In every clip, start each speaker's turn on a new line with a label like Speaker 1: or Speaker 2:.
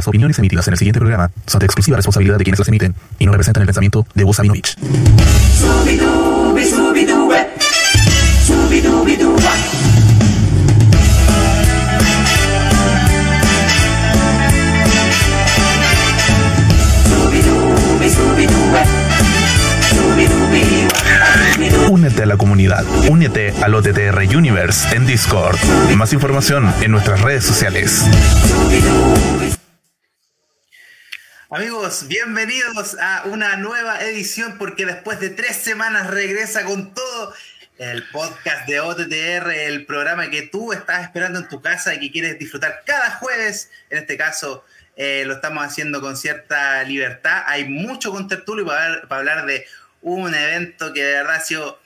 Speaker 1: Las opiniones emitidas en el siguiente programa son de exclusiva responsabilidad de quienes las emiten y no representan el pensamiento de Voz Sabinovich. Únete a la comunidad. Únete al OTTR Universe en Discord. Más información en nuestras redes sociales.
Speaker 2: Amigos, bienvenidos a una nueva edición porque después de tres semanas regresa con todo el podcast de OTTR, el programa que tú estás esperando en tu casa y que quieres disfrutar cada jueves. En este caso, eh, lo estamos haciendo con cierta libertad. Hay mucho con tertulio para, para hablar de un evento que de verdad ha sido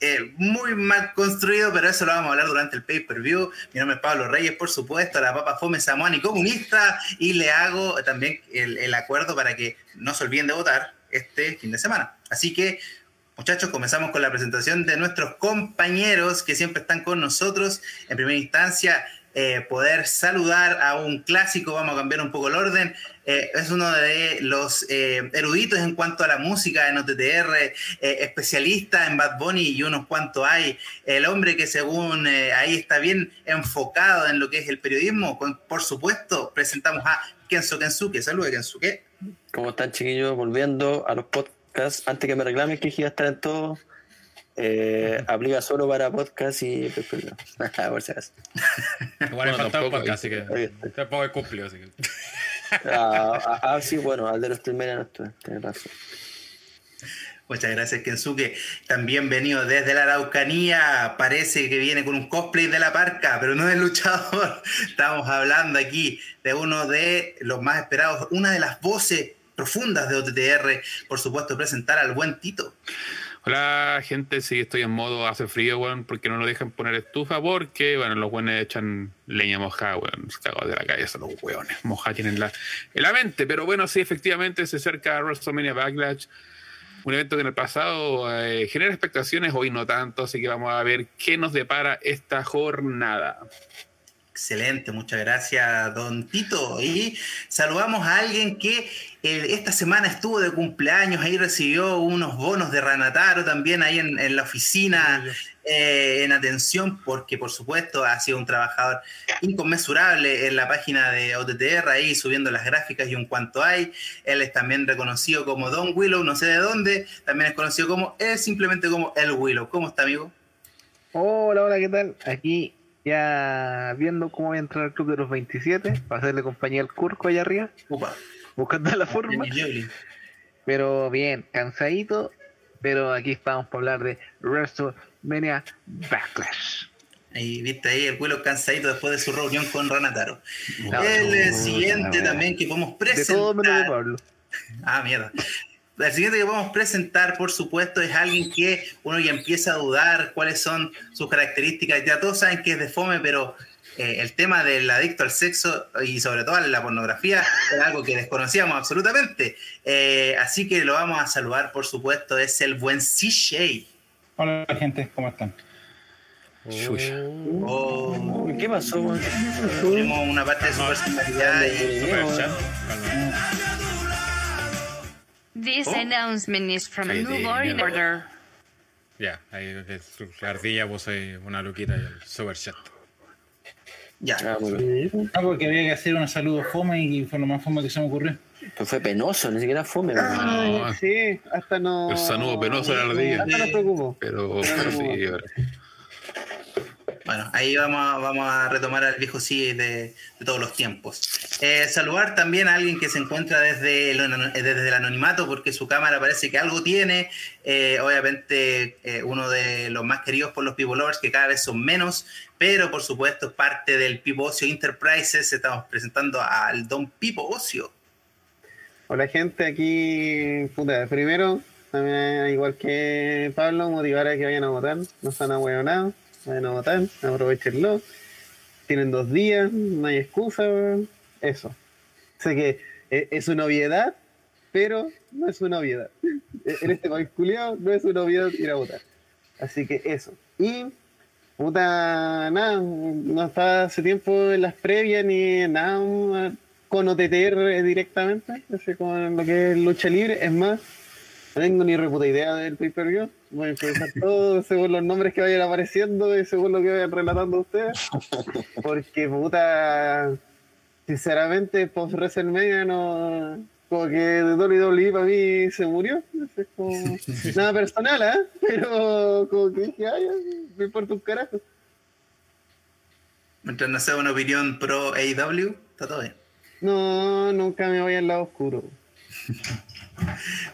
Speaker 2: eh, muy mal construido, pero eso lo vamos a hablar durante el pay-per-view. Mi nombre es Pablo Reyes, por supuesto, la papa Fome Samuán y comunista, y le hago también el, el acuerdo para que no se olviden de votar este fin de semana. Así que, muchachos, comenzamos con la presentación de nuestros compañeros que siempre están con nosotros. En primera instancia, eh, poder saludar a un clásico, vamos a cambiar un poco el orden. Eh, es uno de los eh, eruditos en cuanto a la música en OTTR, eh, especialista en Bad Bunny y unos cuantos hay. El hombre que según eh, ahí está bien enfocado en lo que es el periodismo. Con- por supuesto, presentamos a Kenzo Kensuke. Saludos, Kensuke.
Speaker 3: ¿Cómo están, chiquillos? Volviendo a los podcasts. Antes que me reclamen que iba a estar en todo, eh, aplica solo para podcast y. Por si acaso.
Speaker 4: Igual le
Speaker 5: Bueno,
Speaker 4: falta un
Speaker 5: tampoco,
Speaker 4: podcast, así que
Speaker 3: Ahí está.
Speaker 4: tampoco es cumplido, así que.
Speaker 3: Ah, ah, sí, bueno, al de los primeros no estuve. Razón.
Speaker 2: Muchas gracias, Kensuke. También venido desde la Araucanía. Parece que viene con un cosplay de la parca, pero no es luchador. Estamos hablando aquí de uno de los más esperados, una de las voces profundas de OTTR. Por supuesto, presentar al buen Tito.
Speaker 5: Hola gente, sí estoy en modo hace frío, weón, porque no nos dejan poner estufa, porque, bueno, los weones echan leña mojada, weón, cagados de la calle, son los weones, mojada tienen la, en la mente, pero bueno, sí, efectivamente se acerca WrestleMania Backlash, un evento que en el pasado eh, genera expectaciones, hoy no tanto, así que vamos a ver qué nos depara esta jornada.
Speaker 2: Excelente, muchas gracias, don Tito. Y saludamos a alguien que eh, esta semana estuvo de cumpleaños, ahí recibió unos bonos de Ranataro también ahí en, en la oficina, eh, en atención, porque por supuesto ha sido un trabajador inconmensurable en la página de OTTR, ahí subiendo las gráficas y un cuanto hay. Él es también reconocido como Don Willow, no sé de dónde, también es conocido como, es simplemente como El Willow. ¿Cómo está, amigo?
Speaker 6: Hola, hola, ¿qué tal? Aquí ya viendo cómo voy a entrar al club de los 27 para hacerle compañía al Curco allá arriba,
Speaker 2: Upa,
Speaker 6: buscando la forma. Pero bien, cansadito, pero aquí estamos para hablar de WrestleMania Backlash.
Speaker 2: Ahí, viste ahí, el vuelo cansadito después de su reunión con Ranataro. El siguiente también que podemos
Speaker 6: De todo menos de
Speaker 2: presentar.
Speaker 6: Pablo.
Speaker 2: Ah, mierda. El siguiente que podemos presentar, por supuesto, es alguien que uno ya empieza a dudar cuáles son sus características. Ya todos saben que es de fome, pero eh, el tema del adicto al sexo y sobre todo a la pornografía es algo que desconocíamos absolutamente. Eh, así que lo vamos a saludar, por supuesto, es el buen CJ.
Speaker 7: Hola gente, ¿cómo están?
Speaker 2: Oh,
Speaker 3: ¿Qué pasó,
Speaker 2: tenemos una parte de su personalidad y
Speaker 4: Super chat, calma.
Speaker 8: This
Speaker 2: Oh.
Speaker 8: announcement is from
Speaker 5: Ay,
Speaker 8: New
Speaker 5: de
Speaker 8: World
Speaker 5: mierda.
Speaker 8: Order.
Speaker 4: Ya, ahí es la ardilla puse una luquita y el super chat.
Speaker 2: ya.
Speaker 3: Ah, bien.
Speaker 7: Ah, porque había que hacer un saludo fome y fue lo más fome que se me ocurrió.
Speaker 3: Pues fue penoso, ni siquiera fome. weón.
Speaker 5: No,
Speaker 6: Ay, sí, hasta no.
Speaker 5: El saludo penoso de la ardilla.
Speaker 6: Hasta no preocupo.
Speaker 5: pero, pero sí, a ver.
Speaker 2: Bueno, ahí vamos a, vamos a retomar al viejo sí de, de todos los tiempos. Eh, saludar también a alguien que se encuentra desde el, ano- desde el anonimato, porque su cámara parece que algo tiene. Eh, obviamente, eh, uno de los más queridos por los People Lovers, que cada vez son menos, pero por supuesto es parte del Pipo Ocio Enterprises. Estamos presentando al Don Pipo Ocio.
Speaker 6: Hola, gente, aquí. Puta, primero, también, igual que Pablo, motivar a que vayan a votar. No están ahueonados, vayan a votar, aprovechenlo. Tienen dos días, no hay excusa. Eso. Sé que eh, es una obviedad, pero no es una obviedad. En este país culiado no es una obviedad ir a votar. Así que eso. Y, puta, nada, no estaba hace tiempo en las previas ni nada. con OTTR directamente, así con lo que es lucha libre. Es más, no tengo ni reputa idea del pay-per-view. Voy a improvisar todo según los nombres que vayan apareciendo y según lo que vayan relatando ustedes. Porque, puta, sinceramente, post WrestleMania no. Como que WWE para mí se murió. Es como, nada personal, ¿eh? Pero como que dije, ay, me importa un carajo.
Speaker 2: Mientras no sea una opinión pro AEW, está todo bien.
Speaker 6: No, nunca me voy al lado oscuro.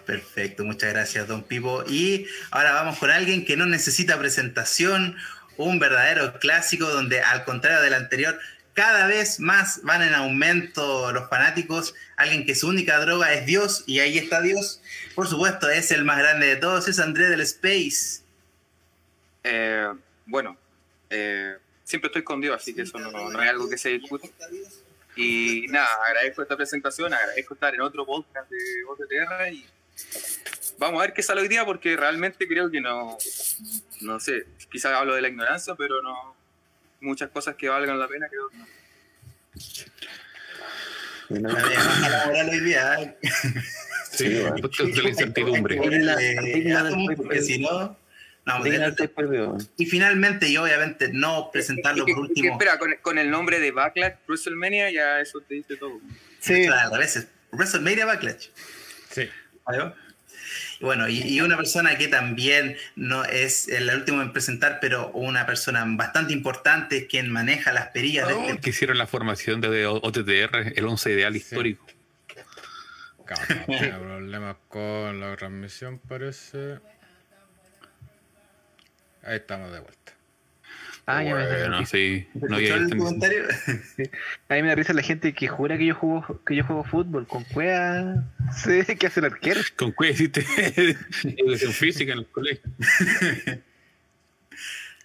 Speaker 2: Perfecto, muchas gracias, don Pipo. Y ahora vamos con alguien que no necesita presentación, un verdadero clásico donde al contrario del anterior, cada vez más van en aumento los fanáticos, alguien que su única droga es Dios y ahí está Dios. Por supuesto, es el más grande de todos, es André del Space.
Speaker 8: Eh, bueno, eh, siempre estoy con Dios, así que eso no, no es algo que se discute. Y nada, agradezco esta presentación, agradezco estar en otro podcast de OTTR y vamos a ver qué sale hoy día porque realmente creo que no, no sé, quizás hablo de la ignorancia, pero no, muchas cosas que valgan la pena creo que no.
Speaker 2: Moral hoy día. ¿eh?
Speaker 5: Sí,
Speaker 3: bueno.
Speaker 5: de la incertidumbre.
Speaker 2: Eh, porque si no, no, de- y finalmente, y obviamente no presentarlo por último.
Speaker 8: espera, con, con el nombre de Backlash WrestleMania ya eso te dice todo.
Speaker 6: Sí,
Speaker 2: Al revés, es WrestleMania Backlash.
Speaker 4: Sí.
Speaker 2: Y Bueno, y, y una persona que también no es el último en presentar, pero una persona bastante importante, quien maneja las perillas de
Speaker 5: Oh,
Speaker 2: este
Speaker 5: que hicieron la formación de OTTR, el 11 ideal histórico.
Speaker 4: Calma, tiene problemas con la transmisión, parece. Ahí estamos de vuelta.
Speaker 9: Ah, ya me
Speaker 5: Bueno, sí, no.
Speaker 9: A mí me da risa la gente que jura que yo juego, que yo juego fútbol con cueva. Sí, que hace el arquero.
Speaker 5: ¿Con qué hiciste educación física en el colegio?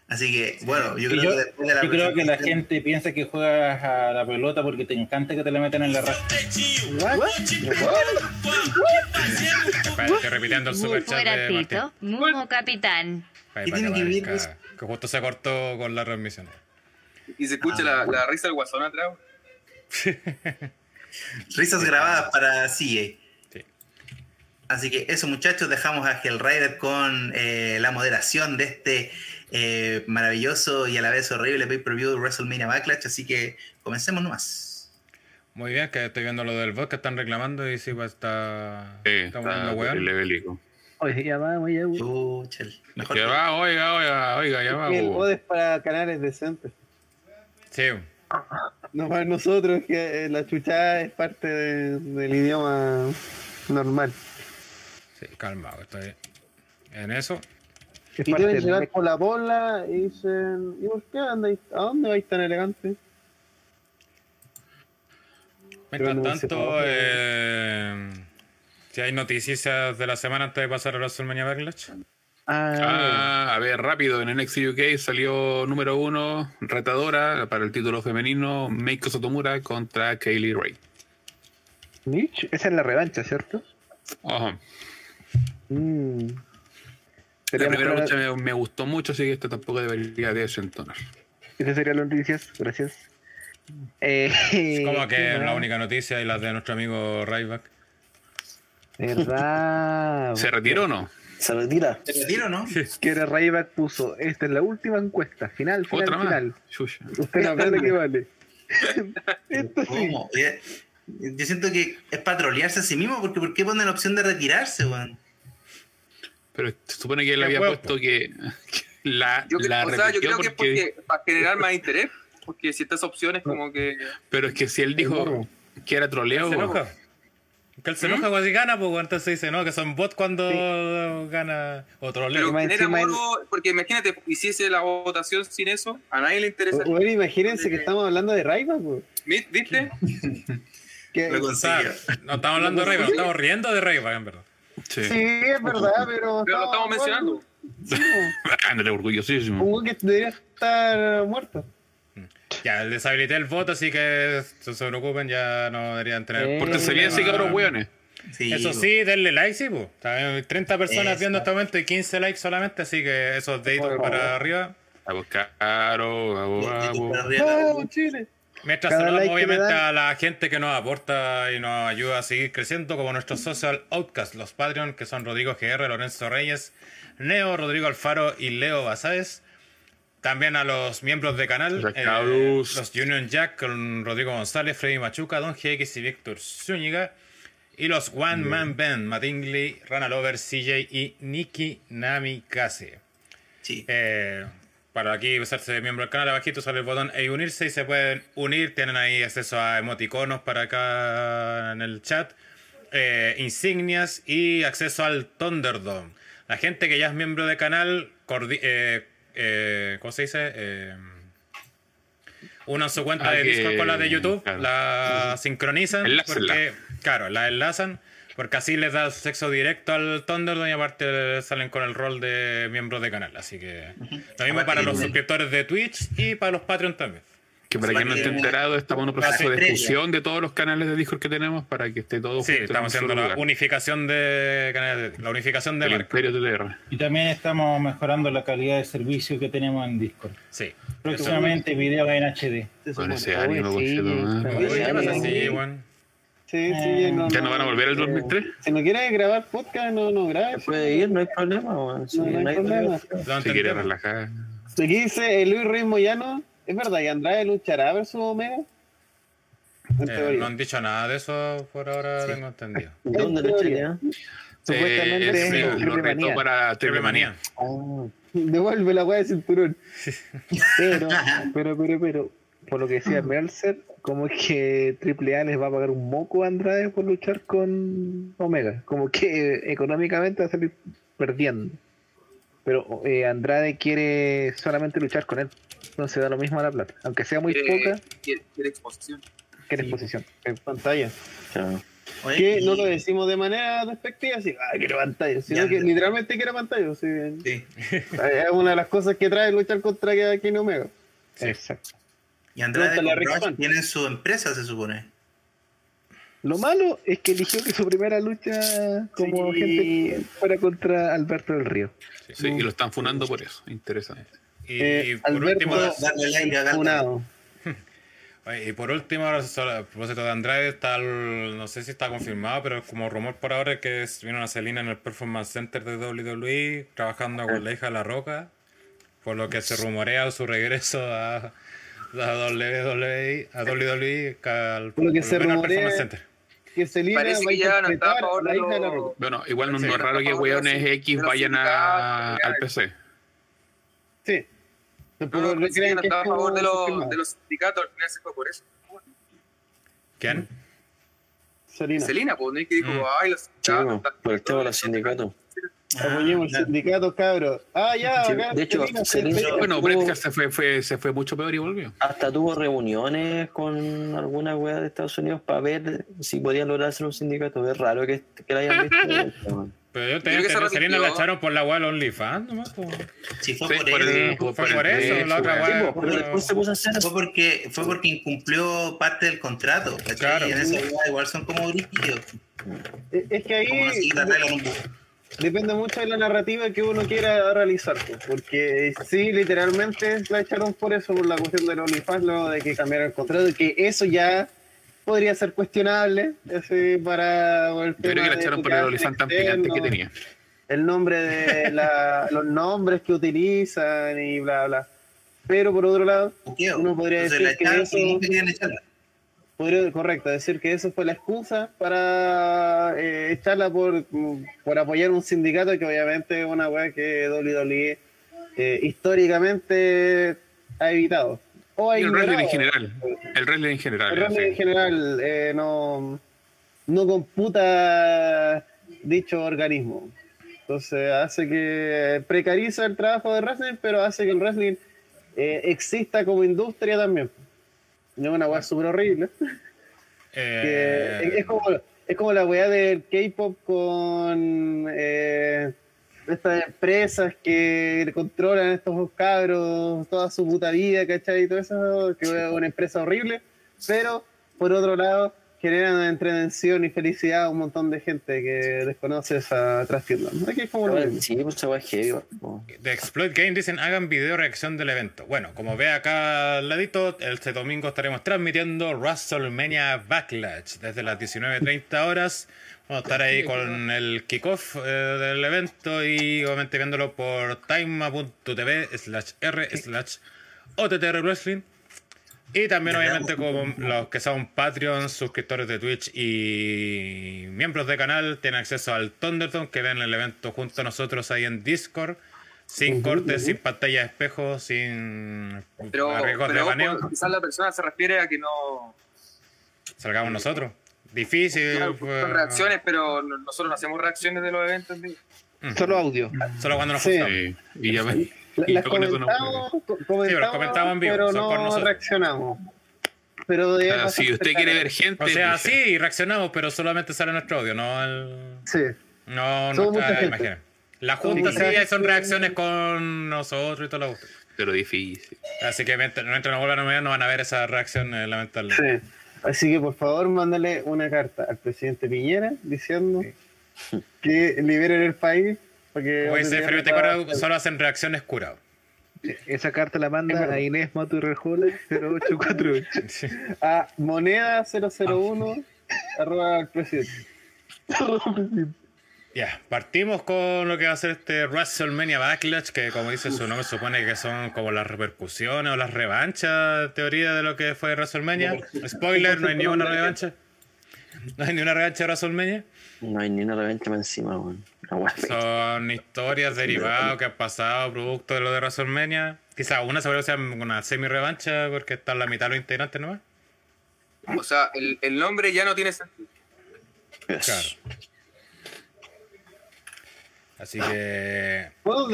Speaker 2: Así que, bueno, yo creo
Speaker 7: yo,
Speaker 2: que después de la
Speaker 7: yo creo que la gente piensa que juegas a la pelota porque te encanta que te la metan en la raja.
Speaker 4: Repitiendo el superchat
Speaker 10: Fuera
Speaker 4: de Martín.
Speaker 10: Tito, Mumo Capitán.
Speaker 4: Ahí
Speaker 2: ¿Qué
Speaker 4: para
Speaker 2: tiene
Speaker 4: que
Speaker 2: que ver
Speaker 4: parezca que justo se cortó con la transmisión.
Speaker 8: Y se escucha la, la risa del guasón atrás.
Speaker 2: Risas grabadas para CA.
Speaker 4: Sí.
Speaker 2: Así que eso, muchachos, dejamos a Hellrider con eh, la moderación de este eh, maravilloso y a la vez horrible pay-per-view de WrestleMania Backlash. Así que comencemos nomás.
Speaker 4: Muy bien, que estoy viendo lo del bot que están reclamando y sí, pues está.
Speaker 5: Sí,
Speaker 4: está poniendo
Speaker 5: está
Speaker 9: Oye, ya vamos, ya vamos.
Speaker 2: Chucha, el mejor
Speaker 5: Que va, oiga, oiga, oiga, ya va.
Speaker 6: el es para canales decentes.
Speaker 4: Sí,
Speaker 6: No para nosotros, que eh, la chuchada es parte de- del idioma normal.
Speaker 4: sí, calmado, estoy en eso.
Speaker 9: Es
Speaker 6: Y
Speaker 9: del
Speaker 6: llegar por la bola y dicen, ¿y por qué andáis? ¿A dónde vais tan elegante?
Speaker 4: Mientras tanto, eh, si hay noticias de la semana antes de pasar a WrestleMania Backlash.
Speaker 9: Ah,
Speaker 5: Ah, a ver, rápido, en NXT UK salió número uno, retadora para el título femenino, Meiko Satomura contra Kaylee Ray.
Speaker 9: Mitch, esa es la revancha, ¿cierto?
Speaker 5: Ajá.
Speaker 9: Mm.
Speaker 5: La primera lucha me, me gustó mucho, así que esta tampoco debería desentonar.
Speaker 9: Esas serían las noticias, gracias. Eh,
Speaker 4: Como que
Speaker 9: ¿qué
Speaker 4: es la única noticia y las de nuestro amigo Ryback.
Speaker 9: ¿Verdad?
Speaker 5: ¿Se retiró o no?
Speaker 3: Se retira.
Speaker 2: ¿Te retiro, no?
Speaker 9: Que era Ryback puso, esta es la última encuesta, final, final,
Speaker 5: Otra más.
Speaker 9: final. Usted no plata que vale. Esto.
Speaker 2: Eh, Yo siento que es para trolearse a sí mismo, porque ¿por qué ponen la opción de retirarse, weón?
Speaker 5: Pero se supone que él había
Speaker 4: huevo.
Speaker 5: puesto que, que la,
Speaker 8: Yo, creo-
Speaker 5: la
Speaker 8: o sea, yo
Speaker 5: repitió
Speaker 8: creo que es
Speaker 5: porque-
Speaker 8: porque para generar más interés, porque si estas opciones como que...
Speaker 5: Pero es que si él dijo que era troleo,
Speaker 4: Se enoja. Que él se enoja cuando gana, pues entonces dice, no, que son bots cuando gana otro
Speaker 8: Pero genera morbo, porque imagínate, hiciese la votación sin eso, a nadie le interesa.
Speaker 6: O- Bueno, imagínense que estamos hablando de Raiva, pues.
Speaker 8: ¿Vi- ¿Viste?
Speaker 6: Que,
Speaker 2: Lo
Speaker 4: O sea,
Speaker 2: consiguió.
Speaker 4: no estamos hablando de nos estamos riendo de Ryback, en verdad.
Speaker 5: sí.
Speaker 6: sí, es verdad, pero.
Speaker 8: Pero lo estamos mencionando.
Speaker 5: Ándale, orgullosísimo.
Speaker 6: Un que debería estar muerto.
Speaker 4: Ya, deshabilité el voto, así que no se preocupen, ya no deberían tener...
Speaker 9: Eh,
Speaker 5: Porque se vienen así cabros hueones.
Speaker 2: Sí,
Speaker 4: Eso
Speaker 2: po.
Speaker 4: sí, denle like, sí, pues. Hay 30 personas
Speaker 2: Eso.
Speaker 4: viendo este momento y 15 likes solamente, así que esos deditos para arriba.
Speaker 5: A buscar, caro, a. ¡Vamos,
Speaker 6: Chile!
Speaker 4: Mientras
Speaker 6: Cada
Speaker 4: saludamos
Speaker 6: like
Speaker 4: obviamente a la gente que nos aporta y nos ayuda a seguir creciendo, como nuestros social outcasts, los Patreon, que son Rodrigo GR, Lorenzo Reyes, Neo, Rodrigo Alfaro y Leo Basáez. También a los miembros de canal, eh, los Union Jack con Rodrigo González, Freddy Machuca, Don GX y Víctor Zúñiga. Y los One Man Band, Matingley, Rana Lover, CJ y Nikki Namikaze.
Speaker 2: Sí.
Speaker 4: Eh, para aquí hacerse miembro del canal, abajito sale el botón e unirse y se pueden unir. Tienen ahí acceso a emoticonos para acá en el chat, eh, insignias y acceso al Thunderdome. La gente que ya es miembro del canal, cordi- eh, eh, ¿cómo se dice? Eh, unan su cuenta
Speaker 5: Ah,
Speaker 4: de
Speaker 5: que-
Speaker 4: Discord con la de YouTube,
Speaker 5: claro.
Speaker 4: la sincronizan,
Speaker 5: Enlácenla.
Speaker 4: porque, claro, la enlazan, porque así les da sexo directo al Thunderdome y aparte salen con el rol de miembros de canal. Así que lo mismo para los suscriptores de Twitch y para los Patreon también.
Speaker 5: Que para quien no esté enterado, estamos en un proceso de fusión de todos los canales de Discord que tenemos para que esté todo
Speaker 4: Sí,
Speaker 5: junto
Speaker 4: estamos haciendo la unificación de canales, de- la unificación de
Speaker 5: El. Imperio TTR.
Speaker 7: Y también estamos mejorando la calidad de servicio que tenemos en Discord.
Speaker 4: Sí.
Speaker 7: Próximamente videos en HD.
Speaker 5: Con ese ánimo,
Speaker 6: sí,
Speaker 5: conchetumare.
Speaker 6: oye,
Speaker 4: Oye, ¿qué pasa
Speaker 6: sí? Sí, sí,
Speaker 7: Eh,
Speaker 6: no,
Speaker 5: ¿Ya no van a volver al 2003?
Speaker 6: Si no quieres grabar podcast, no, no grabes.
Speaker 3: Puede ir, no hay problema. Sí,
Speaker 6: No, no hay problema.
Speaker 5: Se quiere relajar.
Speaker 6: Aquí dice el Luis Reyes Moyano. ¿Es verdad que Andrade luchará versus Omega?
Speaker 4: Eh, no han dicho nada de eso por ahora, tengo entendido.
Speaker 3: ¿Dónde chequea?
Speaker 6: Supuestamente
Speaker 5: Eh,
Speaker 6: es
Speaker 5: sí, lo
Speaker 6: Triple
Speaker 5: para
Speaker 4: Triple
Speaker 5: Triple
Speaker 4: manía.
Speaker 3: Ah,
Speaker 6: Devuelve la weá de cinturón.
Speaker 9: Pero, pero, pero, pero, por lo que decía Meltzer, como es que AAA les va a pagar un moco a Andrade por luchar con Omega. Como que eh, económicamente va a salir perdiendo. Pero eh, Andrade quiere solamente luchar con él. Entonces da lo mismo a la plata. Aunque sea muy
Speaker 8: Quiere,
Speaker 9: poca,
Speaker 8: quiere, quiere exposición.
Speaker 9: quiere exposición.
Speaker 6: En pantalla.
Speaker 3: claro.
Speaker 2: Oye,
Speaker 6: Que
Speaker 2: y-
Speaker 6: no lo decimos de manera despectiva, así, ah, quiero pantalla, sino
Speaker 2: Ya.
Speaker 6: que literalmente quiere pantalla. sí.
Speaker 2: sí.
Speaker 6: Es una de las cosas que trae luchar contra Kenny Omega.
Speaker 9: Exacto.
Speaker 2: Y Andrade tienen su empresa, se supone.
Speaker 9: Lo malo es que eligió que su primera lucha como
Speaker 6: Sí.
Speaker 9: gente fuera contra Alberto del Río.
Speaker 5: Sí, y lo están funando por eso. Interesante.
Speaker 4: Y,
Speaker 6: Eh,
Speaker 4: y por
Speaker 6: Alberto-
Speaker 4: último,
Speaker 2: Darle aire a Galván.
Speaker 4: Y por último, ahora a propósito de Andrade, está el- no sé si está confirmado, pero como rumor por ahora es que es- vino una Celina en el Performance Center de WWE, trabajando con la hija de La Roca, por lo que se rumorea su regreso a, a WWE, a WWE, al,
Speaker 6: Por lo que
Speaker 4: por
Speaker 6: se
Speaker 4: Performance Center.
Speaker 6: Que Selina
Speaker 8: Parece
Speaker 6: va a
Speaker 8: que ya no está a
Speaker 6: la hija de la Roca.
Speaker 5: Bueno, igual no, es raro que weones X vayan a, al PC.
Speaker 6: Sí.
Speaker 8: No, no,
Speaker 6: no
Speaker 8: parece que
Speaker 6: crean
Speaker 8: no
Speaker 6: que
Speaker 8: estaba a
Speaker 6: estuvo
Speaker 8: favor de los, de los sindicatos, al final se fue por eso.
Speaker 4: ¿Quién?
Speaker 6: Selina.
Speaker 8: Celina, pues, ¿no? Que dijo,
Speaker 4: Mm.
Speaker 8: ay, los
Speaker 3: Sí,
Speaker 8: sindicatos.
Speaker 3: po, por el tema de los sindicatos.
Speaker 6: Apoyemos
Speaker 2: Ah,
Speaker 6: el sindicato, cabros. Ah, ya,
Speaker 3: Sí,
Speaker 6: bacán,
Speaker 3: de hecho,
Speaker 6: Selina,
Speaker 3: Selina-
Speaker 6: Selina.
Speaker 5: Bueno,
Speaker 3: Tuvo-
Speaker 5: se fue, fue, se fue mucho peor y volvió.
Speaker 3: Hasta tuvo reuniones con alguna wea de Estados Unidos para ver si podían lograr hacer un sindicato. Es raro que, que la hayan visto.
Speaker 4: Pero yo
Speaker 8: Creo
Speaker 4: tenía
Speaker 8: que se
Speaker 4: entendido, Selena la echaron por la web OnlyFans, nomás.
Speaker 2: Sí, fue
Speaker 5: Sí,
Speaker 2: por
Speaker 5: por el-
Speaker 4: Fue
Speaker 5: por
Speaker 4: por
Speaker 5: el
Speaker 4: eso, la otra.
Speaker 3: Sí, hacer
Speaker 2: Fue porque, fue porque incumplió parte del contrato. ¿cachai?
Speaker 4: Claro.
Speaker 2: Y en esa weá igual son como brígidos.
Speaker 6: Es que ahí depende mucho de la narrativa que uno quiera realizar. pues, Porque sí, literalmente la echaron por eso, por la cuestión del OnlyFans, luego de que cambiaron el contrato, y que eso ya podría ser cuestionable ese, para el
Speaker 5: Yo creo que la echaron por el que tenía.
Speaker 6: el nombre de la, los nombres que utilizan y bla bla. Pero por otro lado. Uno podría decir
Speaker 2: la
Speaker 6: que eso- podría, correcto, decir que eso fue la excusa para eh, echarla por, por apoyar un sindicato que obviamente es una weá que WWE eh, históricamente ha evitado. O
Speaker 5: el wrestling en general. El wrestling en general.
Speaker 6: El wrestling en general eh, no, no computa dicho organismo. Entonces hace que precariza el trabajo de wrestling, pero hace que el wrestling eh, exista como industria también. No es una weá súper horrible.
Speaker 4: Eh,
Speaker 6: Que es, es como, es como la weá del K-pop con eh, estas empresas que controlan a estos cabros toda su puta vida, ¿cachai? Y todo eso, que es una empresa horrible, pero por otro lado, generan entretención y felicidad a un montón de gente que desconoce esa trastienda. Aquí es como lo mismo.
Speaker 3: Sí, pues.
Speaker 4: De Exploit Game dicen hagan video reacción del evento. Bueno, como ve acá al ladito, este domingo estaremos transmitiendo WrestleMania Backlash desde las 19.30 horas. Vamos a estar ahí con el kickoff eh, del evento y obviamente viéndolo por time.tv slash r slash OTTR Wrestling. Y también obviamente con los que son Patreons, suscriptores de Twitch y miembros de canal tienen acceso al Thunderdome que ven el evento junto a nosotros ahí en Discord. Sin cortes, sin pantalla de espejo, sin
Speaker 8: Pero,
Speaker 4: riesgos de baneo.
Speaker 8: quizás la persona se refiere a que no.
Speaker 4: Salgamos nosotros. Difícil.
Speaker 8: Claro, son reacciones, pero no- nosotros no hacemos reacciones de los eventos. en vivo.
Speaker 9: Solo audio.
Speaker 4: Solo cuando nos
Speaker 6: Sí.
Speaker 4: juntamos.
Speaker 5: Sí, y ya.
Speaker 6: La-
Speaker 5: Y
Speaker 6: Las
Speaker 5: no
Speaker 6: comentamos, co-
Speaker 4: pero
Speaker 6: comentamos,
Speaker 4: en vivo,
Speaker 6: pero no reaccionamos. Pero de
Speaker 5: Ah, si usted quiere ver gente,
Speaker 4: O sea, sí, reaccionamos, pero solamente sale nuestro audio, no el,
Speaker 6: Sí.
Speaker 4: no
Speaker 6: gente.
Speaker 4: imagen. La junta sí son reacciones con nosotros y todo lo
Speaker 5: pero difícil.
Speaker 4: Así que mientras, mientras no vuelvan a ver, no van a ver esa reacción eh, lamentable.
Speaker 6: Sí. Así que por favor, mándale una carta al presidente Piñera diciendo que liberen el país. Porque
Speaker 4: Como dice Felipe Coro, solo hacen reacciones curados.
Speaker 9: Esa carta la manda a Inés Maturrejola 0848.
Speaker 6: a moneda 001 arroba al presidente.
Speaker 4: Ya, partimos con lo que va a ser este WrestleMania Backlash, que como dice su nombre, supone que son como las repercusiones o las revanchas, teoría, de lo que fue WrestleMania. Spoiler, no hay ni una revancha. No hay ni una revancha de WrestleMania.
Speaker 3: No hay ni una revancha más encima, weón.
Speaker 4: Son historias derivadas que han pasado, producto de lo de WrestleMania. Quizás una seguro sea una semi-revancha, porque están la mitad de los integrantes nomás.
Speaker 8: O sea, el, el nombre ya no tiene sentido.
Speaker 4: Claro. Así que.
Speaker 6: ¿Puedo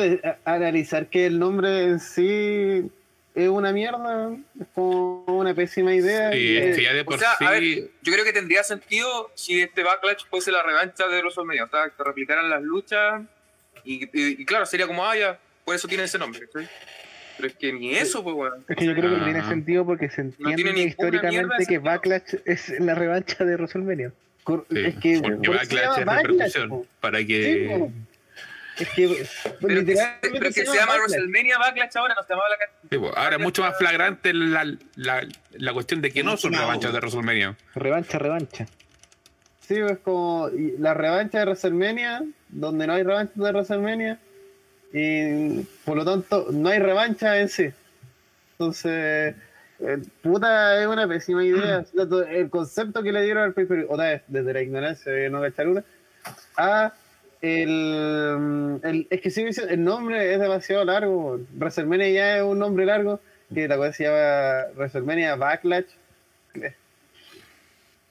Speaker 6: analizar que el nombre en sí es una mierda? Es como una pésima idea.
Speaker 5: Sí, es que ya de
Speaker 8: O
Speaker 5: por
Speaker 8: sea, a ver,
Speaker 5: sí.
Speaker 8: yo creo que tendría sentido si este Backlash fuese la revancha de WrestleMania. O sea, que replicaran las luchas. Y, y- y claro, sería como, ah, ya, por eso tiene ese nombre. ¿cachai? Pero es que ni eso, pues, weón.
Speaker 9: Es que yo creo que no tiene
Speaker 5: Ah.
Speaker 9: sentido porque se entiende
Speaker 8: mierda
Speaker 9: históricamente que
Speaker 8: sentido.
Speaker 9: Backlash es la revancha de WrestleMania.
Speaker 5: Sí,
Speaker 6: es que
Speaker 5: porque Backlash es repercusión. Para
Speaker 6: Sí,
Speaker 5: que.
Speaker 6: po. Es que
Speaker 8: Pero,
Speaker 6: literalmente
Speaker 8: pero que se llama
Speaker 6: Backlash.
Speaker 8: WrestleMania Backlash ahora, no se llamaba la
Speaker 5: Sí, pues, ahora es mucho más flagrante la, la, la cuestión de que no son revanchas de WrestleMania.
Speaker 9: Revancha, revancha.
Speaker 6: Sí, es como y la revancha de WrestleMania, donde no hay revancha de WrestleMania, y por lo tanto no hay revancha en sí. Entonces, eh, puta, es una pésima idea. To- El concepto que le dieron al pay otra vez, desde la ignorancia de no cachar una, a el, el- es que sí, el nombre es demasiado largo. WrestleMania ya es un nombre largo, que la cosa se llama WrestleMania Backlash.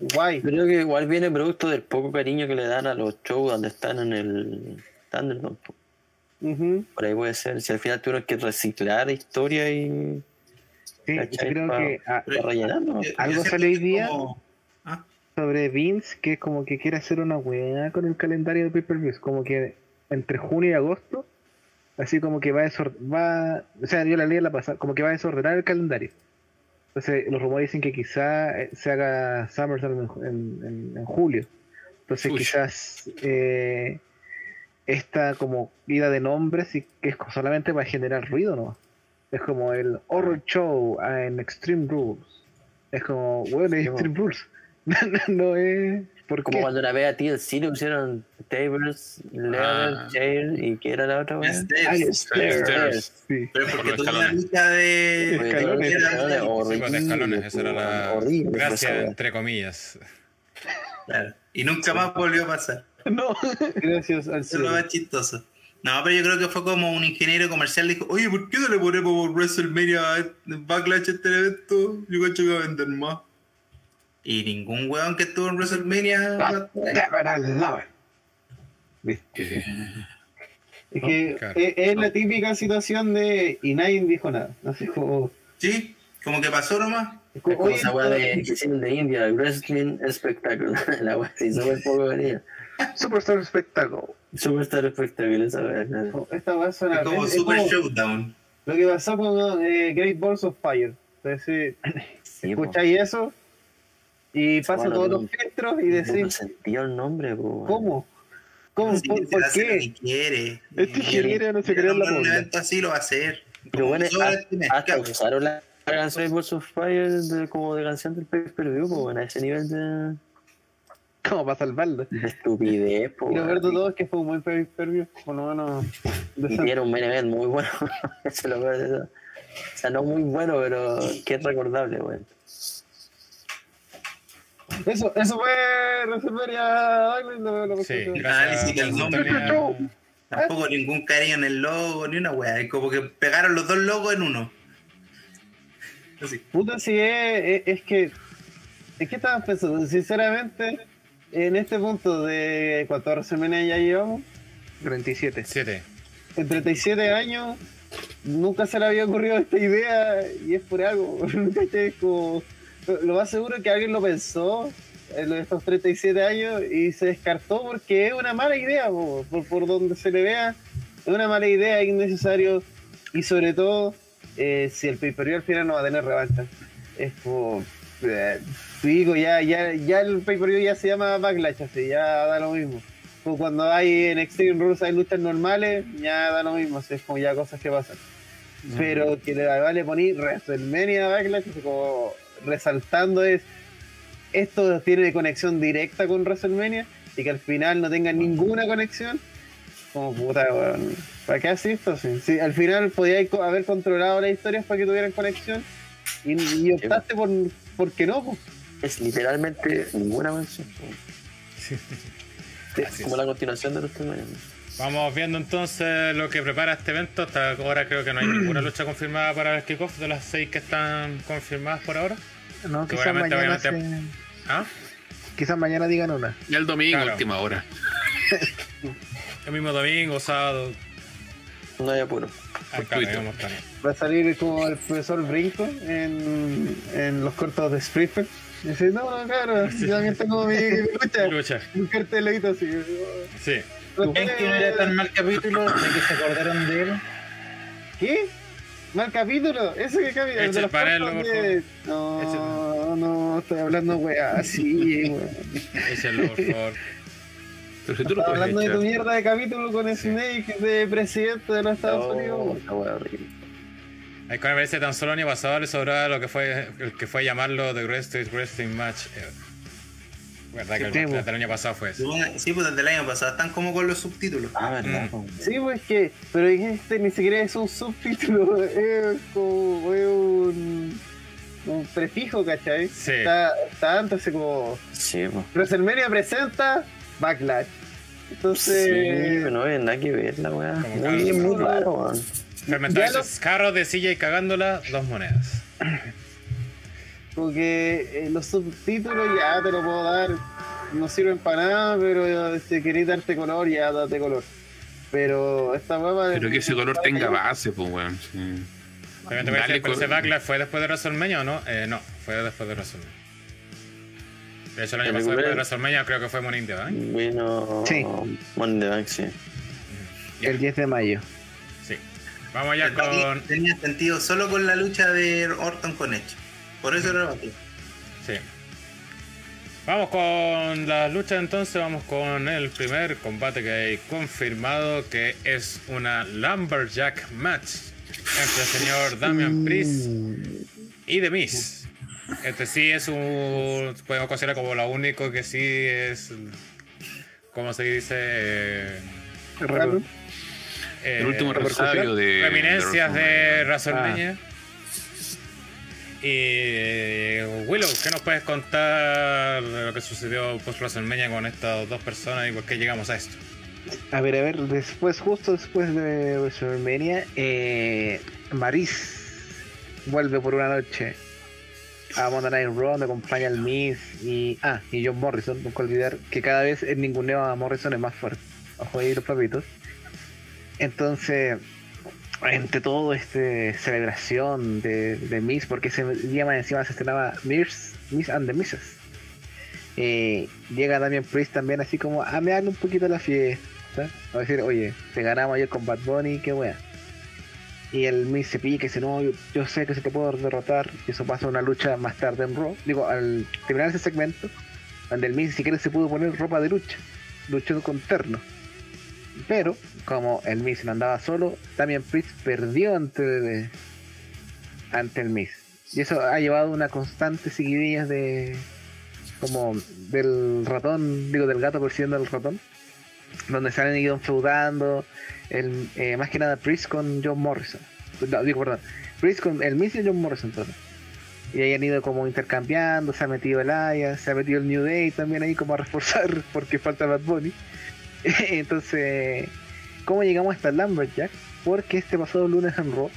Speaker 6: Guay.
Speaker 3: Creo que igual viene producto del poco cariño que le dan a los shows donde están en el Thunderdome.
Speaker 6: Ujú.
Speaker 3: Por ahí puede ser. Si al final tuvieron que reciclar historia y.
Speaker 9: Sí, creo que ah, Algo salió hoy día.
Speaker 2: como-
Speaker 9: sobre Vince que es como que quiere hacer una weá con el calendario de pay-per-views, como que entre junio y agosto, así como que va a desor- va, o sea, yo la leí la pasada, como que va a desordenar el calendario. Entonces, los rumores dicen que quizá eh, se haga SummerSlam en, en- en- julio. Entonces,
Speaker 5: Uy.
Speaker 9: quizás eh, esta como ida de nombres y que es solamente para generar ruido, ¿no? Es como el Horror Show en Extreme Rules. Es como, bueno, Extreme Rules. no es. ¿Por
Speaker 3: Como
Speaker 9: qué?
Speaker 3: cuando la ve a ti el cine pusieron tables, leather,
Speaker 5: Ah.
Speaker 3: chair y que era la otra weá.
Speaker 2: Stairs.
Speaker 3: Stairs.
Speaker 5: Stairs.
Speaker 9: Sí.
Speaker 2: Pero
Speaker 5: Por
Speaker 2: porque una
Speaker 5: escalones.
Speaker 2: lucha de.
Speaker 9: Escalones.
Speaker 3: escalones
Speaker 4: Sí, pues, escalones, esa era la
Speaker 3: horrible fue esa
Speaker 4: gracia, entre comillas.
Speaker 2: Claro. Y nunca más volvió a pasar.
Speaker 9: No.
Speaker 6: Gracias al
Speaker 2: Eso es lo
Speaker 6: cielo.
Speaker 2: más chistoso. No, pero yo creo que fue como un ingeniero comercial dijo, oye, ¿por qué no le ponemos WrestleMania Backlash a este evento? Yo cacho que va a vender más. Y ningún weón que estuvo en WrestleMania.
Speaker 9: Ah,
Speaker 5: Eh,
Speaker 6: Es que
Speaker 4: Claro.
Speaker 6: es, es la típica situación de y nadie dijo nada. Así como,
Speaker 2: Sí, como que pasó nomás.
Speaker 6: es
Speaker 3: Es
Speaker 6: como,
Speaker 3: como esa weá de que hicieron de India, el Wrestling Spectacle. la weá sí, súper poco venía.
Speaker 9: Superstar Spectacle.
Speaker 3: Superstar Spectacle, esa weá.
Speaker 6: esta va a sonar
Speaker 2: Es como
Speaker 6: es
Speaker 2: Super
Speaker 6: como
Speaker 2: Showdown.
Speaker 6: lo que pasó con eh, Great Balls of Fire. Entonces,
Speaker 3: Sí, po.
Speaker 6: escucháis eso, Y pasa
Speaker 3: Bueno,
Speaker 6: todos
Speaker 3: no-
Speaker 6: los filtros y
Speaker 3: No
Speaker 6: decís,
Speaker 3: sentido el nombre, po.
Speaker 6: ¿cómo? ¿Cómo? ¿Por,
Speaker 2: se
Speaker 6: por qué?
Speaker 2: que quiere.
Speaker 9: Este ingeniero no se en la
Speaker 2: un evento así lo va a hacer.
Speaker 3: Pero bueno,
Speaker 2: este
Speaker 3: hasta usaron la, la canción de of Fire de, como de canción del pay per view, weón, a ese nivel de,
Speaker 9: ¿Cómo para salvarlo?
Speaker 3: de estupidez, po,
Speaker 6: Y lo
Speaker 3: weón.
Speaker 6: peor de todo es que fue un buen pay per view, por lo menos.
Speaker 3: Y un main event muy bueno. Eso es lo peor de todo. O sea, no muy bueno, pero que es recordable.
Speaker 6: Eso, eso fue lo, lo
Speaker 4: Sí, gracias.
Speaker 2: Análisis del
Speaker 4: por la
Speaker 2: nombre. Tampoco ningún cariño en el logo, ni una weá. Es como que pegaron los dos logos en uno. Así.
Speaker 6: Puta, si es, es, es que. Es que estaban pensando, sinceramente, en este punto de cuántas WrestleMania ya llevamos,
Speaker 9: 37.
Speaker 4: Siete.
Speaker 6: en 37 años, nunca se le había ocurrido esta idea y es por algo. Es como- lo- más seguro es que alguien lo pensó en estos 37 años y se descartó porque es una mala idea, po, por, por donde se le vea, es una mala idea, es innecesario y sobre todo eh, si el pay-per-view al final no va a tener revancha. Es como, eh, digo, ya, ya, ya el pay-per-view ya se llama Backlash, así, ya da lo mismo. Como cuando hay en Extreme Rules hay luchas normales, ya da lo mismo, así, es como ya cosas que pasan. Pero que le vale poner WrestleMania Backlash, así como resaltando es esto tiene conexión directa con WrestleMania y que al final no tenga ninguna conexión. Como puta, weón. ¿Para qué haces esto? Sí, sí, al final podíais haber controlado las historias para que tuvieran conexión y, y optaste por, por que no.
Speaker 3: Es literalmente ninguna mención. Es como la continuación de los temas.
Speaker 4: Vamos viendo entonces lo que prepara este evento. Hasta ahora creo que no hay ninguna lucha confirmada para el kickoff de las seis que están confirmadas por ahora.
Speaker 9: No, quizás mañana,
Speaker 4: obviamente-
Speaker 9: se-
Speaker 4: ¿Ah?
Speaker 9: quizás mañana digan una.
Speaker 5: Y el domingo,
Speaker 4: Claro.
Speaker 5: última hora.
Speaker 4: El mismo domingo, sábado.
Speaker 3: No hay apuro.
Speaker 4: Acá.
Speaker 6: Va a salir como el profesor Brinco en, en los cortos de Springfield. Y dice, no, no, claro, yo también tengo mi, mi lucha.
Speaker 4: Lucha.
Speaker 6: Un cartelito así.
Speaker 4: Sí.
Speaker 7: ¿Ven que no era tan mal capítulo de que se acordaron de él?
Speaker 6: ¿Qué? ¿Mal capítulo? ¿Ese que capítulo?
Speaker 4: Eche
Speaker 6: de los de- No, no, estoy hablando weá, así, weón.
Speaker 4: Échenlo, por favor.
Speaker 5: Pero si tú
Speaker 6: hablando de tu mierda de capítulo con Snake de presidente de los Estados Unidos.
Speaker 3: No, la wea horrible.
Speaker 4: Hay que verse tan solo el año pasado le sobraba lo que fue el que fue llamarlo The Greatest Wrestling Match ever. ¿Verdad que el
Speaker 9: Sí, pues.
Speaker 4: del año pasado fue eso?
Speaker 2: Sí, pues desde el año pasado están como con los subtítulos.
Speaker 3: Ah, verdad.
Speaker 4: Mm.
Speaker 6: Sí, pues que, pero este ni siquiera es un subtítulo, es como es un, un prefijo, ¿cachai?
Speaker 4: Sí.
Speaker 6: Está, está antes así como
Speaker 3: Sí, po.
Speaker 6: WrestleMania presenta Backlash.
Speaker 3: Sí,
Speaker 6: Entonces,
Speaker 3: pero no hay nada que ver la weá. Muy, raro, weón.
Speaker 4: Fermentar
Speaker 6: Ya lo-
Speaker 4: esos carros de silla y cagándola, dos monedas.
Speaker 6: como que eh, los subtítulos ya te lo puedo dar, no sirven para nada, pero si querés darte color, ya date color. Pero esta hueva
Speaker 5: Pero que ese color tenga base, pues, weón. sí. Dale
Speaker 4: decir, pero ese backlash fue después de WrestleMania o no? Eh, no, fue después de WrestleMania. De hecho, el año pasado después de WrestleMania creo que fue Money in the Bank.
Speaker 3: Bueno,
Speaker 9: Sí.
Speaker 3: Money in the Bank, sí.
Speaker 4: Ya.
Speaker 9: El 10 de mayo.
Speaker 4: Sí. Vamos ya con.
Speaker 2: Tenía sentido solo con la lucha de Orton con Edge. Por eso era Backlash.
Speaker 4: Sí. Vamos con las luchas entonces, vamos con el primer combate que hay confirmado que es una Lumberjack match entre el señor Damian Priest y The Miz. Este sí es un. podemos considerar como lo único que sí es. ¿Cómo se dice? Eh,
Speaker 6: Raro.
Speaker 4: eh,
Speaker 5: El último repertorio de.
Speaker 4: Reminiscencias de
Speaker 5: de
Speaker 4: WrestleMania. Y Willow, ¿qué nos puedes contar de lo que sucedió post WrestleMania con estas dos personas y por qué llegamos a esto?
Speaker 9: A ver, a ver, después, justo después de WrestleMania, eh, Maris vuelve por una noche a Monday Night Raw, donde acompaña al Miz y. Ah, y John Morrison, nunca olvidar que cada vez el ninguneo a Morrison es más fuerte. Ojo ahí los papitos. Entonces, entre todo este celebración de, de Miz, porque ese día encima se estrenaba Miz, Miz and the Misses. Eh, llega Damian Priest también así como a mearle un poquito la fiesta. A decir, oye, te ganamos ayer con Bad Bunny, qué wea. Y el Miz se pique y dice, no, yo, sé que se te puedo derrotar. Y eso pasa una lucha más tarde en Raw. Digo, al terminar ese segmento, donde el ni siquiera se pudo poner ropa de lucha. Luchó con terno. Pero, como el Miz no andaba solo, también Priest perdió ante, ante el Miz. Y eso ha llevado una constante seguidilla de. como del ratón, digo, del gato persiguiendo al ratón. Donde se han ido enfeudando. El, eh, más que nada Priest con John Morrison. Digo, perdón. Priest con el Miz y John Morrison, perdón. Y ahí han ido como intercambiando, se ha metido el Aya, se ha metido el New Day también ahí como a reforzar porque falta Bad Bunny. Entonces, ¿cómo llegamos hasta Lumberjack? Porque este pasado lunes en Raw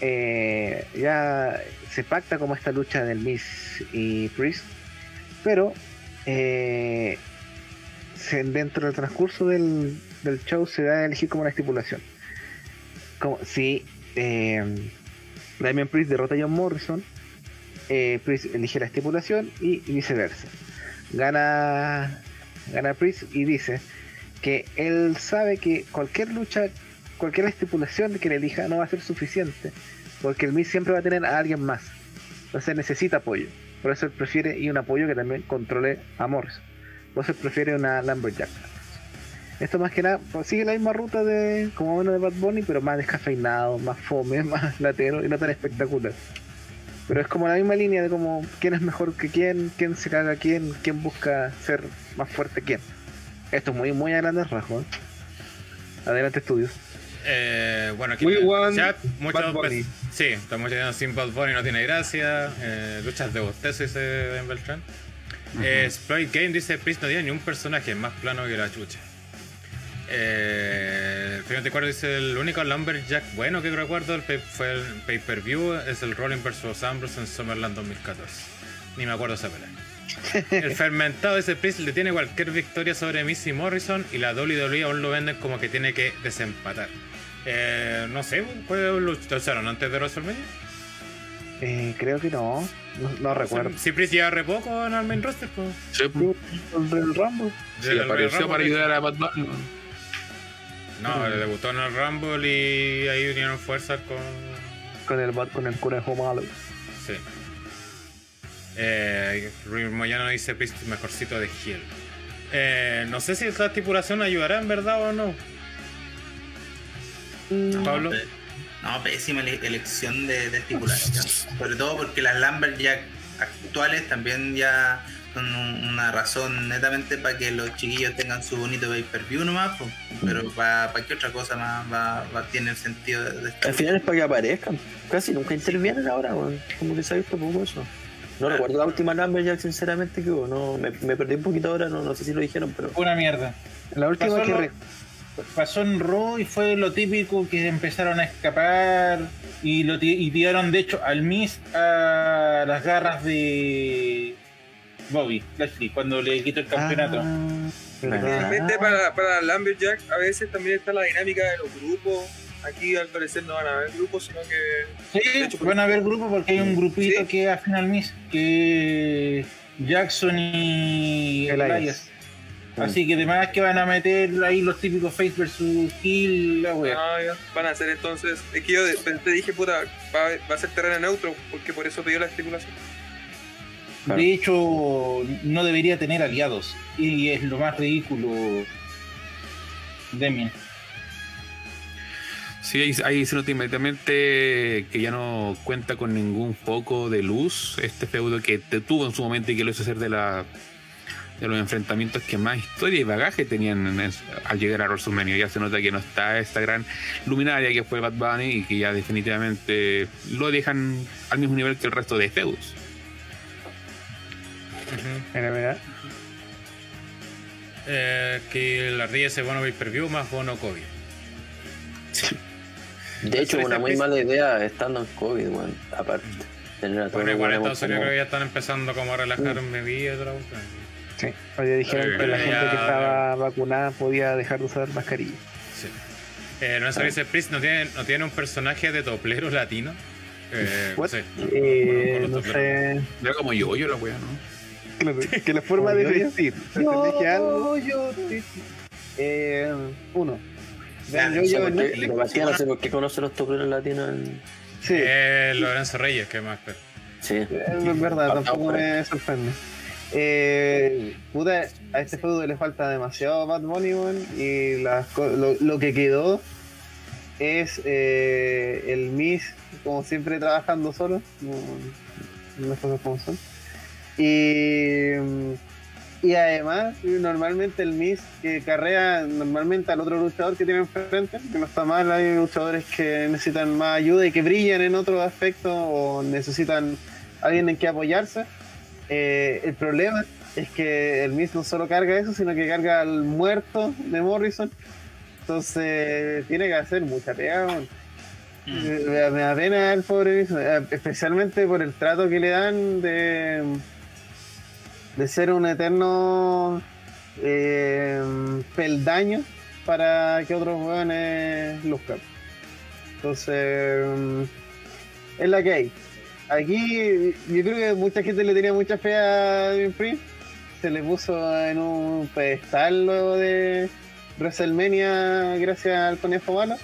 Speaker 9: eh, ya se pacta como esta lucha del Miz y Priest, pero eh, dentro del transcurso del, del show se da a elegir como una estipulación. Como si eh, Damian Priest derrota a John Morrison, eh, Priest elige la estipulación y viceversa. Gana, gana Priest y dice que él sabe que cualquier lucha, cualquier estipulación que le elija no va a ser suficiente, porque el Miz siempre va a tener a alguien más. Entonces necesita apoyo. Por eso él prefiere y un apoyo que también controle a Morrison. Por eso él prefiere una Lumberjack. Esto más que nada pues, sigue la misma ruta de como menos de Bad Bunny, pero más descafeinado, más fome, más latero y no tan espectacular. Pero es como la misma línea de como quién es mejor que quién, quién se caga a quién, quién busca ser más fuerte quién. Esto es muy, muy a grandes rasgos. Adelante, estudios.
Speaker 4: Eh, bueno, aquí
Speaker 11: We
Speaker 4: en el
Speaker 11: want
Speaker 4: chat, sí, estamos diciendo sin Bad Bunny no tiene gracia. Eh, luchas de bostezo, dice Ben Beltrán. Eh, Exploit Game dice: Priest no tiene ni un personaje más plano que la chucha. Eh, el 24 dice: El único Lumberjack bueno que recuerdo el pay- fue el pay per view es el Rolling vs Ambrose en Summerland 2014. Ni me acuerdo esa pelea. El fermentado dice Priest le tiene cualquier victoria sobre Missy Morrison y la WWE aún lo venden como que tiene que desempatar. Eh, no sé, ¿cuál lucharon antes de WrestleMania?
Speaker 9: Eh, creo que no, no, no recuerdo.
Speaker 4: Si Priest lleva re poco en el main roster, pues.
Speaker 5: Sí, pues,
Speaker 9: El del Rumble.
Speaker 5: sí, apareció para ayudar a Bunny.
Speaker 4: No, le debutó en el Rumble y ahí unieron fuerzas con.
Speaker 9: Con el bat con el conejo malo.
Speaker 4: Sí. Eh, River Moyano dice Priest mejorcito de Hill. Eh, no sé si esta estipulación ayudará en verdad o no.
Speaker 2: No,
Speaker 4: Pablo.
Speaker 2: pe- No, pésima ele- elección de, de estipulación. Sobre todo porque las Lumberjack actuales también ya son un- una razón netamente para que los chiquillos tengan su bonito pay per view nomás, pero para qué otra cosa más va, va- tiene el sentido de.
Speaker 3: Al final es para que aparezcan. Casi nunca intervienen ahora, weón. Como que se ha visto poco eso. No recuerdo la última Lumberjack, sinceramente, que hubo. No, me, me perdí un poquito ahora, no, no sé si lo dijeron, pero.
Speaker 7: Fue una mierda.
Speaker 9: La última
Speaker 7: Pasó
Speaker 9: que
Speaker 7: lo-
Speaker 9: re-
Speaker 7: Pasó en Raw y fue lo típico que empezaron a escapar y lo y tiraron de hecho al Miz a las garras de Bobby Lashley cuando le quitó el campeonato.
Speaker 9: Ah.
Speaker 11: Realmente para, para Lumberjack a veces también está la dinámica de los grupos. Aquí al parecer no van a haber grupos, sino que
Speaker 7: Sí,
Speaker 11: hecho,
Speaker 7: van a haber grupos porque hay un grupito
Speaker 11: Sí.
Speaker 7: que afina al Miz, que Jackson y
Speaker 9: Elias.
Speaker 7: Elias. Así que además que van a meter ahí los típicos face versus Hill, la wea.
Speaker 11: ah, ya, van a hacer entonces. Es que yo de- te dije, puta, va, va a ser terreno neutro, porque por eso pidió la estipulación.
Speaker 7: De hecho, no debería tener aliados. Y es lo más ridículo. Demian.
Speaker 5: Sí, ahí, ahí se nota inmediatamente que ya no cuenta con ningún foco de luz. Este feudo que te tuvo en su momento y que lo hizo ser de la de los enfrentamientos que más historia y bagaje tenían en es- al llegar a WrestleMania. Ya se nota que no está esta gran luminaria que fue Bad Bunny y que ya definitivamente lo dejan al mismo nivel que el resto de feudos.
Speaker 9: Era verdad.
Speaker 4: Eh, que la ardilla ese bono pay per view más bono COVID.
Speaker 3: De hecho, una muy mala idea estando en COVID, weón. Aparte. Tener a todos
Speaker 4: Bueno,
Speaker 3: los
Speaker 4: igual en Estados Unidos creo que ya están empezando como a relajar medidas y otra cosa.
Speaker 9: Sí. Oye, dijeron
Speaker 4: Eh,
Speaker 9: que la
Speaker 4: ya-
Speaker 9: gente que estaba vacunada podía dejar de usar mascarilla.
Speaker 4: Sí. Eh, no dice Priest no tiene, no tiene un personaje de toplero latino. Eh, no
Speaker 9: What?
Speaker 4: sé.
Speaker 9: Eh, no sé.
Speaker 5: Era como yo, yo la wea, ¿no?
Speaker 9: Claro, que la forma de
Speaker 6: Como yo.
Speaker 9: ¿Se te dije algo? Eh, uno.
Speaker 2: Claro,
Speaker 6: yo, yo, no-
Speaker 3: de partida no sé por qué conoce los topleros latinos. en-
Speaker 6: Sí,
Speaker 4: Eh, Lorenzo Reyes, que más. pero-
Speaker 3: Sí.
Speaker 6: es verdad, tampoco me sorprende. Eh, puta, a este feudo le falta demasiado Bad Bunny, y las lo, lo que quedó es eh, el Miss, como siempre, trabajando solo, no- las cosas como son. Y, y además, normalmente el Miss que carrea normalmente al otro luchador que tiene enfrente, que no está mal, hay luchadores que necesitan más ayuda y que brillan en otros aspectos o necesitan alguien en que apoyarse. Eh, el problema es que el Miss no solo carga eso, sino que carga al muerto de Morrison. Entonces tiene que hacer mucha pega. weón. Me, me da pena el pobre Miss, eh, especialmente por el trato que le dan de, de ser un eterno eh, peldaño para que otros weones luzcan. Entonces, es la que hay. Aquí yo creo que mucha gente le tenía mucha fe a Devin Priest. Se le puso en un pedestal luego de WrestleMania gracias al conejo malo.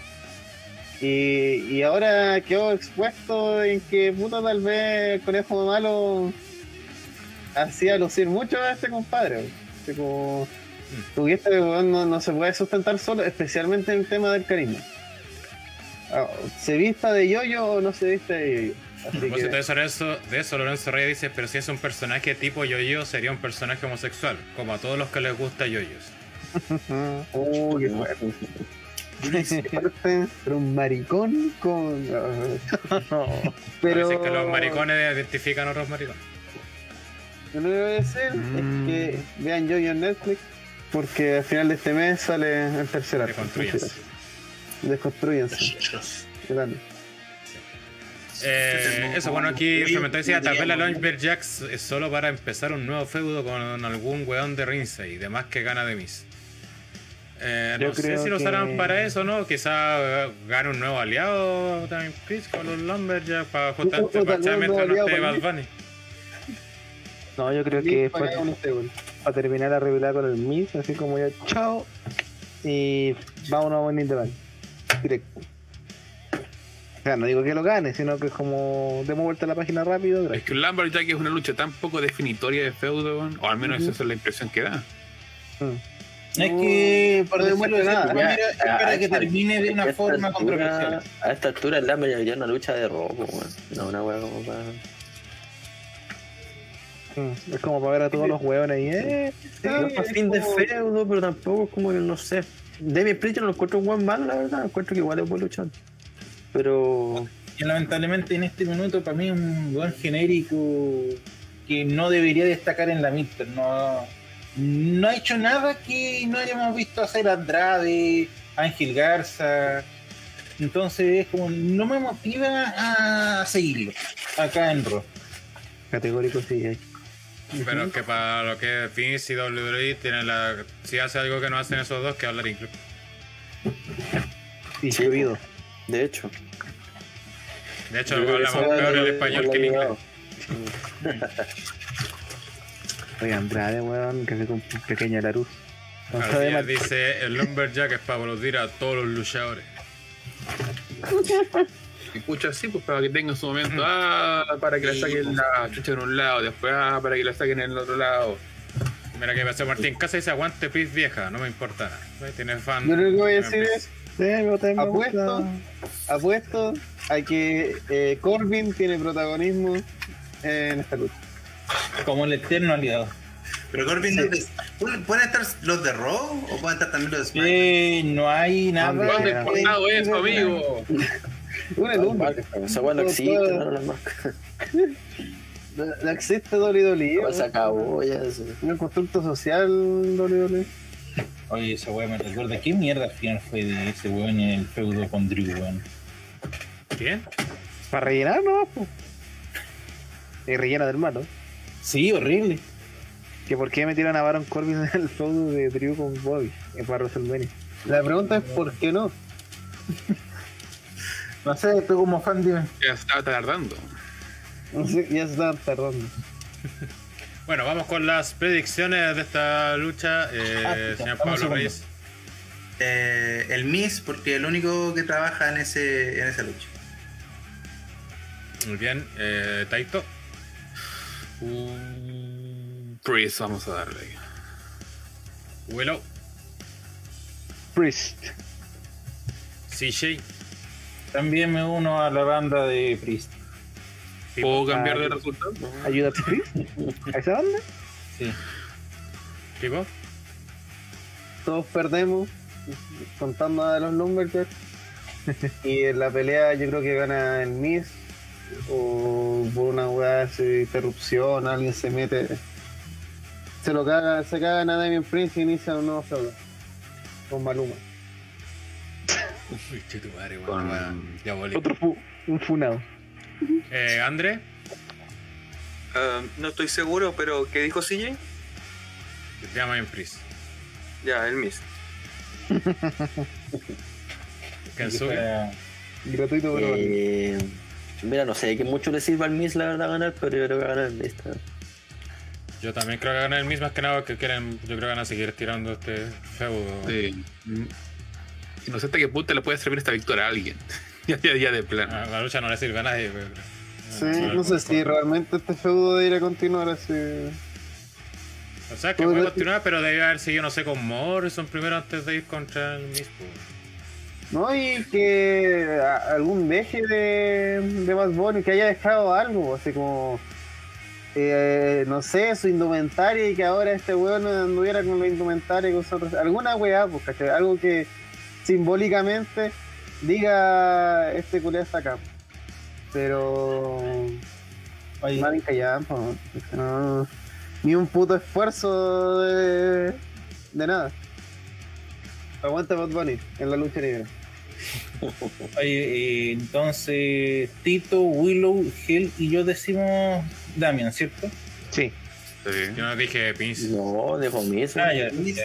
Speaker 6: Y, y ahora quedó expuesto en que puta tal vez el conejo malo hacía lucir mucho a este compadre. Así como, porque este weón no, no se puede sustentar solo, especialmente en el tema del carisma. Ah, ¿Se vista de yoyo o no se viste de yoyo?
Speaker 4: A
Speaker 6: Así
Speaker 4: propósito
Speaker 6: que,
Speaker 4: de eso, de eso, Lorenzo Reyes dice, pero si es un personaje tipo yo-yo, sería un personaje homosexual, como a todos los que les gusta yoyos.
Speaker 6: oh, qué. Fuerte, Pero un maricón con. Pero.
Speaker 4: Parece que los maricones identifican a otros maricones.
Speaker 6: Lo único que voy a decir
Speaker 3: Mm.
Speaker 6: es que vean Yoyo en Netflix, porque al final de este mes sale el tercer acto.
Speaker 4: Deconstrúyense.
Speaker 6: Desconstruyense. Grande.
Speaker 4: Eh, eso, bueno, aquí Fermentó decía, tal vez la Launchbear Jax es solo para empezar un nuevo feudo con algún weón de Rinsey, de más que gana de Miss. Eh,
Speaker 9: Yo
Speaker 4: no sé si lo
Speaker 9: que-
Speaker 4: usarán para eso, ¿no? Quizá eh, gane un nuevo aliado también Chris con los Lumberjacks para justamente
Speaker 6: un
Speaker 4: mientras no esté Bad Bunny.
Speaker 9: No, yo creo que
Speaker 6: para
Speaker 9: fue
Speaker 6: uno este,
Speaker 9: para terminar la revelada con el Miss, así como ya, chao. Y vámonos a buen Interbank. Directo. O sea, no digo que lo gane, sino que es como demos vuelta a la página rápido.
Speaker 5: Es que un Lumberjack es una lucha tan poco definitoria de feudo, weón, o al menos esa es la impresión que da.
Speaker 7: Es que, por
Speaker 6: No
Speaker 7: decirlo de
Speaker 6: nada.
Speaker 7: manera, es para que termine de una
Speaker 3: A
Speaker 7: forma
Speaker 3: altura-
Speaker 7: controversial.
Speaker 3: A esta altura el Lambert ya es una lucha de robo, weón. No, una weá como para.
Speaker 9: Mm, Es como para ver a todos los hueones ahí, eh.
Speaker 3: No es
Speaker 6: es
Speaker 3: fin de feudo, pero tampoco es como que no sé. Demi yo no lo encuentro un buen malo, la verdad. Encuentro que igual es buen luchar. Pero.
Speaker 7: Y lamentablemente en este minuto para mí es un buen genérico que no debería destacar en la Mister. No, no ha hecho nada que no hayamos visto hacer Andrade, Ángel Garza. Entonces es como no me motiva a seguirlo acá en Raw.
Speaker 9: Categórico sí, hay.
Speaker 4: Pero es que para lo que es Vince y WWE tiene la. Si hace algo que no hacen esos dos, que hablar incluso.
Speaker 9: Incluido.
Speaker 3: De hecho.
Speaker 4: De hecho, hablamos peor el
Speaker 3: es
Speaker 4: español que el inglés.
Speaker 9: Oye, Andrade, weón, que se con pequeña la luz. No
Speaker 4: Al
Speaker 9: sabe
Speaker 4: día
Speaker 9: mal.
Speaker 4: dice el Lumberjack es para aplaudir a todos los luchadores.
Speaker 5: Y pucha así, pues para que tenga su momento, ah, para que la saquen la chucha en un lado, después, ah, para que la saquen en el otro lado.
Speaker 4: Mira que pasó Martín Casa y dice aguante Pris vieja, no me importa nada. Tiene fan.
Speaker 6: Yo lo único que voy a decir es
Speaker 9: Sí,
Speaker 6: Apuesto. apuesto a que eh, Corbin tiene protagonismo en esta lucha.
Speaker 7: Como el eterno aliado.
Speaker 2: Pero Corbin, no es- ¿pueden pueden estar los de Raw o pueden estar también los de SmackDown?
Speaker 7: Eh, no hay nada.
Speaker 5: ¿Dónde
Speaker 6: eh,
Speaker 5: has eso, amigo?
Speaker 6: Una lumbre.
Speaker 3: Esa weá no existe, no, la marca.
Speaker 6: No no existe WWE.
Speaker 3: No, se acabó ya. eso.
Speaker 6: Un constructo social WWE.
Speaker 7: Oye, esa weá me recuerda. ¿Qué mierda al final fue de ese weón en el feudo con Drew, weón?
Speaker 4: ¿Quién?
Speaker 9: Para rellenar, no, po. Y rellena del malo.
Speaker 7: Sí, horrible.
Speaker 9: Que por qué metieron a Baron Corbin en el feudo de Drew con Bobby en para WrestleMania.
Speaker 6: La pregunta es ¿por qué no?
Speaker 7: No sé, tú como fan dime.
Speaker 5: Ya estaba tardando.
Speaker 6: No sé, ya se estaban tardando.
Speaker 4: Bueno, vamos con las predicciones de esta lucha, eh,
Speaker 7: Ah,
Speaker 4: señor Pablo. Reyes.
Speaker 2: eh, el Miss, porque es el único que trabaja en, ese, en esa lucha.
Speaker 4: Muy bien, eh, Taito.
Speaker 5: Un Priest, vamos a darle.
Speaker 4: Willow.
Speaker 9: Priest.
Speaker 4: CJ.
Speaker 7: También me uno a la banda de Priest.
Speaker 5: ¿Puedo cambiar de resultado?
Speaker 9: ¿Ayuda a Priest? ¿A esa banda?
Speaker 7: Sí.
Speaker 4: Pipo.
Speaker 6: Todos perdemos, contando a los Lumberjacks. y en la pelea yo creo que gana el Miss. O por una weá de interrupción, alguien se mete. Se lo caga, se caga a Damian Prince y inicia un nuevo feudo. Con Maluma.
Speaker 4: Uy, tu madre, weón,
Speaker 5: Con-
Speaker 4: volé.
Speaker 9: Otro fu un funado.
Speaker 4: Eh, André.
Speaker 11: Ah, no estoy seguro, pero ¿qué dijo CJ?
Speaker 4: Llama en Pris.
Speaker 11: Ya, el Miss.
Speaker 4: Kensuke.
Speaker 6: Gratuito, pero bueno.
Speaker 3: Eh, mira, no sé que mucho le sirva al Miss la verdad ganar, pero yo creo que va a ganar el Miss. también.
Speaker 4: Yo también creo que ganar el mismo, más que nada que quieren, yo creo que van a seguir tirando este feudo.
Speaker 5: Sí. Mm. Y no sé hasta qué punto le puede servir esta victoria a alguien. ya, ya, ya de plano.
Speaker 4: A la lucha no le sirve a nadie. pero-
Speaker 6: Sí, no sé si realmente este feudo debería continuar así.
Speaker 4: O sea, que puede continuar, pero debe haber seguido, no sé, con Morrison primero antes de ir contra el mismo.
Speaker 6: No, y que algún deje de, de Bad Bunny, que haya dejado algo, así como, eh, no sé, su indumentaria y que ahora este weón anduviera con la indumentaria y con su otro- alguna weá, pues, ¿cachai? Algo que simbólicamente diga este culé está acá. Pero
Speaker 7: Oye,
Speaker 6: pues, no, ni un puto esfuerzo de, de nada. Aguanta Bad Bunny en la lucha libre.
Speaker 7: oye, entonces Tito, Willow, Hell y yo decimos Damian, ¿cierto?
Speaker 9: Sí.
Speaker 5: Sí.
Speaker 4: Yo no dije Pins.
Speaker 3: No, dejo Miss.
Speaker 7: Ah, ya.
Speaker 2: Miss.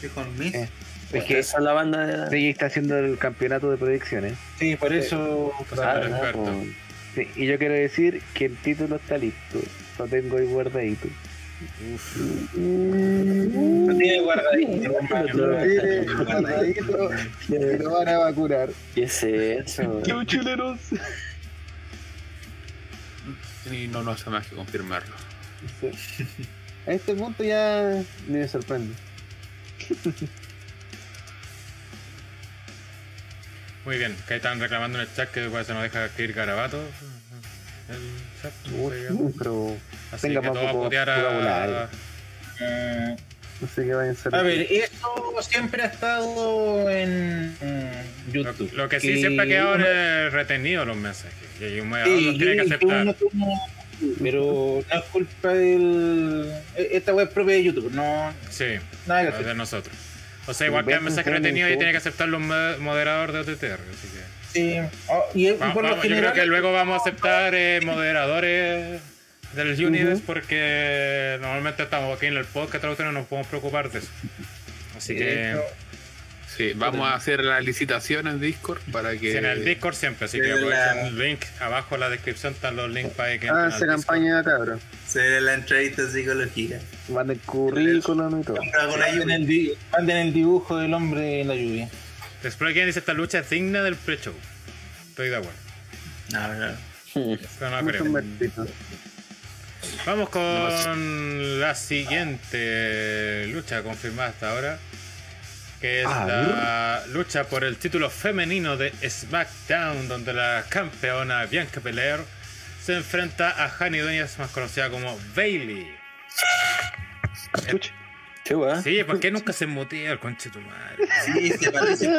Speaker 2: Dijo.
Speaker 9: Eh.
Speaker 3: Es que esa es la banda de.
Speaker 9: Sí, está haciendo el campeonato de predicciones.
Speaker 7: Sí, por eso.
Speaker 4: Ah,
Speaker 3: Ah, no,
Speaker 9: Sí, y yo quiero decir que el título está listo. Lo tengo ahí guardadito.
Speaker 7: Lo tiene guardadito.
Speaker 6: Lo tiene guardadito lo van a vacunar.
Speaker 3: ¿Qué es eso?
Speaker 9: ¡Qué chuleros!
Speaker 5: Y no nos hace más que confirmarlo.
Speaker 6: Sí. A este punto ya ni me sorprende.
Speaker 4: Muy bien, que ahí están reclamando en el chat que pues, se nos deja escribir garabato. El chat.
Speaker 9: Pero
Speaker 4: Así
Speaker 9: tenga
Speaker 4: que todo va a putear a.
Speaker 9: vocabulario.
Speaker 6: No sé qué vayan a ser.
Speaker 7: A ver, esto siempre ha estado en mm,
Speaker 4: Lo,
Speaker 7: YouTube.
Speaker 4: lo que sí
Speaker 7: Que
Speaker 4: siempre ha quedado
Speaker 7: uno-
Speaker 4: es retenido los mensajes. Y un moderador
Speaker 7: Sí,
Speaker 4: tiene que
Speaker 7: que
Speaker 4: aceptar.
Speaker 7: uno pero no es culpa del. e- Esta web propia de YouTube, no.
Speaker 4: Sí,
Speaker 7: Nada que
Speaker 4: es
Speaker 7: hacer.
Speaker 4: de nosotros. O sea, igual que el
Speaker 9: Ven,
Speaker 4: mensaje retenido y
Speaker 9: ven,
Speaker 4: tiene que aceptar los mo- moderador de OTTR. Así que.
Speaker 7: Sí. Oh, y, y
Speaker 4: Va-
Speaker 7: por
Speaker 4: vamos,
Speaker 7: lo
Speaker 4: yo creo que luego vamos a aceptar eh, moderadores del Universe porque normalmente estamos aquí en el podcast, no nos podemos preocupar de eso. Así
Speaker 7: Sí,
Speaker 4: que
Speaker 7: pero-
Speaker 5: Sí, vamos a hacer la licitación en Discord para que.
Speaker 4: sí, en el Discord siempre, así que
Speaker 2: de la-
Speaker 4: el link abajo en la descripción están los links para que
Speaker 6: Ah,
Speaker 4: entren
Speaker 6: esa campaña, cabrón.
Speaker 2: Se ve la entrevista de psicología.
Speaker 9: Manden currículum y todo.
Speaker 7: Manden el, manden el dibujo del hombre en la lluvia.
Speaker 4: Después quien dice esta lucha es digna del pre-show. Estoy de acuerdo.
Speaker 2: No, no.
Speaker 4: Pero no. Vamos con la siguiente lucha confirmada hasta ahora. Que es
Speaker 9: Ah,
Speaker 4: la lucha por el título femenino de SmackDown, donde la campeona Bianca Belair se enfrenta a Hani Dueñas, más conocida como Bailey.
Speaker 3: Qué weá.
Speaker 4: Sí, ¿por qué nunca se mutea el conche tu madre?
Speaker 2: Sí, se parece.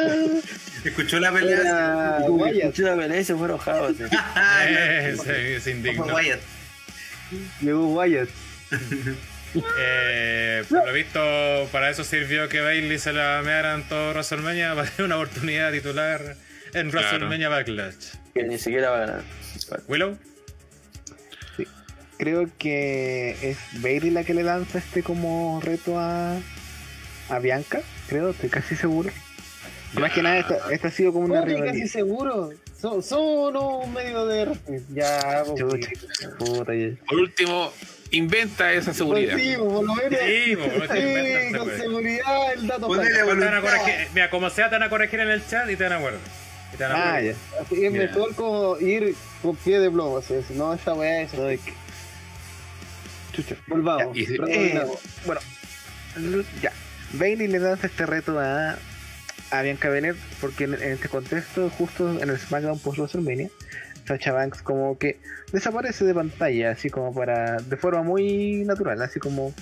Speaker 2: Escuchó la pelea.
Speaker 3: Escuché la pelea y se fue enojado.
Speaker 4: se, indignó.
Speaker 2: fue Wyatt.
Speaker 6: Llegó Wyatt.
Speaker 4: Eh, por lo visto, para eso sirvió que Bailey se la meara en todo WrestleMania para tener una oportunidad titular en
Speaker 5: Claro.
Speaker 4: WrestleMania Backlash.
Speaker 3: Que ni siquiera va a ganar.
Speaker 4: Willow,
Speaker 9: Creo que es Bailey la que le lanza este como reto a, a Bianca. Creo, estoy casi seguro. Más que nada, esta, esta ha sido como una
Speaker 6: ¿Cómo que casi
Speaker 9: rivalidad.
Speaker 6: seguro? Son, son un medio de. Ya,
Speaker 9: Chucha, puta, ya.
Speaker 5: Por último, inventa esa seguridad.
Speaker 6: Pues sí, por lo menos.
Speaker 4: Sí, pues,
Speaker 6: Sí, con seguridad el dato.
Speaker 4: Van a corregir- mira, como sea, te van a corregir en el chat y te van a guardar. Y te van a
Speaker 9: Ah, ya.
Speaker 6: Así es
Speaker 9: Mira.
Speaker 6: mejor como ir con pie de plomo, así es. No, esa weá es.
Speaker 9: Chucha.
Speaker 6: Volvamos.
Speaker 5: Ya, y-.
Speaker 9: Eh, bueno, ya. Bailey le lanza este reto a, a Bianca Belair porque en, en este contexto, justo en el SmackDown post WrestleMania, Sacha Banks como que desaparece de pantalla, así como para de forma muy natural, así como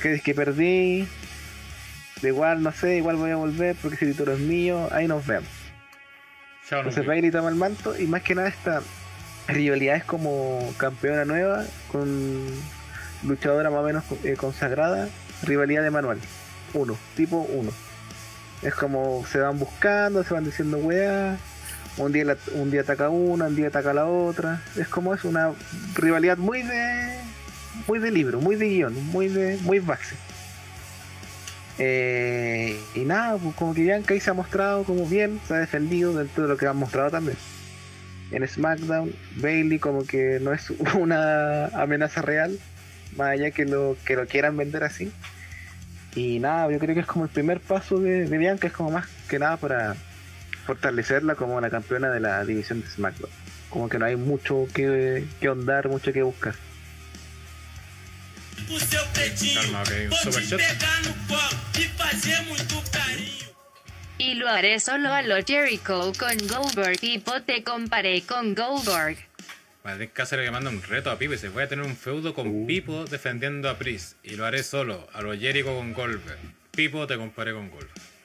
Speaker 9: que, que perdí, de igual no sé, igual voy a volver porque ese título es mío, ahí nos vemos.
Speaker 4: Chao,
Speaker 9: Entonces. Bailey toma el manto y más que nada esta rivalidad es como campeona nueva con luchadora más o menos eh, consagrada, rivalidad de manual, uno, tipo uno. Es como se van buscando, se van diciendo weá, un día, la- un día ataca una, un día ataca la otra, es como es una rivalidad muy de muy de libro, muy de guion, muy de muy base. Eh, y nada, pues como que Bianca ahí se ha mostrado como bien, se ha defendido dentro de lo que han mostrado también. En SmackDown, Bailey como que no es una amenaza real, más allá que lo, que lo quieran vender así. Y nada, yo creo que es como el primer paso de, de Bianca, es como más que nada para fortalecerla como la campeona de la división de SmackDown. Como que no hay mucho que, que ondar, mucho que buscar.
Speaker 4: Calma, ok. Super chat.
Speaker 10: Y lo haré solo a lo Jericho con Goldberg. Tipo te comparé con Goldberg.
Speaker 4: Madrid Cáceres que manda un reto a Pipo y dice, voy a tener un feudo con Pipo defendiendo a Pris y lo haré solo, a lo Jericho con Goldberg. Pipo te comparé con Goldberg.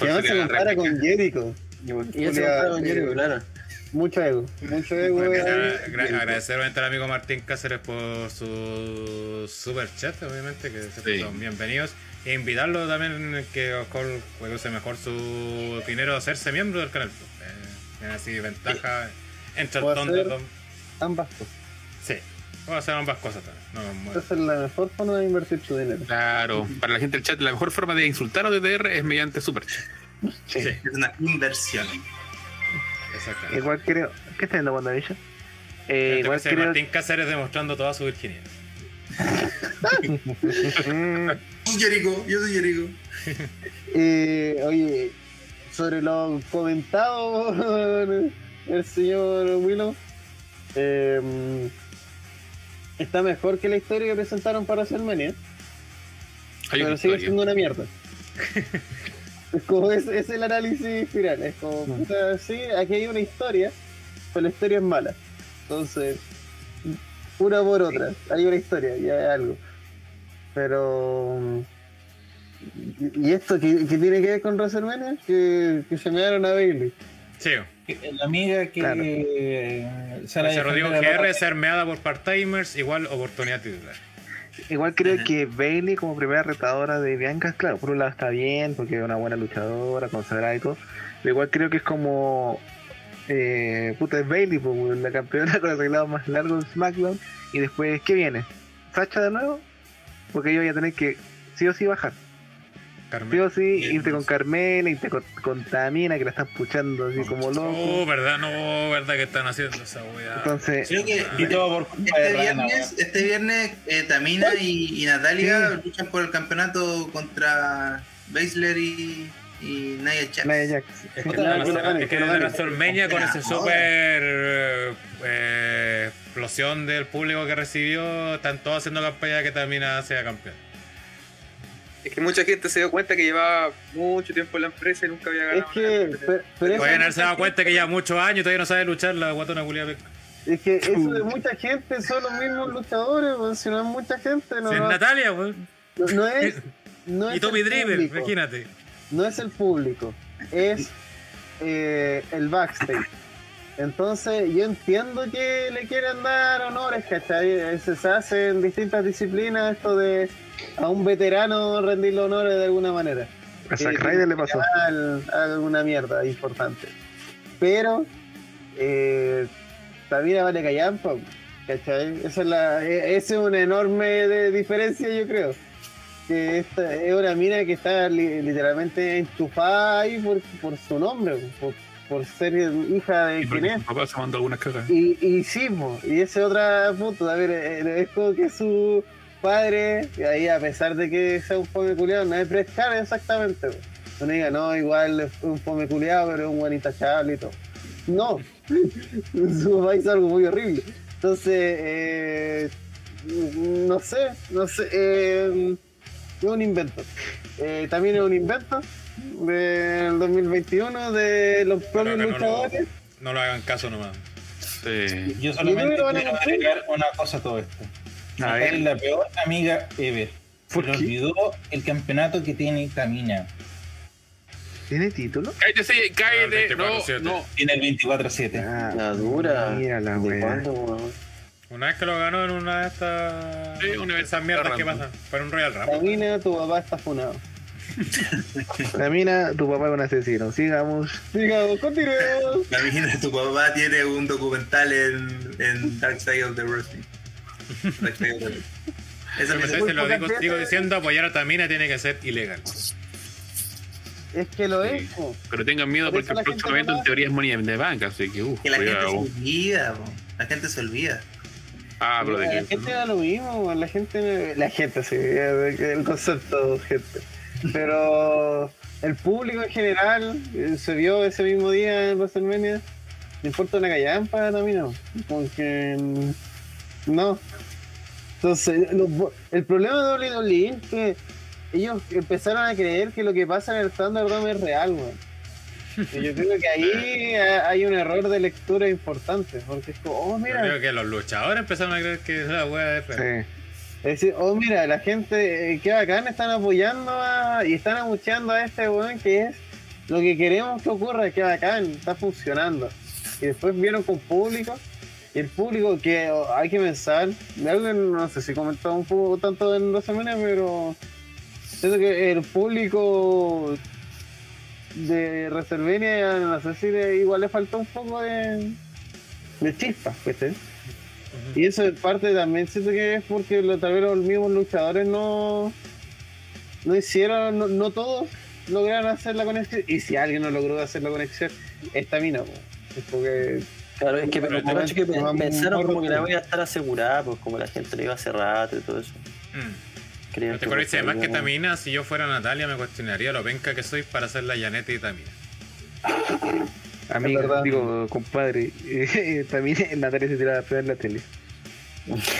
Speaker 6: Que no se
Speaker 5: sería la
Speaker 6: compara
Speaker 5: réplica?
Speaker 6: con Jericho.
Speaker 3: Y
Speaker 6: Julia,
Speaker 3: está con Jericho, claro.
Speaker 6: Mucho ego. Mucho ego.
Speaker 4: agradecer obviamente al amigo Martín Cáceres por su super chat, obviamente, que
Speaker 5: Sí.
Speaker 4: son bienvenidos. E invitarlo también que pues, use mejor su dinero a hacerse miembro del canal. Eh, así ventaja entre el don de.
Speaker 6: Ambas cosas.
Speaker 4: Sí, puedo hacer ambas cosas también. No.
Speaker 6: Esa es la mejor forma de invertir tu dinero.
Speaker 5: Claro, para la gente del chat, la mejor forma de insultar a DTR es mediante Super Chat.
Speaker 4: Sí,
Speaker 2: Es una inversión.
Speaker 4: exactamente.
Speaker 9: Igual creo. ¿Qué está viendo WandaVision? Eh, igual
Speaker 4: Igual
Speaker 9: creo.
Speaker 4: Martín Cáceres demostrando toda su virginidad.
Speaker 2: Yo soy Jericho, yo soy Jericho.
Speaker 6: Eh, oye, sobre lo comentado el señor Willow, eh, está mejor que la historia que presentaron para WrestleMania, pero sigue siendo una mierda. es como es, es el análisis final, es como, puta, sí, aquí hay una historia, pero la historia es mala. Entonces, una por otra, hay una historia, ya hay algo. Pero... ¿Y y esto qué, qué tiene que ver con WrestleMania? Que, que se me dieron a Bailey.
Speaker 4: Sí,
Speaker 7: La amiga que
Speaker 9: Claro.
Speaker 7: eh,
Speaker 4: José Rodrigo GR
Speaker 7: Roca-
Speaker 4: ser meada por part-timers, igual oportunidad titular.
Speaker 9: Igual creo que Bailey como primera retadora de Bianca, claro, por un lado está bien, porque es una buena luchadora, consagrada y todo, pero igual creo que es como eh, puta es Bailey, pues, la campeona con el reglado más largo de SmackDown, y después, ¿qué viene? ¿Sacha de nuevo? Porque yo voy a tener que sí o sí bajar. Sí
Speaker 4: Carmen.
Speaker 9: o sí, irte con Carmela, irte con, con Tamina, que la están puchando así como
Speaker 4: Oh,
Speaker 9: loco.
Speaker 4: verdad, no, verdad que están haciendo esa weá.
Speaker 9: Entonces,
Speaker 2: Creo que
Speaker 7: Y todo por culpa
Speaker 2: este
Speaker 7: de Rana,
Speaker 2: viernes, este viernes eh, Tamina y, y Natalia luchan por el campeonato contra Baszler y, y Nia Jax.
Speaker 9: Nia Jax.
Speaker 4: Es que
Speaker 6: Puta,
Speaker 4: la
Speaker 6: gane,
Speaker 4: es que la. WrestleMania con ese super eh, eh, explosión del público que recibió, están todos haciendo campaña de que Tamina sea campeón.
Speaker 11: Es que mucha gente se dio cuenta que llevaba mucho tiempo en la empresa y nunca había
Speaker 6: Es
Speaker 11: ganado.
Speaker 6: que,
Speaker 11: nada.
Speaker 6: pero, pero
Speaker 4: Pueden
Speaker 6: de
Speaker 4: haberse dado cuenta que ya muchos años y todavía no sabe luchar la guatona
Speaker 6: gente- es que eso de mucha gente son los mismos luchadores, pues, si no es mucha gente, no,
Speaker 4: Si es Natalia, pues.
Speaker 6: no- no es. No
Speaker 4: Y
Speaker 6: es
Speaker 4: Tommy
Speaker 6: el
Speaker 4: Driver, imagínate.
Speaker 6: No es el público, es eh, el backstage. Entonces, yo entiendo que le quieren dar honores, ¿cachai? Se se hace en distintas disciplinas esto de a un veterano rendirle honores de alguna manera.
Speaker 9: a Zack Ryder le pasó.
Speaker 6: al- alguna mierda importante. Pero eh, Tamina vale callampa, ¿cachai? Esa es la, e- esa es una enorme de- diferencia, yo creo. Que esta es una mina que está li- literalmente enchufada ahí por, por su nombre, por, por ser hija de
Speaker 5: Y
Speaker 6: quien es.
Speaker 5: papá se mandó algunas cagas.
Speaker 6: Y, y sí, po, y ese otro punto, a ver, eh, es como que su compadre, y ahí a pesar de que sea un fome culiado, no es prestar exactamente. po. No diga, no, igual es un fome culiado, pero es un buen intachable y todo. No, su papá hizo algo muy horrible. Entonces, eh, no sé, no sé, eh, es un invento. Eh, también es un invento del 2021 de los propios
Speaker 4: que no lo-
Speaker 6: luchadores.
Speaker 4: No lo hagan caso nomás.
Speaker 5: Sí.
Speaker 7: Yo solamente quiero agregar una cosa a todo esto.
Speaker 9: A ver.
Speaker 7: es la peor amiga ever. Se
Speaker 9: ¿Por
Speaker 7: le
Speaker 9: qué?
Speaker 7: olvidó el campeonato que tiene Tamina.
Speaker 9: ¿Tiene título?
Speaker 5: Cállate, sí, cállate.
Speaker 4: Ah,
Speaker 5: No,
Speaker 4: 24-7.
Speaker 5: no.
Speaker 7: Tiene el 24-7.
Speaker 9: Ah,
Speaker 3: La dura.
Speaker 9: Mira la
Speaker 3: ¿De cuándo?
Speaker 4: Una vez que lo ganó en una de estas.
Speaker 5: Sí, una vez.
Speaker 4: esas mierdas que pasan. En un Royal Rumble.
Speaker 6: Camina, tu papá está funado.
Speaker 9: La mina, tu papá es un asesino. Sigamos.
Speaker 6: Digamos, continuemos.
Speaker 2: La mina, tu papá tiene un documental en, en Dark Side of the Wrestling. Esa
Speaker 4: me lo digo, diciendo, apoyar a Tamina tiene que ser ilegal.
Speaker 6: Es que lo es. po.
Speaker 5: Pero tengan miedo
Speaker 6: Por
Speaker 5: porque el
Speaker 6: la
Speaker 5: próximo
Speaker 6: gente
Speaker 5: evento
Speaker 6: no
Speaker 5: en teoría es Money de Bank, así que uff,
Speaker 2: que la gente se olvida, po. la gente se olvida.
Speaker 5: Ah, pero de
Speaker 6: La
Speaker 5: que.
Speaker 6: gente da lo mismo, la gente, la gente sí, el concepto gente. Pero el público en general eh, se vio ese mismo día en WrestleMania. No importa una callampa también, no. Porque no. Entonces, lo- el problema de WWE es que ellos empezaron a creer que lo que pasa en el Thunderdome es real, weón. Y yo creo que ahí ha- hay un error de lectura importante, porque es como, oh,
Speaker 4: Yo
Speaker 6: mira,
Speaker 4: creo que los luchadores empezaron a creer que la wea es real.
Speaker 9: Sí.
Speaker 6: Es decir, oh mira, la gente, eh, qué bacán, están apoyando a- y están amucheando a este weón que es lo que queremos que ocurra, qué bacán, está funcionando. Y después vieron con público, el público que hay que pensar, algo no sé si comentaba un poco tanto en WrestleMania, pero siento que el público de WrestleMania, no sé si le- igual le faltó un poco de, de chispa, ¿viste? Y eso en parte también siento que es porque lo, tal vez los mismos luchadores no, no hicieron, no, no todos lograron hacer la conexión. Y si alguien no logró hacer la conexión, esta mina, po. es porque
Speaker 3: Claro, es que
Speaker 6: Pero
Speaker 3: pero, que pensaron como que la voy a estar asegurada, pues como la gente le iba hace rato y todo eso.
Speaker 4: Mm. Te acuerdas,
Speaker 3: a
Speaker 4: además que Tamina, si yo fuera Natalia, me cuestionaría lo penca que soy para hacer la Janet y Tamina.
Speaker 9: Amiga,
Speaker 6: verdad.
Speaker 9: digo, compadre. eh, también Natalia se tiraba a pegar en la tele.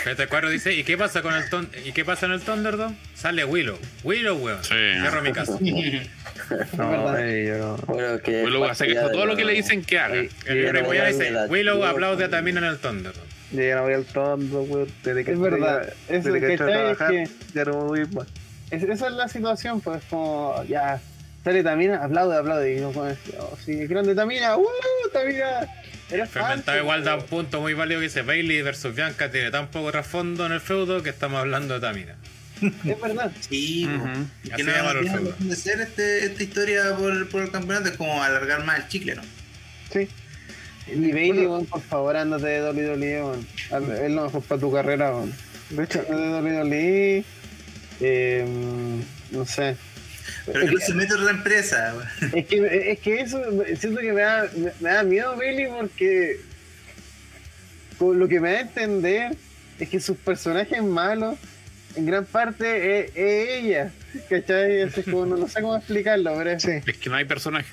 Speaker 4: Este cuadro dice, ¿y qué pasa con el ton ¿Y qué pasa en el Thunderdome? Sale Willow. Willow, weón.
Speaker 5: Sí.
Speaker 4: Cierro mi casa.
Speaker 9: No, no.
Speaker 3: Bueno, que
Speaker 5: Pues luego hace a todo lo que le dicen que haga.
Speaker 9: Ay,
Speaker 4: El
Speaker 9: yo no
Speaker 4: Ripollá
Speaker 9: voy a-
Speaker 4: dice, Willow
Speaker 3: la-
Speaker 4: aplaude a Tamina en el Thunderdome.
Speaker 9: yo ya no voy al tondo, weón. Desde que
Speaker 6: Es verdad,
Speaker 9: desde
Speaker 6: eso
Speaker 9: que
Speaker 6: que es
Speaker 9: trabajar,
Speaker 6: que-
Speaker 9: ya no voy más.
Speaker 6: es- esa es la situación, pues como ya sale Tamina, aplaude, aplaude. Y yo como, oh, sí, grande Tamina, ¡uh! Tamina. Era
Speaker 4: Fermentado igual da un punto muy válido que dice Bailey versus Bianca tiene tan poco trasfondo en el feudo que estamos hablando de Tamina.
Speaker 6: Es verdad.
Speaker 2: Sí.
Speaker 5: Ujú.
Speaker 2: Y
Speaker 4: Así
Speaker 2: que no,
Speaker 4: llama
Speaker 2: no
Speaker 4: el feudo.
Speaker 2: ser este, esta historia por, por el campeonato, es como alargar más el chicle, ¿no?
Speaker 9: Sí.
Speaker 6: Y Bailey, weón, por favor, ándate de WWE, weón. Es lo mejor para tu carrera, weón.
Speaker 9: De hecho,
Speaker 6: de WWE, eh, no sé.
Speaker 2: Pero que no se mete otra empresa.
Speaker 6: Es que, es que eso, siento que me da, me, da miedo Bailey porque con lo que me da a entender es que sus personajes malos, en gran parte es, es ella. ¿Cachai? Así como, no, no sé cómo explicarlo, pero es,
Speaker 9: sí.
Speaker 5: Es que no hay personaje.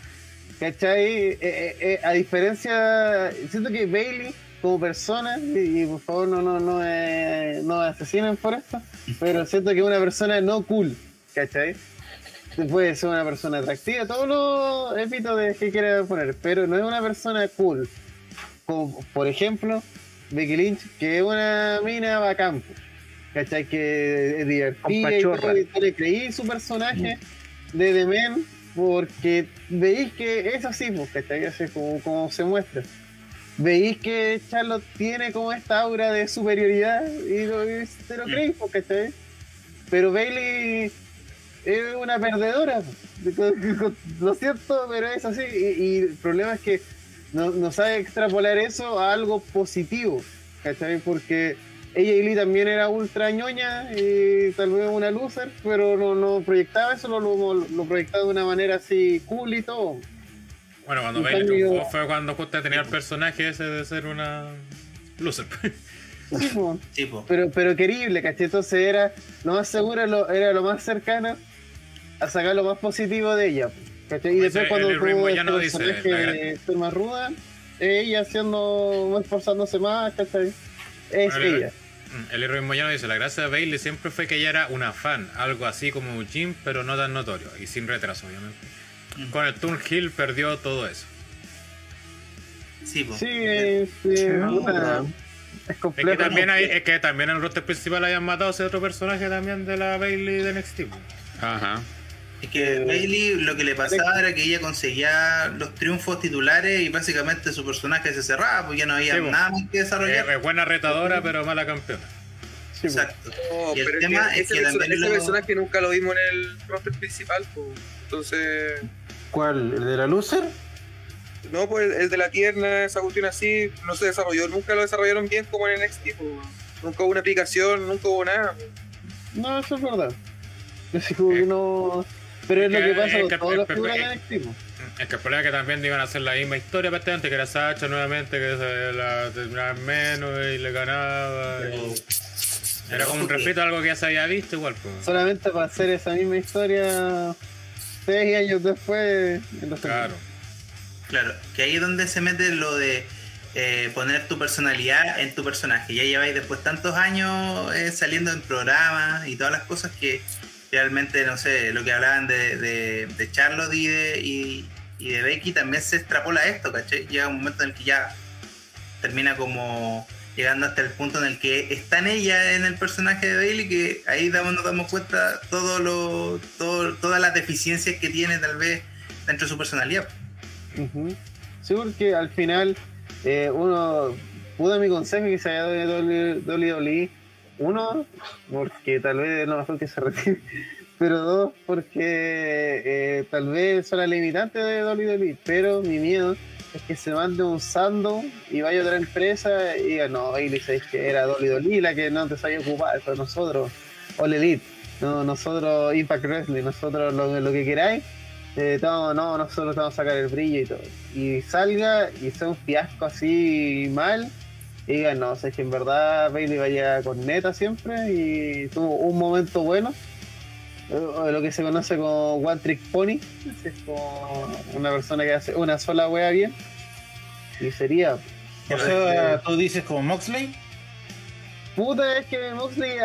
Speaker 6: ¿Cachai? Eh, eh, eh, a diferencia, siento que Bailey como persona, y, y por favor no, no, no, eh, no asesinen por esto, pero siento que es una persona no cool, ¿cachai? Puede ser una persona atractiva, todos los epítetos que quiera poner, pero no es una persona cool. Como, por ejemplo, Becky Lynch, que es una mina bacán, ¿cachai? Que es divertida y todo, y le creí su personaje de The Man porque veis que es así, pues, ¿cachai? Así como, como se muestra. Veis que Charlotte tiene como esta aura de superioridad y, lo, y te lo creéis, pues, ¿cachai? Pero Bailey es una perdedora, lo siento, pero es así. Y, y el problema es que no, no sabe extrapolar eso a algo positivo, ¿cachai? Porque ella y Lee también era ultra ñoña y tal vez una loser, pero no, no proyectaba eso, lo, lo, lo proyectaba de una manera así cool y todo.
Speaker 4: Bueno, cuando Bailey
Speaker 6: cambio-
Speaker 4: triunfó fue cuando justo tenía el personaje ese de ser una loser.
Speaker 6: Sí, po.
Speaker 2: Sí, po.
Speaker 6: pero, pero querible, ¿cachai? Entonces era lo más seguro, lo, era lo más cercano a sacar lo más positivo de ella. ¿cachai? Y
Speaker 4: Pues,
Speaker 6: después cuando
Speaker 4: el ritmo ya no dice,
Speaker 6: personaje ser más ruda, ella haciendo, esforzándose más, ¿cachai? Es ella.
Speaker 4: El héroe Moyano dice, la gracia de Bailey siempre fue que ella era una fan, algo así como un Jim, pero no tan notorio, y sin retraso, obviamente.
Speaker 2: Mm.
Speaker 4: Con el Turn Hill perdió todo eso.
Speaker 2: Sí, po.
Speaker 6: Sí, es, es
Speaker 4: Es
Speaker 6: complejo.
Speaker 4: que también hay, es que también en el roster principal hayan matado a ese otro personaje también de la Bailey de NXT. po.
Speaker 5: Ajá.
Speaker 2: Es que Bailey lo que le pasaba era que ella conseguía los triunfos titulares y básicamente su personaje se cerraba, porque ya no había
Speaker 4: Sí, po.
Speaker 2: nada más que
Speaker 4: Es,
Speaker 2: desarrollar.
Speaker 4: es buena retadora, pero mala campeona.
Speaker 6: Sí, po.
Speaker 2: Exacto.
Speaker 11: No,
Speaker 2: Y el
Speaker 11: pero es
Speaker 2: tema
Speaker 11: que
Speaker 2: es
Speaker 11: ese,
Speaker 2: que también
Speaker 11: ese
Speaker 2: lo-
Speaker 11: personaje nunca lo vimos en el roster principal, pues. entonces...
Speaker 7: ¿Cuál? ¿El de la loser?
Speaker 11: No, pues el de la tierna, esa cuestión así, no se desarrolló, nunca lo desarrollaron bien como en NXT, pues. nunca hubo una aplicación, nunca hubo nada. pues.
Speaker 6: No, eso es verdad. Así como que no. Pero es lo que
Speaker 4: que-
Speaker 6: pasa
Speaker 4: es
Speaker 6: con
Speaker 4: que-
Speaker 6: todas las
Speaker 4: es-
Speaker 6: figuras
Speaker 4: es-
Speaker 6: de NXT. po.
Speaker 4: Es que el problema es que también iban a hacer la misma historia prácticamente, que era Sacha nuevamente, que se la terminaba en menos y le ganaba. y- Era como un respeto a algo que ya se había visto igual. Pues.
Speaker 6: Solamente para hacer esa misma historia seis años después. en los
Speaker 4: Claro.
Speaker 2: Claro, que ahí es donde se mete lo de eh, poner tu personalidad en tu personaje. Ya lleváis después tantos años eh, saliendo en programas y todas las cosas que realmente, no sé, lo que hablaban de, de, de Charlotte y de, y, y de Becky también se extrapola esto, ¿cachai? Llega un momento en el que ya termina como llegando hasta el punto en el que está en ella, en el personaje de Bailey, que ahí damos, nos damos cuenta todo lo, todo, todas las deficiencias que tiene tal vez dentro de su personalidad.
Speaker 6: Ujú. Sí, porque al final eh, uno, pudo mi consejo que se haya dado WWE, uno, porque tal vez es lo mejor que se retire, pero dos, porque eh, tal vez son las limitantes de WWE, pero mi miedo es que se mande un sando y vaya a otra empresa y diga, no, Bailey, sabes que era WWE la que no te sabía ocupar, pero nosotros, All Elite, no, nosotros Impact Wrestling, nosotros lo, lo que queráis, eh, no, no, nosotros te vamos a sacar el brillo y todo. Y salga y sea un fiasco así mal. Y no, sé que en verdad Bailey vaya con neta siempre y tuvo un momento bueno. eh, o lo que se conoce como One Trick Pony. Es como una persona que hace una sola wea bien. Y sería.
Speaker 7: O sea, tú dices como Moxley.
Speaker 6: Puta, es que Moxley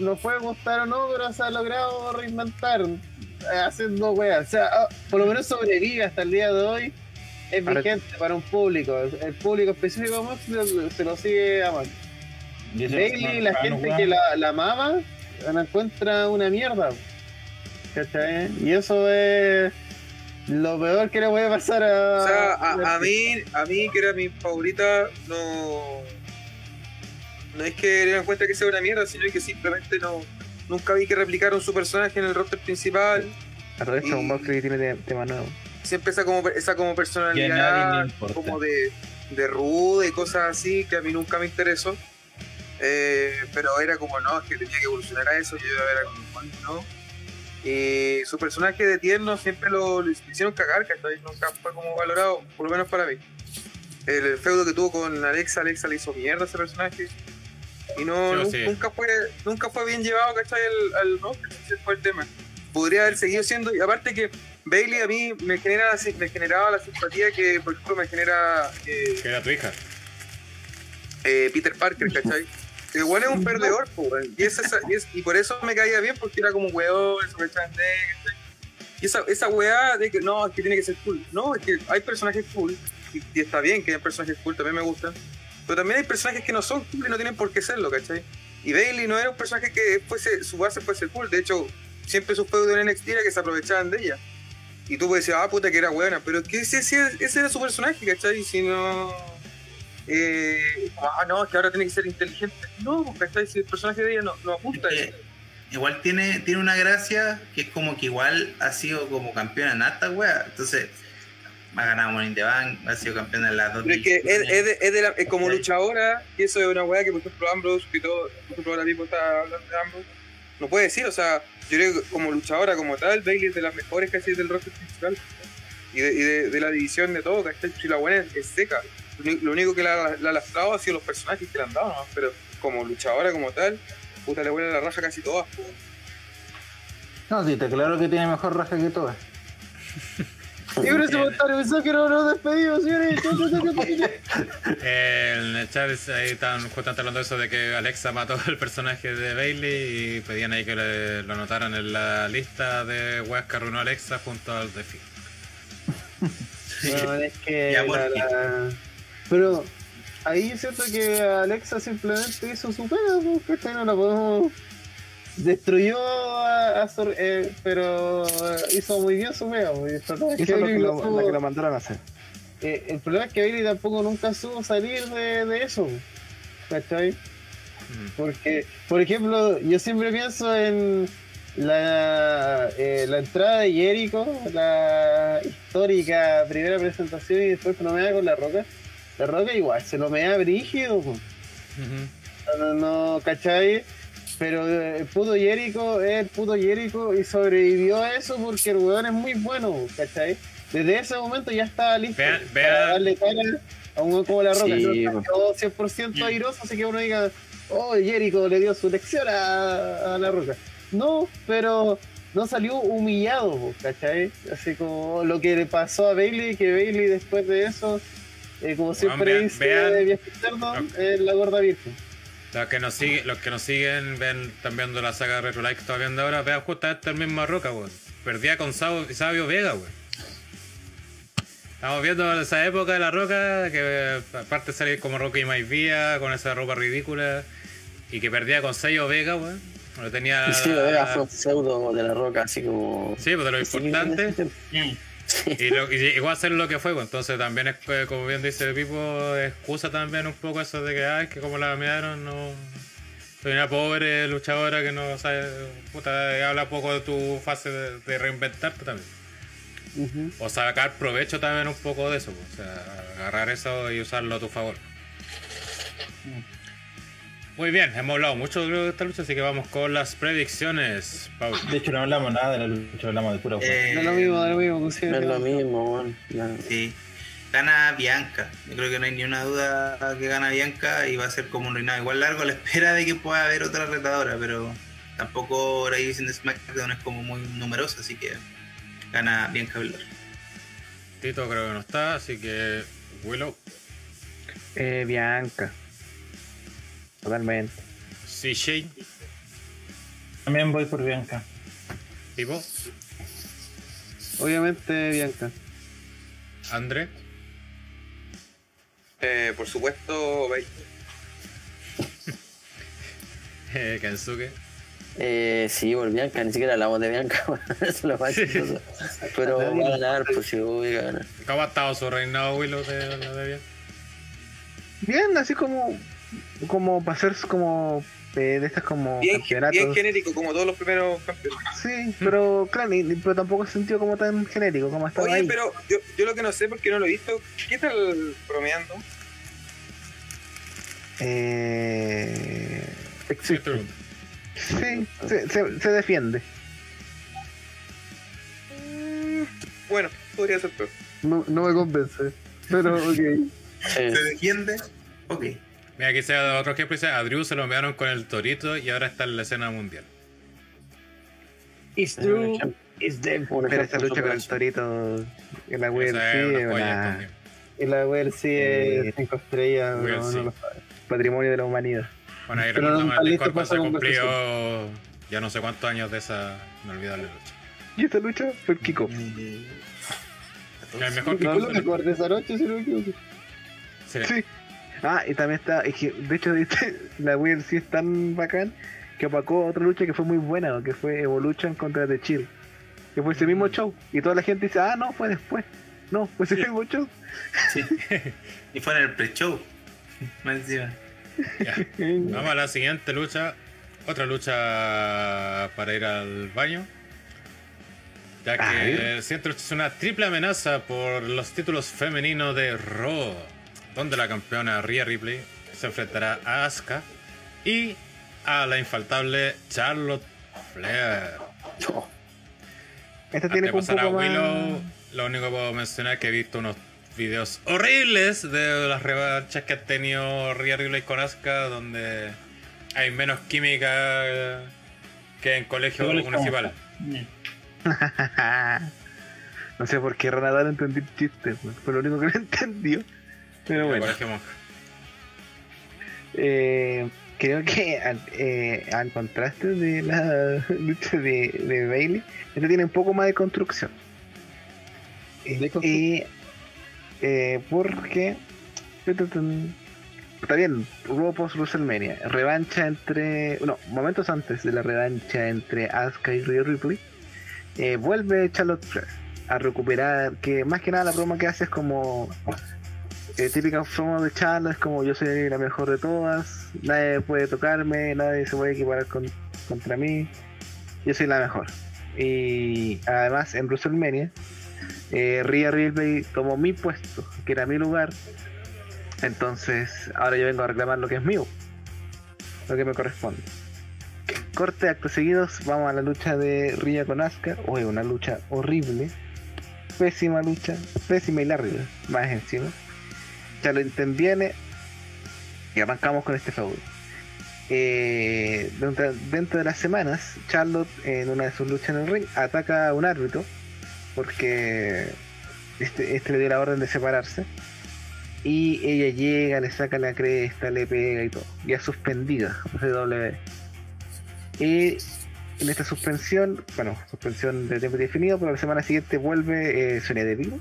Speaker 6: nos puede gustar o no, pero se ha logrado reinventar eh, haciendo weas. O sea, ah, por lo menos sobrevive hasta el día de hoy. Es
Speaker 9: Ahora-
Speaker 6: vigente para un público. El público específico de Moxley se lo sigue amando.
Speaker 7: Y ese-
Speaker 6: Bailey, la
Speaker 7: no,
Speaker 6: gente que la, la amaba, la encuentra una mierda. ¿Cachai? Y eso es lo peor que le puede pasar a.
Speaker 11: O sea, a, a mí, a mí que era mi favorita, no. No es que le en cuenta que sea una mierda, sino que simplemente no. Nunca vi que replicaron su personaje en el roster principal.
Speaker 9: Aprovecha
Speaker 11: Y-
Speaker 9: un Moxley que tiene te- tema nuevo.
Speaker 11: Siempre esa como, esa como personalidad, como de, de ruda y cosas así, que a mí nunca me interesó. Eh, pero era como, no, es que tenía que evolucionar a eso, y yo era como, "Juan, no. Y su personaje de tierno siempre lo, lo hicieron cagar, ¿cachai? Nunca fue como valorado, por lo menos para mí. El feudo que tuvo con Alexa, Alexa le hizo mierda a ese personaje. Y no,
Speaker 4: Sí, sí.
Speaker 11: nunca fue nunca fue bien llevado, ¿cachai? Al, al no, ese fue el tema. Podría haber seguido siendo, y aparte que Bailey a mí me, genera, me generaba la simpatía que, por ejemplo, me genera eh,
Speaker 4: Que era tu hija.
Speaker 11: eh, Peter Parker, ¿cachai? El weón es un perdedor, po, y, es esa- y, es- y por eso me caía bien, porque era como un weón, ¿cachai? Y esa, esa weá de que no, es que tiene que ser cool. No, es que hay personajes cool, y, y está bien que hay personajes cool, también me gustan. Pero también hay personajes que no son cool y no tienen por qué serlo, ¿cachai? Y Bailey no era un personaje que fuese, su base fuese cool. De hecho, siempre sus feudos en NXT era que se aprovechaban de ella. Y tú puedes decir, ah, puta, que era buena. Pero que ese, ese, ese era su personaje, ¿cachai? Si no. Eh, ah, no, es que ahora tiene que ser inteligente. No, ¿cachai? Si el personaje de ella no, no apunta a eso.
Speaker 2: igual tiene, tiene una gracia que es como que igual ha sido como campeona en harta wea. Entonces, ha ganado Money in the Bank, ha sido campeona en las dos.
Speaker 11: Pero es que es, de, es de la- es como luchadora, y eso es una weá que, por ejemplo, Ambrose, que todo, por ejemplo, ahora mismo está hablando de Ambrose, no puede decir, o sea, yo creo que como luchadora como tal, Bailey es de las mejores casi del roster principal. Y de, y de, de la división de todo, ¿cachai? Si la buena es, es seca. Lo único que la, la ha lastrado ha sido los personajes que le han dado, ¿no? Pero como luchadora como tal, puta le vuelve la raja casi todas. po.
Speaker 7: No, sí, te claro que tiene mejor raja que todas.
Speaker 6: Y por ese comentario pensó que no nos despedimos, señores.
Speaker 4: Eh, el chat es- ahí están justamente hablando de eso de que Alexa mató al personaje de Bailey y pedían ahí que le- lo anotaran en la lista de weas que arruinó Alexa junto al Defi.
Speaker 6: No, es que Pero ahí yo siento que Alexa simplemente hizo su pega, porque no la podemos. Destruyó a, a Sor- eh, pero hizo muy bien su pega. pues, el problema es que
Speaker 9: Eso es lo que,
Speaker 6: Bailey
Speaker 9: lo,
Speaker 6: no supo-
Speaker 9: la que lo mandaron a hacer.
Speaker 6: eh, el problema es que Bailey tampoco nunca supo salir de, de eso. ¿Cachai? Porque, por ejemplo, yo siempre pienso en la, eh, la entrada de Jericho, la histórica primera presentación y después se lo me da con la roca. La roca igual, se lo me da brígido. no, no, ¿cachai? Pero eh, el puto Jericho es el puto Jericho y sobrevivió a eso porque el weón es muy bueno, ¿cachai? Desde ese momento ya estaba listo
Speaker 4: Vean-
Speaker 6: para darle cara a un weón como la roca.
Speaker 3: Sí,
Speaker 6: no
Speaker 3: po.
Speaker 6: quedó 100% airoso, así que uno diga, oh, Jericho le dio su lección a, a la roca. No, pero no salió humillado, ¿cachai? Así como lo que le pasó a Bailey, que Bailey después de eso, eh, como siempre
Speaker 4: vean-
Speaker 6: dice viaje externo, es la gorda virgen.
Speaker 4: Los que nos siguen, los que nos siguen, ven, están viendo la saga de Retro Like que estamos viendo ahora, vean justamente el mismo Roca, weón. Perdía con Sabo- Sabio Vega, weón. Estamos viendo esa época de la Roca, que eh, aparte salir como Rocky Maivia, con esa ropa ridícula, y que perdía con Sabio Vega, weón. Lo tenía.
Speaker 3: Sí, Vega fue un pseudo de la roca, así como.
Speaker 4: Sí, pues de lo
Speaker 3: Sí,
Speaker 4: importante.
Speaker 2: Mm.
Speaker 4: Y, lo, y a ser lo que fue, pues, entonces también es, eh, como bien dice Pipo, excusa también un poco eso de que, ay, que como la miraron, no... Soy una pobre luchadora que no sabe, puta, habla poco de tu fase de, de reinventarte también. O sacar provecho también un poco de eso, pues, o sea, agarrar eso y usarlo a tu favor. Muy bien, hemos hablado mucho creo, de esta lucha, así que vamos con las predicciones, Paul.
Speaker 7: De hecho, no hablamos nada de la lucha, hablamos de pura.
Speaker 2: Eh,
Speaker 6: No es lo mismo, no es lo mismo. sí,
Speaker 3: No es lo mismo.
Speaker 2: Sí. Gana Bianca. Yo creo que no hay ni una duda que gana Bianca y va a ser como un reinado igual largo a la espera de que pueda haber otra retadora, pero tampoco la división de SmackDown es como muy numerosa, así que gana Bianca Belair.
Speaker 4: Tito creo que no está, así que Willow,
Speaker 9: Eh, Bianca. Totalmente.
Speaker 4: CJ,
Speaker 7: También voy por Bianca.
Speaker 4: Pipo,
Speaker 6: Obviamente, Bianca.
Speaker 4: André,
Speaker 11: Eh, por supuesto, Bailey.
Speaker 4: eh, Kensuke.
Speaker 3: Eh, sí, por Bianca, ni siquiera hablamos de Bianca. Eso es lo más chistoso. Pero va a ganar, pues sí, voy a ganar.
Speaker 4: ¿Cómo ha estado su reinado Willow de la de bien?
Speaker 9: Bien, así como. Como para hacer como. eh, de estas como
Speaker 11: Bien,
Speaker 9: campeonatos.
Speaker 11: bien genérico, como todos los primeros campeones.
Speaker 9: Sí, pero claro, pero tampoco se sintió como tan genérico como estaba
Speaker 11: Oye,
Speaker 9: ahí.
Speaker 11: pero yo, yo lo que no sé porque no lo he visto, ¿qué tal bromeando?
Speaker 9: Eh, existe. Sí, se, se, se defiende.
Speaker 11: Mm, Bueno, podría ser peor.
Speaker 6: No, no me convence. Pero, ok.
Speaker 2: ¿Se defiende? Ok.
Speaker 4: Mira, aquí se otro ejemplo, dice, a Drew se lo enviaron con el Torito y ahora está en la escena mundial.
Speaker 6: It's
Speaker 3: true,
Speaker 6: It's them.
Speaker 3: Un
Speaker 9: Pero
Speaker 3: ejemplo
Speaker 9: esa lucha con el torito en la
Speaker 4: es
Speaker 9: es
Speaker 4: también.
Speaker 6: Y la WLC es 5 estrellas.
Speaker 4: WLC.
Speaker 6: No, no lo sabe.
Speaker 9: patrimonio de la humanidad.
Speaker 4: Bueno, ahí recordamos el Discord se cumplió ya no sé cuántos años de esa inolvidable lucha.
Speaker 9: Y esta lucha fue el kickoff.
Speaker 2: Eh,
Speaker 4: El mejor
Speaker 6: lo mejor de esa noche, si no me equivoco.
Speaker 4: Sí.
Speaker 9: Sí. Ah, y también está, es que, de hecho, ¿viste? la UFC es tan bacán que opacó otra lucha que fue muy buena, que fue Evolution contra The Chill. Que fue ese mismo show. Y toda la gente dice, ah, no, fue después. No, fue ese mismo show.
Speaker 2: Sí. y fue en el pre-show. Más encima.
Speaker 4: Ya. Vamos a la siguiente lucha. Otra lucha para ir al baño. Ya que siento es una triple amenaza por los títulos femeninos de Raw. Donde la campeona Rhea Ripley se enfrentará a Asuka y a la infaltable Charlotte Flair.
Speaker 9: Esta
Speaker 4: Antes
Speaker 9: tiene un
Speaker 4: pasar a
Speaker 9: más...
Speaker 4: Willow, lo único que puedo mencionar es que he visto unos videos horribles de las revanchas que ha tenido Rhea Ripley con Asuka, donde hay menos química que en colegio municipal.
Speaker 9: no sé por qué Renata no entendí el chiste, weón. fue lo único que no entendió. Pero
Speaker 4: En
Speaker 9: bueno. Eh, creo que al, eh, al contraste de la lucha de, de Bailey, este tiene un poco más de construcción. Eh,
Speaker 6: ¿De construcción?
Speaker 9: y, eh, porque está bien, hubo post WrestleMania, revancha entre, no, momentos antes de la revancha entre Asuka y Rhea Ripley, eh, vuelve Charlotte Flair a recuperar, que más que nada la broma que hace es como eh, típica forma de Charlotte, es como yo soy la mejor de todas, nadie puede tocarme, nadie se puede equiparar con- contra mí, yo soy la mejor. Y además en WrestleMania, eh, Rhea Ripley tomó mi puesto, que era mi lugar, entonces ahora yo vengo a reclamar lo que es mío, lo que me corresponde. Corte, actos seguidos, vamos a la lucha de Rhea con Asuka, oye, una lucha horrible, pésima lucha, pésima y larga, más encima. Ya lo interviene y arrancamos con este feudo. Eh, dentro, de las semanas, Charlotte en una de sus luchas en el ring ataca a un árbitro porque este, este le dio la orden de separarse y ella llega, le saca la cresta, le pega y todo. Ya suspendida W. Y en esta suspensión, bueno, suspensión de tiempo definido, pero la semana siguiente vuelve eh, Sonia Deville.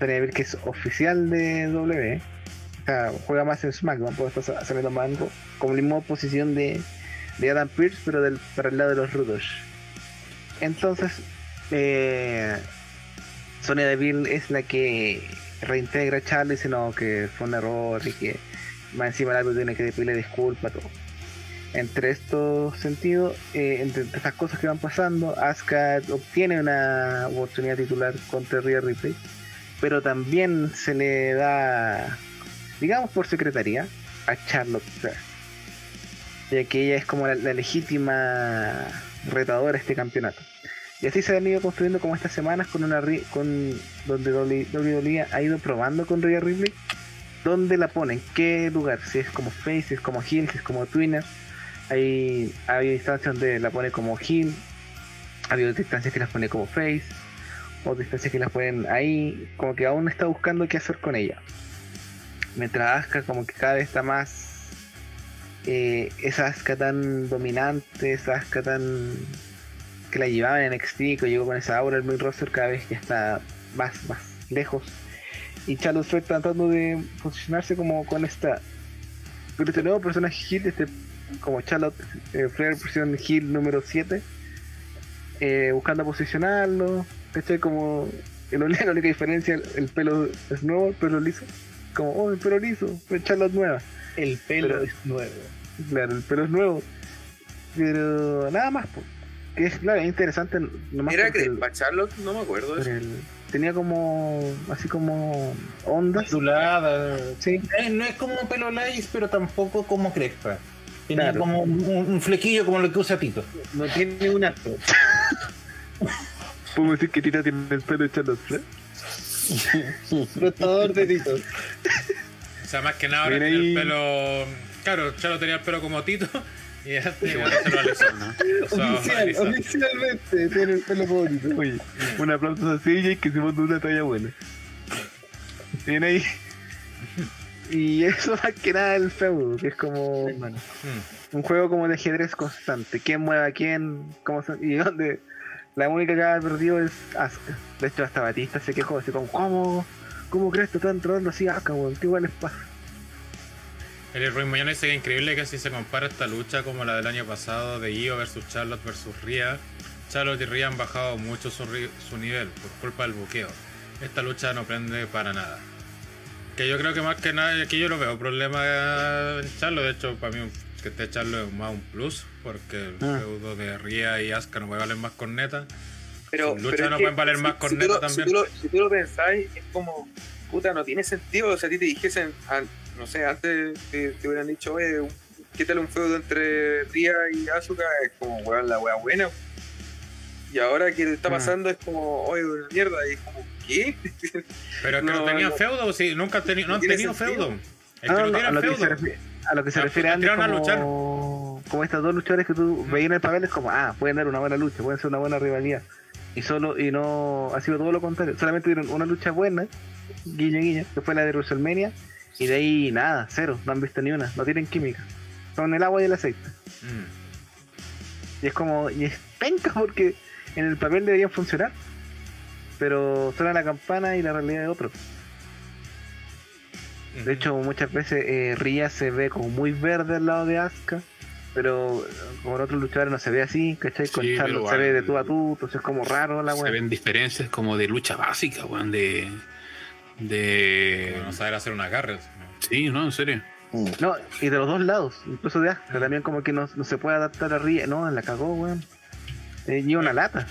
Speaker 9: Sonia Deville que es oficial de W. O sea, juega más en SmackDown, porque está saliendo más como la misma posición de, de Adam Pearce, pero del, para el lado de los rudos. Entonces, eh, Sonia Deville es la que reintegra a Charlie y dice no, que fue un error y que más encima el árbitro tiene que pedirle disculpas, todo. Entre estos sentidos, eh, entre estas cosas que van pasando, Asuka obtiene una oportunidad titular contra Rhea Ripley, pero también se le da, digamos por secretaría, a Charlotte Flair, ya que ella es como la, la legítima retadora de este campeonato. Y así se han ido construyendo como estas semanas con una con donde WWE ha ido probando con Rhea Ripley dónde la ponen, qué lugar, si es como face, si es como heel, si es como twinner. Hay, ha habido instancias donde la pone como heel, ha habido distancias que las pone como face, o distancias que las ponen ahí, como que aún está buscando qué hacer con ella. Mientras Asuka como que cada vez está más eh, esa Asuka tan dominante, esa Asuka tan que la llevaban en NXT, que llegó con esa aura el main roster cada vez que está más, más lejos. Y Charlotte Flair tratando de posicionarse como con esta con este nuevo personaje heel, este como Charlotte eh, Flair versión heel número 7, eh, buscando posicionarlo, ¿cachai? Como el, la única diferencia, el, el pelo es nuevo, el pelo liso, como, oh, el pelo liso, pero Charlotte nueva.
Speaker 7: El pelo
Speaker 9: Pero-
Speaker 7: es nuevo.
Speaker 9: Claro, el pelo es nuevo. Pero nada más, pues. Que es, claro, es interesante. Nomás
Speaker 11: Era que para Charlotte, no me acuerdo de
Speaker 9: por
Speaker 11: eso.
Speaker 9: el- tenía como. Así como. Ondas.
Speaker 7: Azulada.
Speaker 9: Sí.
Speaker 7: Eh, No es como un pelo lace, pero tampoco como crespa. Tiene
Speaker 9: Claro.
Speaker 7: como un, un flequillo como lo que usa Tito.
Speaker 6: No tiene un acto.
Speaker 9: Podemos decir que Tita tiene el pelo de Charlotte Flair.
Speaker 6: Rotador de Tito.
Speaker 4: O sea, más que nada ahora tiene el pelo. Claro, Chalo tenía el pelo como Tito y. Eso,
Speaker 6: Oficial, oficialmente tiene el pelo favorito.
Speaker 9: Oye, un aplauso a CJ que se mandó una talla buena. Bien ahí. Y eso más que nada el feudo, que es como
Speaker 4: Mm.
Speaker 9: un juego como de ajedrez constante. ¿Quién mueve a quién? Cómo se- y donde la única que ha perdido es Asuka. De hecho, hasta Batista se quejó así como, ¿cómo? ¿Cómo crees que están entrando así Asuka, weón? ¿Qué igual les pasa?
Speaker 4: El Ruiz Moyano dice que es increíble que si se compara esta lucha como la del año pasado de Io versus Charlotte versus Rhea, Charlotte y Rhea han bajado mucho su, nivel por culpa del buqueo. Esta lucha no prende para nada. Que yo creo que más que nada, aquí yo lo veo problema en Charlotte, de hecho para mí que Charlotte es más un plus, porque el
Speaker 9: Ah.
Speaker 4: feudo de Rhea y Asuka no puede valer más corneta.
Speaker 11: Pero,
Speaker 4: Sus luchas
Speaker 11: pero
Speaker 4: no pueden valer
Speaker 11: si-
Speaker 4: más corneta también.
Speaker 11: Si tú, lo, si tú lo pensáis, es como, puta, no tiene sentido. O sea, a ti te dijesen, no sé, antes te, te hubieran dicho, oye, un- ¿qué tal un feudo entre Ria y Asuka? Es como, weón, la wea buena. Y ahora que está
Speaker 9: Mm.
Speaker 11: pasando es como, oye, una mierda. Y es como, ¿qué?
Speaker 4: Pero es que no,
Speaker 11: No,
Speaker 4: tenían
Speaker 11: no.
Speaker 4: feudo, sí, nunca han tenido, no han tenido
Speaker 11: sentido.
Speaker 4: feudo. Es que
Speaker 9: Ah,
Speaker 4: no,
Speaker 9: no,
Speaker 4: tienen feudo.
Speaker 9: A lo que se refiere Andy como... como estos dos luchadores que tú veías en el papel, es como, ah, pueden dar una buena lucha, pueden ser una buena rivalidad. Y solo, y no, ha sido todo lo contrario. Solamente tuvieron una lucha buena, guiño guiño, que fue la de WrestleMania, y de ahí nada, cero, no han visto ni una, no tienen química. Son el agua y el aceite.
Speaker 4: Mm.
Speaker 9: Y es como, y es penca porque en el papel deberían funcionar. Pero suena la campana y la realidad es otro. De hecho, muchas veces eh, Ria se ve como muy verde al lado de Asuka, pero eh, como en otros luchadores no se ve así, ¿cachai? Con
Speaker 5: Sí,
Speaker 9: Charlotte se ve de tú a tú, entonces es como raro la
Speaker 5: Se
Speaker 9: weá.
Speaker 5: ven diferencias como de lucha básica, weón, de. de.
Speaker 4: Como no saber hacer una agarre.
Speaker 5: Sí, no, en serio.
Speaker 9: No, y de los dos lados, incluso de Asuka también como que no, no se puede adaptar a Ria. No, la cagó, weón. Eh, y una lata.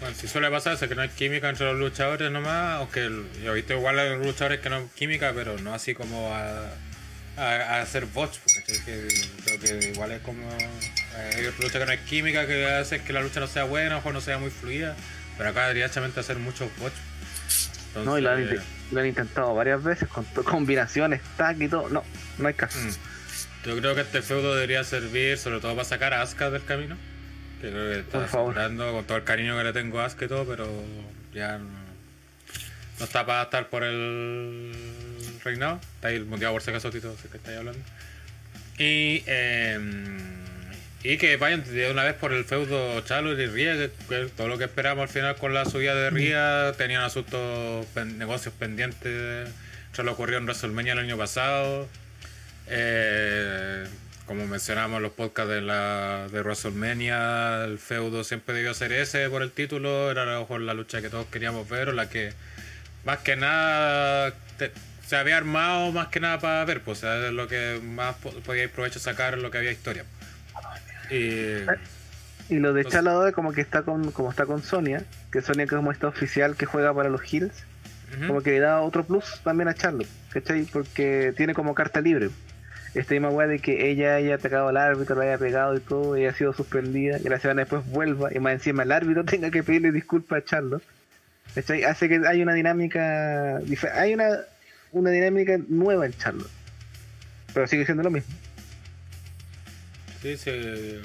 Speaker 4: Bueno, si suele pasarse que no hay química entre los luchadores nomás, aunque yo he visto igual a los luchadores que no hay química, pero no así como a, a, a hacer bots, porque que, creo que igual es como. Hay lucha que no hay química que hace que la lucha no sea buena o no sea muy fluida, pero acá directamente hacer muchos bots. Entonces,
Speaker 9: No, y lo han, inte- lo han intentado varias veces con combinaciones, tag y todo. No, no hay caso.
Speaker 4: mm, yo creo que este feudo debería servir sobre todo para sacar a Asuka del camino. Que creo que está asegurando con todo el cariño que le tengo a todo, pero ya no, no está para estar por el reinado. Está ahí el motivado por si acaso, Tito, que estáis hablando. Y, eh, y que vayan de una vez por el feudo Chalo y Ría, que, que todo lo que esperamos al final con la subida de Ría, tenían asuntos, pen- negocios pendientes. Eso lo ocurrió en WrestleMania el año pasado. Eh, como mencionamos en los podcasts de la de WrestleMania, el feudo siempre debió ser ese por el título, era a lo mejor la lucha que todos queríamos ver, o la que más que nada te- se había armado más que nada para ver, pues o sea, es lo que más po- podíais provecho sacar lo que había historia. Y
Speaker 9: Y lo de
Speaker 4: Entonces-
Speaker 9: Charlotte como que está con, como está con Sonia, que Sonia que es como esta oficial que juega para los Hills, como que le da otro plus también a Charlotte, ¿cachai? Porque tiene como carta libre. Esta misma weá de que ella haya atacado al árbitro, lo haya pegado y todo, y ha sido suspendida, y la semana después vuelva, y más encima el árbitro tenga que pedirle disculpas a. ¿Cachai? Hace que hay una dinámica, hay una, una dinámica nueva en Charlotte. Pero sigue siendo lo mismo.
Speaker 4: Sí, sí,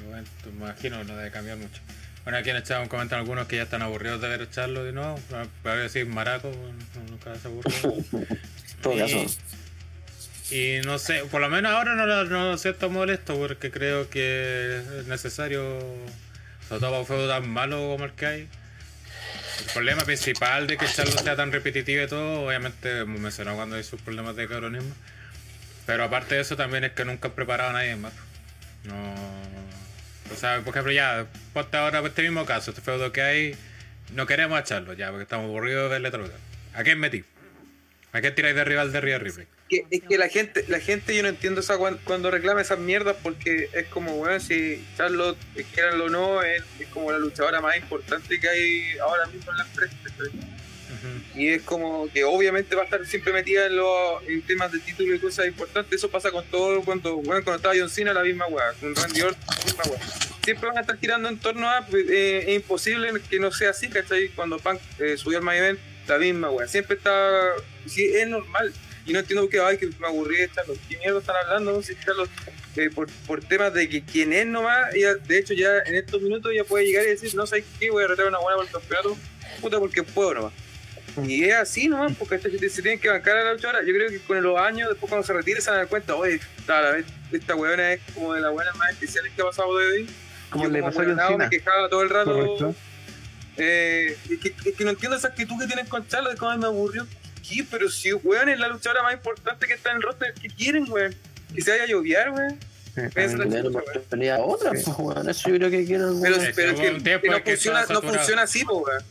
Speaker 4: bueno, me imagino, no debe cambiar mucho. Bueno, aquí en el chat comentan algunos que ya están aburridos de ver echarlo de nuevo. Para decir maraco, no- nunca se aburre.
Speaker 3: todo
Speaker 4: y,
Speaker 3: caso.
Speaker 4: Y no sé, por lo menos ahora no no siento molesto porque creo que es necesario, sobre todo para un feudo tan malo como el que hay. El problema principal de que Charlo sea tan repetitivo y todo, obviamente hemos mencionado cuando hay sus problemas de cabronismo. Pero aparte de eso también es que nunca han preparado a nadie más. No. O sea, por ejemplo, ya, ponte ahora este mismo caso, este feudo que hay, no queremos echarlo ya, porque estamos aburridos de verle otra cosa. ¿A quién metí? ¿A quién tiráis de rival de Rhea Ripley?
Speaker 11: Que, es que la gente, la gente yo no entiendo esa cuan- cuando reclama esas mierdas porque es como, bueno, si Charlotte, eh, quieranlo o no, es, es como la luchadora más importante que hay ahora mismo en la empresa. Y es como que obviamente va a estar siempre metida en, los, en temas de título y cosas importantes. Eso pasa con todo cuando, bueno, cuando estaba John Cena, la misma weá. Con Randy Orton, la misma weá. Siempre van a estar girando en torno a. eh, es imposible que no sea así, ¿cachai? Cuando Punk eh, subió al main event, la misma weá. Siempre está. Sí, es normal. Y no entiendo que, ay, que me aburrí de Charlotte. ¿Qué mierda están hablando? Si Charlotte, eh, por, por temas de que quien es nomás, ella, de hecho, ya en estos minutos ya puede llegar y decir, no sé qué, voy a retar una buena por el campeonato. Puta, porque puedo nomás. Y es así nomás, porque esta gente se tienen que bancar a la luchadora. Yo creo que con los años, después cuando se retire, se van a dar cuenta, oye, esta, la vez- esta weona es como de las buenas más especiales que ha pasado de hoy.
Speaker 9: Como
Speaker 11: Yo
Speaker 9: le pasó a
Speaker 11: me quejaba todo el rato. Eh, es, que, es que no entiendo esa actitud que tienen con Charlotte, de cómo me aburrió. ¿Qué? Pero si, weón, es la luchadora más importante que está en el roster, ¿qué quieren, weón? Que se vaya a lloviar, weón. Es
Speaker 3: oportunidad otra, pues, weón. Eso yo creo que quieren.
Speaker 11: Pero,
Speaker 3: weón.
Speaker 11: pero
Speaker 4: hubo
Speaker 11: que,
Speaker 4: un tiempo
Speaker 11: que no, funciona, no funciona así, po, weón.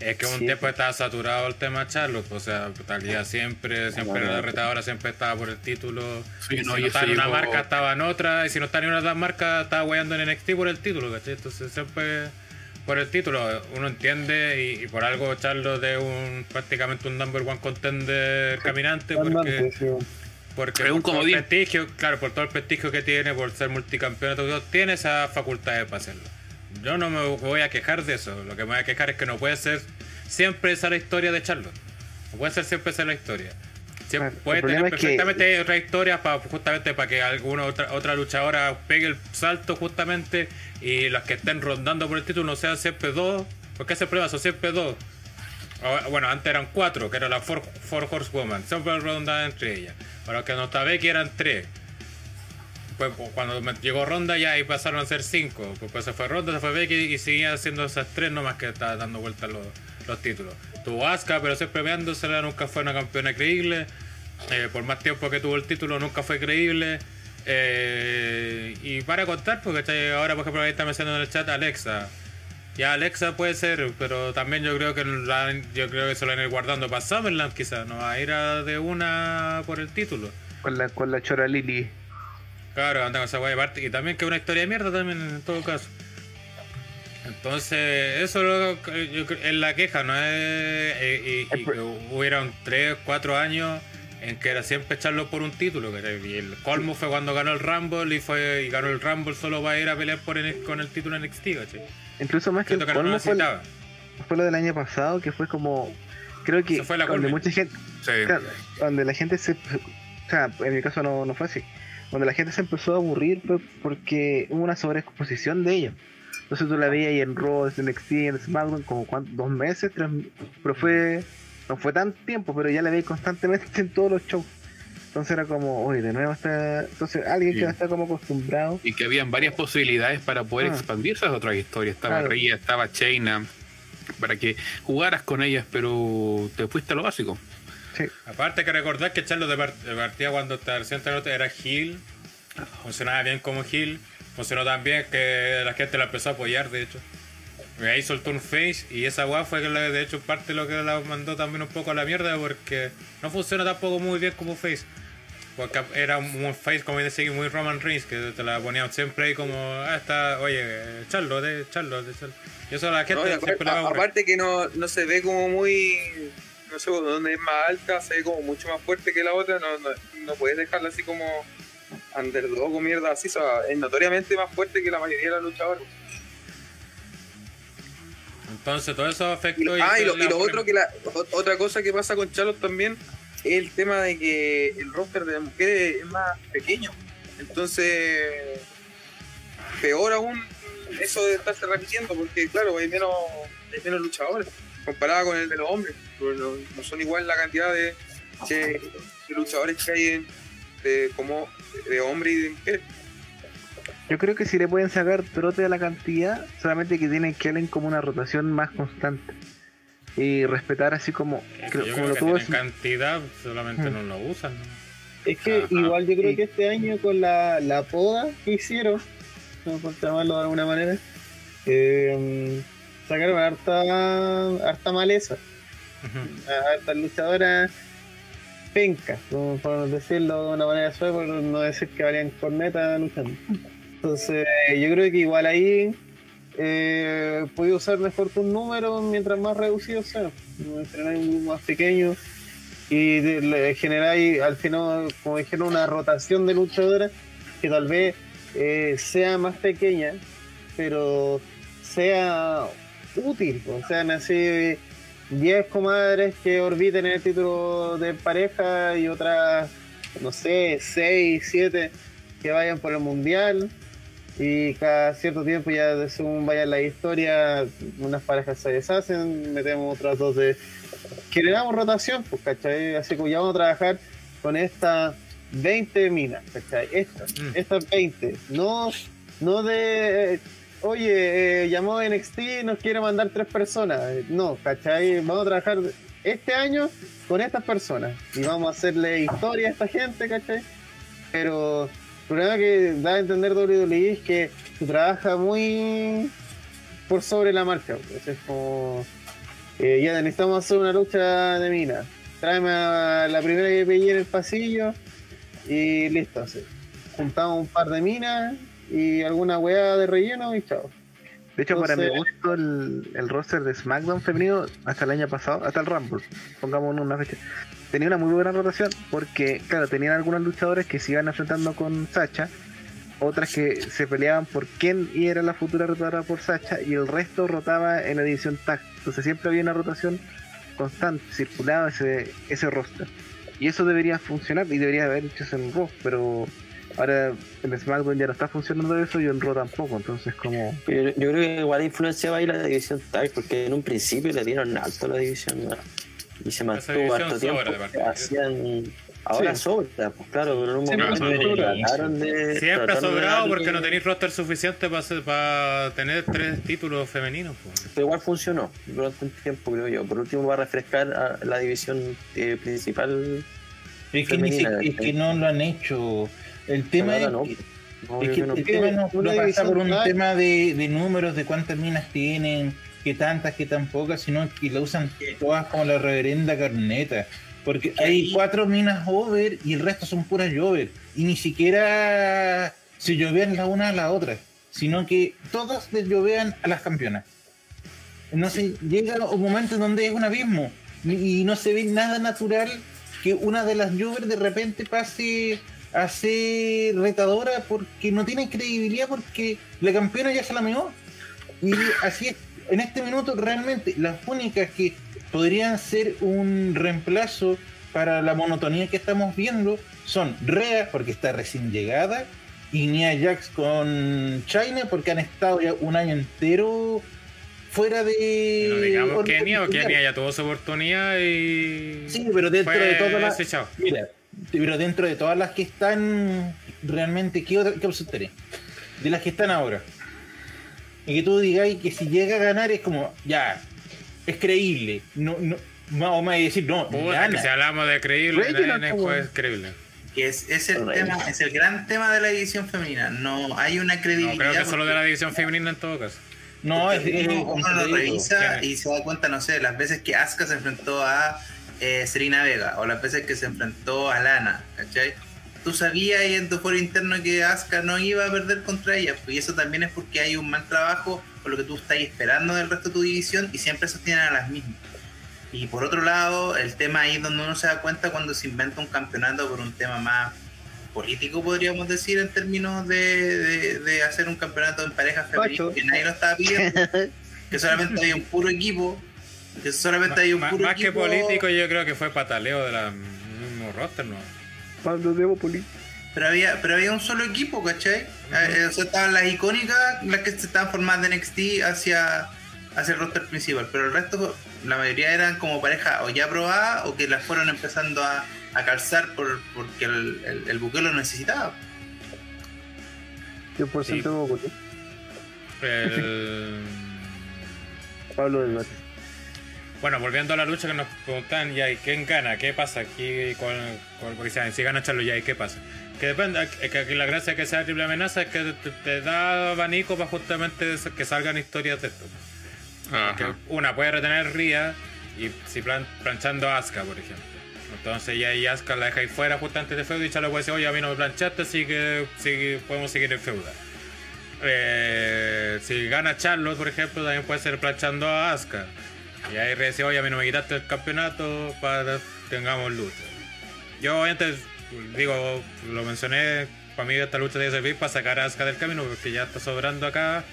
Speaker 4: Es que un
Speaker 3: Sí.
Speaker 4: tiempo estaba saturado el tema Charlotte, o sea, Talía siempre, siempre la retadora siempre estaba por el título.
Speaker 5: Sí,
Speaker 4: y
Speaker 5: no,
Speaker 4: si no estaba en una marca, estaba en otra, y si no estaba en una de las marcas, estaba weyando en NXT por el título, ¿cachai? Entonces siempre por el título uno entiende y, y por algo Charlotte es un prácticamente un number one contender caminante porque porque
Speaker 5: es un
Speaker 4: por todo el
Speaker 5: comodín.
Speaker 4: prestigio, claro, por todo el prestigio que tiene, por ser multicampeón, todo, tiene esas facultades para hacerlo. Yo no me voy a quejar de eso. Lo que me voy a quejar es que no puede ser siempre esa la historia de Charlotte. No puede ser siempre esa la historia. Puede tener
Speaker 9: es que-
Speaker 4: perfectamente otra historia para justamente para que alguna otra, otra luchadora pegue el salto justamente y los que estén rondando por el título no sean siempre dos, porque ese problema son siempre dos. O- Bueno, antes eran cuatro, que era la Four, Four Horsewoman, siempre rondaban entre ellas. Para los que no está Becky eran tres. Pues pues, cuando llegó Ronda ya ahí pasaron a ser cinco. Pues, pues se fue Ronda, se fue Becky y seguía haciendo esas tres nomás que estaba dando vueltas los, los títulos. Tuvo Asuka, pero siempre veándosela, nunca fue una campeona creíble. Eh, por más tiempo que tuvo el título, nunca fue creíble. Eh, y para contar, porque ahora, por ejemplo, ahí está mencionando en el chat Alexa. Ya Alexa puede ser, pero también yo creo que la- yo creo que se lo van a ir guardando para Summerland quizás, no va a ir a de una por el título.
Speaker 9: Con la, con la chora Lili.
Speaker 4: Claro, anda con esa guay aparte. Y también que es una historia de mierda también en todo caso. Entonces, eso lo que yo creo- es la queja, ¿no? Es, eh, y, y que hubieron 3, 4 años en que era siempre echarlo por un título. Y el colmo fue cuando ganó el Rumble y fue y ganó el Rumble solo para ir a pelear por el- con el título en NXT, ¿cachai?
Speaker 9: Incluso más que el
Speaker 4: que no lo
Speaker 9: colmo fue, el-
Speaker 4: necesitaba.
Speaker 9: fue lo del año pasado, que fue como. Creo que
Speaker 4: Se fue la
Speaker 9: donde mucha gente.
Speaker 5: Sí.
Speaker 9: claro, donde la gente se. O sea, en mi caso no, no fue así. Donde la gente se empezó a aburrir fue porque hubo una sobreexposición de ella. Entonces tú la veías ahí en Raw, en NXT, en SmackDown, como cuánto, dos meses, tres, pero fue. No fue tan tiempo, pero ya la veía constantemente en todos los shows. Entonces era como, oye, de nuevo está. Entonces alguien que
Speaker 5: Sí.
Speaker 9: va a estar como acostumbrado.
Speaker 5: Y que habían varias posibilidades para poder
Speaker 9: Ah.
Speaker 5: expandirse a otras historias. Estaba
Speaker 9: Claro.
Speaker 5: Rhea, estaba Chaina, para que jugaras con ellas, pero te fuiste a lo básico.
Speaker 9: Sí.
Speaker 4: Aparte que recordar que Charlo de, par- de partida cuando estaba recién era Hill, funcionaba bien como Hill, funcionó tan bien que la gente la empezó a apoyar de hecho. Y ahí soltó un face y esa weá fue que la- de hecho parte de lo que la mandó también un poco a la mierda porque no funciona tampoco muy bien como face. Porque era un face como decía muy Roman Reigns que te la ponían siempre ahí como ah está oye Charlo de Charlo de Charlo. Y eso la gente
Speaker 11: No,
Speaker 4: siempre
Speaker 11: aparte,
Speaker 4: le va a aburrir.
Speaker 11: aparte que no, no se ve como muy. No sé, donde es más alta, se ve como mucho más fuerte que la otra. No, no, no puedes dejarla así como underdog o mierda así. es notoriamente más fuerte que la mayoría de los luchadores.
Speaker 4: Entonces todo eso afectó
Speaker 11: Y ah, y lo,
Speaker 4: la-
Speaker 11: y lo otro que la otra cosa que pasa con Charlotte también es el tema de que el roster de mujeres es más pequeño. Entonces, peor aún eso de estarse repitiendo, porque claro, hay menos, hay menos luchadores comparado con el de los hombres. No, no son igual la cantidad de, de- de luchadores que hay en- de, como de hombres y de mujeres.
Speaker 9: Yo creo que si le pueden sacar trote a la cantidad, solamente que tienen que darle como una rotación más constante. Y respetar así como,
Speaker 4: Es que
Speaker 9: creo-
Speaker 4: yo
Speaker 9: como
Speaker 4: creo
Speaker 9: lo
Speaker 4: que
Speaker 9: tuvo
Speaker 4: cantidad, solamente
Speaker 9: Mm.
Speaker 4: no lo usan. ¿no?
Speaker 6: Es que
Speaker 4: Ajá.
Speaker 6: igual yo creo
Speaker 9: Y-
Speaker 6: que este año con la, la poda que hicieron, no por llamarlo de alguna manera, eh, sacaron harta, harta maleza, hartas luchadoras pencas, como por decirlo de una manera suave, por no decir que valían corneta luchando. Entonces yo creo que igual ahí eh, puede usar mejor tus números mientras más reducidos sean. Entrenar un grupo más pequeño y generáis al final, como dijeron, una rotación de luchadoras que tal vez eh, sea más pequeña, pero sea útil. O sea, así 10 comadres que orbiten en el título de pareja y otras, no sé, 6, 7 que vayan por el mundial. Y cada cierto tiempo, ya según vaya la historia, unas parejas se deshacen, metemos otras dos de. Generamos rotación, pues, ¿cachai? Así que ya vamos a trabajar con estas 20 minas, ¿cachai? Estas,
Speaker 4: Mm.
Speaker 6: estas 20. No, no de. Oye, eh, llamó NXT, nos quiere mandar tres personas. Eh, No, ¿cachai? Vamos a trabajar este año con estas personas. Y vamos a hacerle historia a esta gente, ¿cachai? Pero el problema que da a entender WWE es que trabaja muy por sobre la marcha. pues, Es como, eh, ya necesitamos hacer una lucha de mina. Tráeme la primera que pillé en el pasillo y listo. Juntamos un par de minas y alguna weá de relleno y chao.
Speaker 9: De hecho, para mi gusto, el, el roster de SmackDown femenino hasta el año pasado, hasta el Rumble, pongamos una fecha, tenía una muy buena rotación porque, claro, tenían algunos luchadores que se iban enfrentando con Sacha, otras que se peleaban por quién era la futura rotadora por Sacha y el resto rotaba en la división tag. Entonces siempre había una rotación constante, circulaba ese, ese roster. Y eso debería funcionar y debería haber hecho en Raw, pero ahora en SmackDown ya no está funcionando eso y en Raw tampoco, entonces como...
Speaker 3: Yo, yo creo que igual influenciaba ahí la división tag, porque en un principio le dieron alto a la división ¿no? y se mantuvo harto tiempo. Hacían, ahora
Speaker 9: Sí.
Speaker 3: sobra, pues claro, pero en un momento
Speaker 9: sobra.
Speaker 3: trataron de.
Speaker 4: Siempre ha
Speaker 3: de
Speaker 4: sobrado porque no tenéis roster suficiente para, para tener tres títulos femeninos. pues.
Speaker 3: Pero igual funcionó durante un tiempo, creo yo. Por último, va a refrescar a la división eh, principal.
Speaker 7: Es que, ni
Speaker 3: Femenina,
Speaker 7: si- es
Speaker 3: ¿sí?
Speaker 7: que no lo han hecho. El tema es,
Speaker 3: no.
Speaker 7: que-
Speaker 3: No,
Speaker 7: es que el
Speaker 3: no.
Speaker 7: tema no, no pasa por un tema de, de números, de cuántas minas tienen, que tantas, que tan pocas, sino que la usan todas como la reverenda carneta. Porque hay cuatro minas over y el resto son puras jover. Y ni siquiera se llovean la una a la otra, sino que todas les llovean a las campeonas. Entonces llega un momento en donde es un abismo y no se ve nada natural que una de las Jover de repente pase a ser retadora porque no tiene credibilidad porque la campeona ya se la meó. Y así es, en este minuto realmente las únicas que podrían ser un reemplazo para la monotonía que estamos viendo son Rea porque está recién llegada y Nia Jax con China porque han estado ya un año entero fuera de...
Speaker 4: No digamos Kenia,
Speaker 7: titular.
Speaker 4: Kenia ya tuvo su oportunidad y.
Speaker 7: Sí, pero dentro de
Speaker 4: desechado.
Speaker 7: Mira, pero dentro de todas las que están realmente, ¿qué, otra, qué opción tenés? De las que están ahora. Y que tú digáis que si llega a ganar es como, ya, es creíble. No, no, vamos a decir, no,
Speaker 4: Puta,
Speaker 7: gana.
Speaker 4: que si hablamos de creíble, nadie
Speaker 9: bueno.
Speaker 4: creíble.
Speaker 2: Que es, es el tema, es el gran tema de la división femenina. No hay una
Speaker 4: No,
Speaker 2: credibilidad.
Speaker 4: creo que solo de la división femenina en todo caso.
Speaker 7: No, es, es
Speaker 2: uno,
Speaker 7: un
Speaker 2: uno lo revisa
Speaker 4: ¿Quién es?
Speaker 2: y se da cuenta, no sé, las veces que Asuka se enfrentó a eh, Serena Vega o las veces que se enfrentó a Lana, ¿cachai? Tú sabías ahí en tu foro interno que Asuka no iba a perder contra ella, pues, y eso también es porque hay un mal trabajo por lo que tú estás esperando del resto de tu división y siempre sostienen a las mismas. Y por otro lado, el tema ahí donde uno se da cuenta cuando se inventa un campeonato por un tema más político, podríamos decir, en términos de, de- de hacer un campeonato en pareja femenina, que nadie lo estaba pidiendo, que solamente había un puro equipo, que solamente había un
Speaker 4: Más,
Speaker 2: puro
Speaker 4: más que político, yo creo que fue pataleo de la mismo roster, ¿no?
Speaker 9: Pablo Demopoli.
Speaker 2: Pero había, pero había un solo equipo, ¿cachai? Eh, o sea, estaban las icónicas, las que se estaban formando de NXT hacia, hacia el roster principal, pero el resto, la mayoría eran como pareja o ya probadas o que las fueron empezando a, a calzar por, porque el, el, el buque lo necesitaba.
Speaker 9: 100%
Speaker 4: Sí. El-
Speaker 9: Pablo del.
Speaker 4: Bueno, volviendo a la lucha que nos preguntan, ya, ¿y quién gana? ¿Qué pasa aquí con, con porque si, si gana Charlo ya, ¿y qué pasa? Que depende, es que aquí la gracia que sea triple amenaza es que te, te da abanico para justamente que salgan historias de esto. Que una puede retener Ría y si plan- planchando a Asuka, por ejemplo. Entonces ya ahí Asuka la deja ahí fuera justamente de feudo y Charlo puede decir, oye, a mí no me planchaste, así que sigue- podemos seguir en feuda. Eh, si gana Charlotte, por ejemplo, también puede ser planchando a Asuka. Y ahí dice, oye, a mí no me quitaste el campeonato para que tengamos lucha. Yo obviamente, digo, lo mencioné, para mí esta lucha debe servir para sacar a Asuka del camino porque ya está sobrando acá.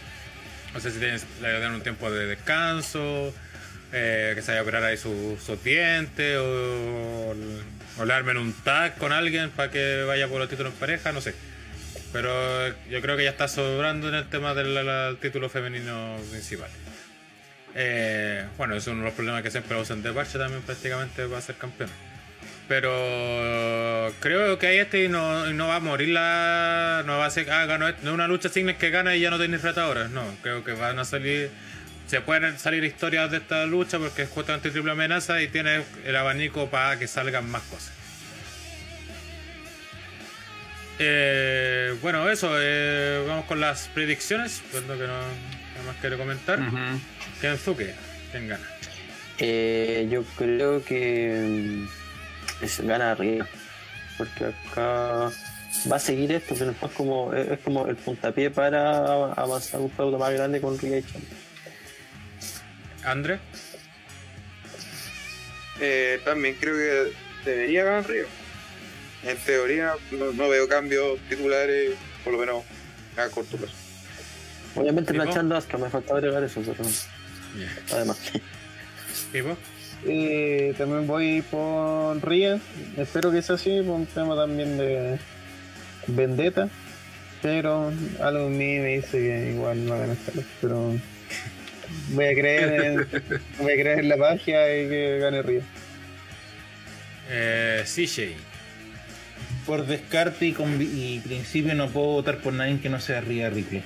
Speaker 4: No sé si tienes, le dan un tiempo de descanso, eh, que se vaya a operar ahí su- sus dientes, o, o le armen un tag con alguien para que vaya por los títulos en pareja, no sé. Pero yo creo que ya está sobrando en el tema del título femenino principal. Eh, bueno, es uno de los problemas que siempre usan de parche también prácticamente para ser campeón. Pero creo que ahí este no, no va a morir la. No va a ser. Ah, ganó, no es una lucha signes que gana y ya no tenéis retadores. No, creo que van a salir. Se pueden salir historias de esta lucha porque es justamente triple amenaza y tiene el abanico para que salgan más cosas. Eh, bueno, eso. eh, vamos con las predicciones. Pues no, nada más quiero comentar. Kenzuke, ¿quién gana?
Speaker 3: Eh, yo creo que mm, es, gana arriba. Porque acá va a seguir esto, pero es como, es como el puntapié para avanzar un feudo más grande con Charlotte.
Speaker 4: André.
Speaker 11: Eh, también creo que debería ganar Río. En teoría no, no veo cambios titulares, por lo menos a corto plazo.
Speaker 3: Obviamente planchando Asuka, me faltaba agregar eso, pero además.
Speaker 4: ¿Y vos?
Speaker 6: eh, también voy por Ria. Espero que sea así, por un tema también de vendetta. Pero algo en mí me dice que igual no van a estar. Pero voy a creer en, voy a creer en la magia y que gane Ria.
Speaker 4: Eh, CJ.
Speaker 7: Por descarte y, y principio no puedo votar por nadie que no sea Rhea Ripley.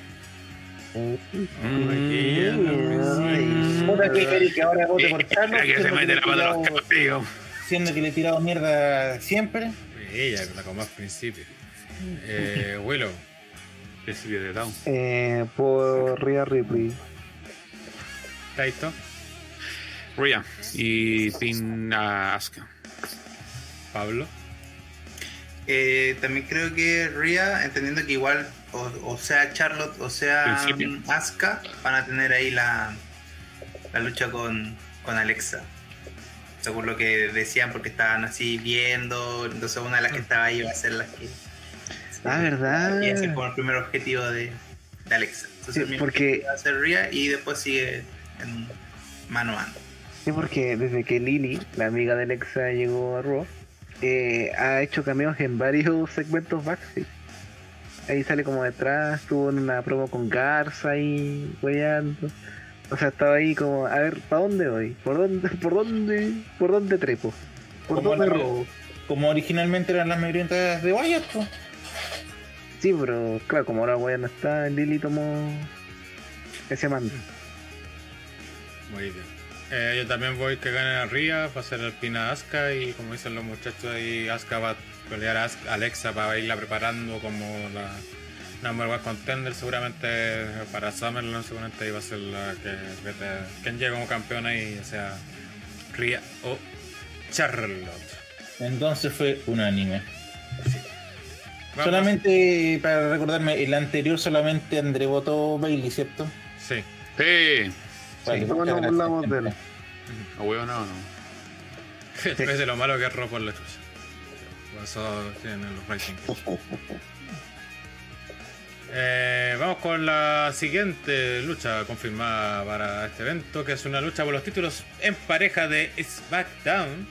Speaker 7: Puta que que ahora
Speaker 5: se
Speaker 7: siendo que
Speaker 5: mete
Speaker 7: le
Speaker 5: la
Speaker 7: he
Speaker 5: pata a los
Speaker 7: tirado-
Speaker 5: caballos.
Speaker 7: siendo que le he tirado mierda siempre.
Speaker 4: Ella, la como al principio. Eh, Willow.
Speaker 5: Principio de Down.
Speaker 9: Eh, por Rhea Ripley.
Speaker 4: Taito.
Speaker 5: Rhea y Pin a Asuka.
Speaker 4: Pablo.
Speaker 2: Eh, también creo que Rhea, entendiendo que igual, o, o sea Charlotte o sea Asuka, van a tener ahí la, la lucha con, con Alexa. Según lo que decían, porque estaban así viendo, entonces una de las que estaba ahí va a ser la que.
Speaker 9: Ah, ¿verdad?
Speaker 2: Y ese como el primer objetivo de, de Alexa. Entonces,
Speaker 9: Sí, porque-
Speaker 2: va a ser Rhea y después sigue en mano a mano.
Speaker 9: Sí, porque desde que Lily, la amiga de Alexa, llegó a Raw, eh, ha hecho cameos en varios segmentos backstage. Ahí sale como detrás, estuvo en una promo con Garza ahí, weyando. O sea, estaba ahí como, a ver, ¿para dónde voy? ¿Por dónde, por dónde, por dónde trepo? ¿Por
Speaker 7: Como
Speaker 9: dónde
Speaker 7: la-
Speaker 9: robo?
Speaker 7: Como originalmente eran las marionetas de Wyatt, pues.
Speaker 9: Sí, pero claro, como ahora Wyatt no está, Lily tomó ese mando.
Speaker 4: Muy bien. Eh, yo también voy que gane a Ria, va a ser el pina Asuka y como dicen los muchachos ahí, Asuka va pelear a Alexa para irla preparando como la number one contender seguramente para Summerland seguramente va a ser la que vete- quien llegue como campeona y ya sea Ria o Charlotte.
Speaker 7: Entonces fue unánime. Solamente para recordarme, el anterior solamente André votó Bailey, ¿cierto?
Speaker 4: Sí.
Speaker 5: Sí.
Speaker 7: Vale,
Speaker 6: ¿Cómo
Speaker 7: muchas
Speaker 6: no hablamos de él?
Speaker 5: huevo no, no.
Speaker 4: Es de lo malo que es Raw por la chucha. Eso tienen los ratings. Eh, vamos con la siguiente lucha confirmada para este evento, que es una lucha por los títulos en pareja de SmackDown,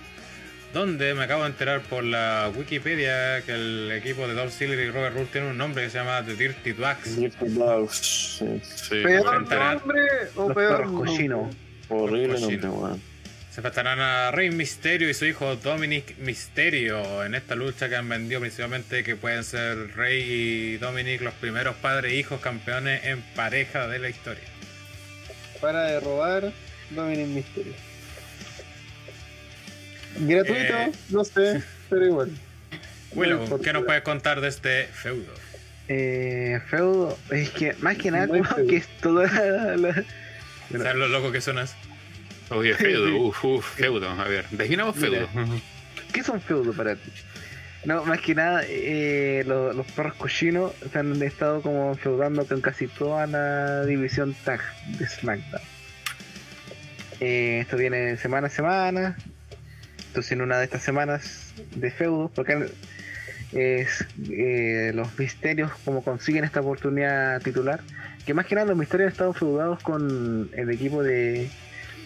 Speaker 4: donde me acabo de enterar por la Wikipedia que el equipo de Dolph Ziggler y Robert Roode tiene un nombre que se llama The Dirty Ducks.
Speaker 3: Dirty Dogs, sí.
Speaker 5: Sí.
Speaker 6: ¿Peor nombre o peor
Speaker 9: cochinos.
Speaker 3: Horrible nombre, weón.
Speaker 4: Se enfrentarán a Rey Misterio y su hijo Dominic Misterio en esta lucha que han vendido principalmente que pueden ser Rey y Dominic los primeros padres e hijos campeones en pareja de la historia.
Speaker 6: Para de robar, Dominic Mysterio. Gratuito,
Speaker 4: Eh.
Speaker 6: no sé, pero igual.
Speaker 4: Willow,
Speaker 6: No importa.
Speaker 4: ¿qué nos puedes contar de este feudo?
Speaker 9: Eh, feudo, es que más que nada, como que es toda la. la- Bueno.
Speaker 4: ¿Sabes lo loco que suenas?
Speaker 5: Oye, feudo, uff, uff, feudo. A ver, definamos feudo.
Speaker 9: ¿Qué es un feudo para ti? No, más que nada, eh, lo- los perros cochinos se han estado como feudando con casi toda la división tag de SmackDown. Eh, esto viene semana a semana. Entonces, en una de estas semanas de feudo, porque es eh, los misterios como consiguen esta oportunidad titular. Que más que nada, los misterios han estado feudados con el equipo de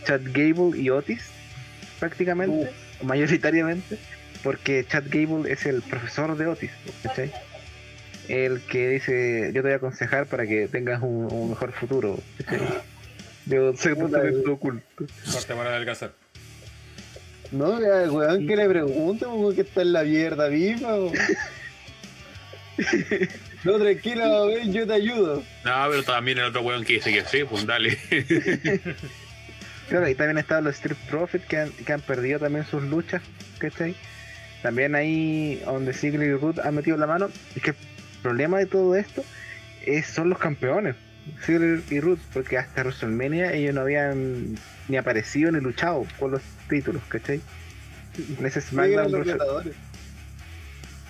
Speaker 9: Chad Gable y Otis, prácticamente, mayoritariamente, porque Chad Gable es el profesor de Otis, ¿cachai? El que dice, yo te voy a aconsejar para que tengas un, un mejor futuro, ¿cachai? Yo sé oculto.
Speaker 4: Corte para adelgazar.
Speaker 6: No, ya, weón, que le pregunte, weón, que está en la mierda viva. No, tranquilo, ven, yo te ayudo.
Speaker 5: No, pero también el otro weón que dice que sí, pues dale.
Speaker 9: Claro, y también están los Street Profits que han, que han perdido también sus luchas, ¿cachai? También ahí donde Ziggler y Root han metido la mano. Es que el problema de todo esto es, son los campeones, Ziggler y Root, porque hasta WrestleMania ellos no habían ni aparecido ni luchado por los títulos, ¿cachai? En ese SmackDown,
Speaker 6: los.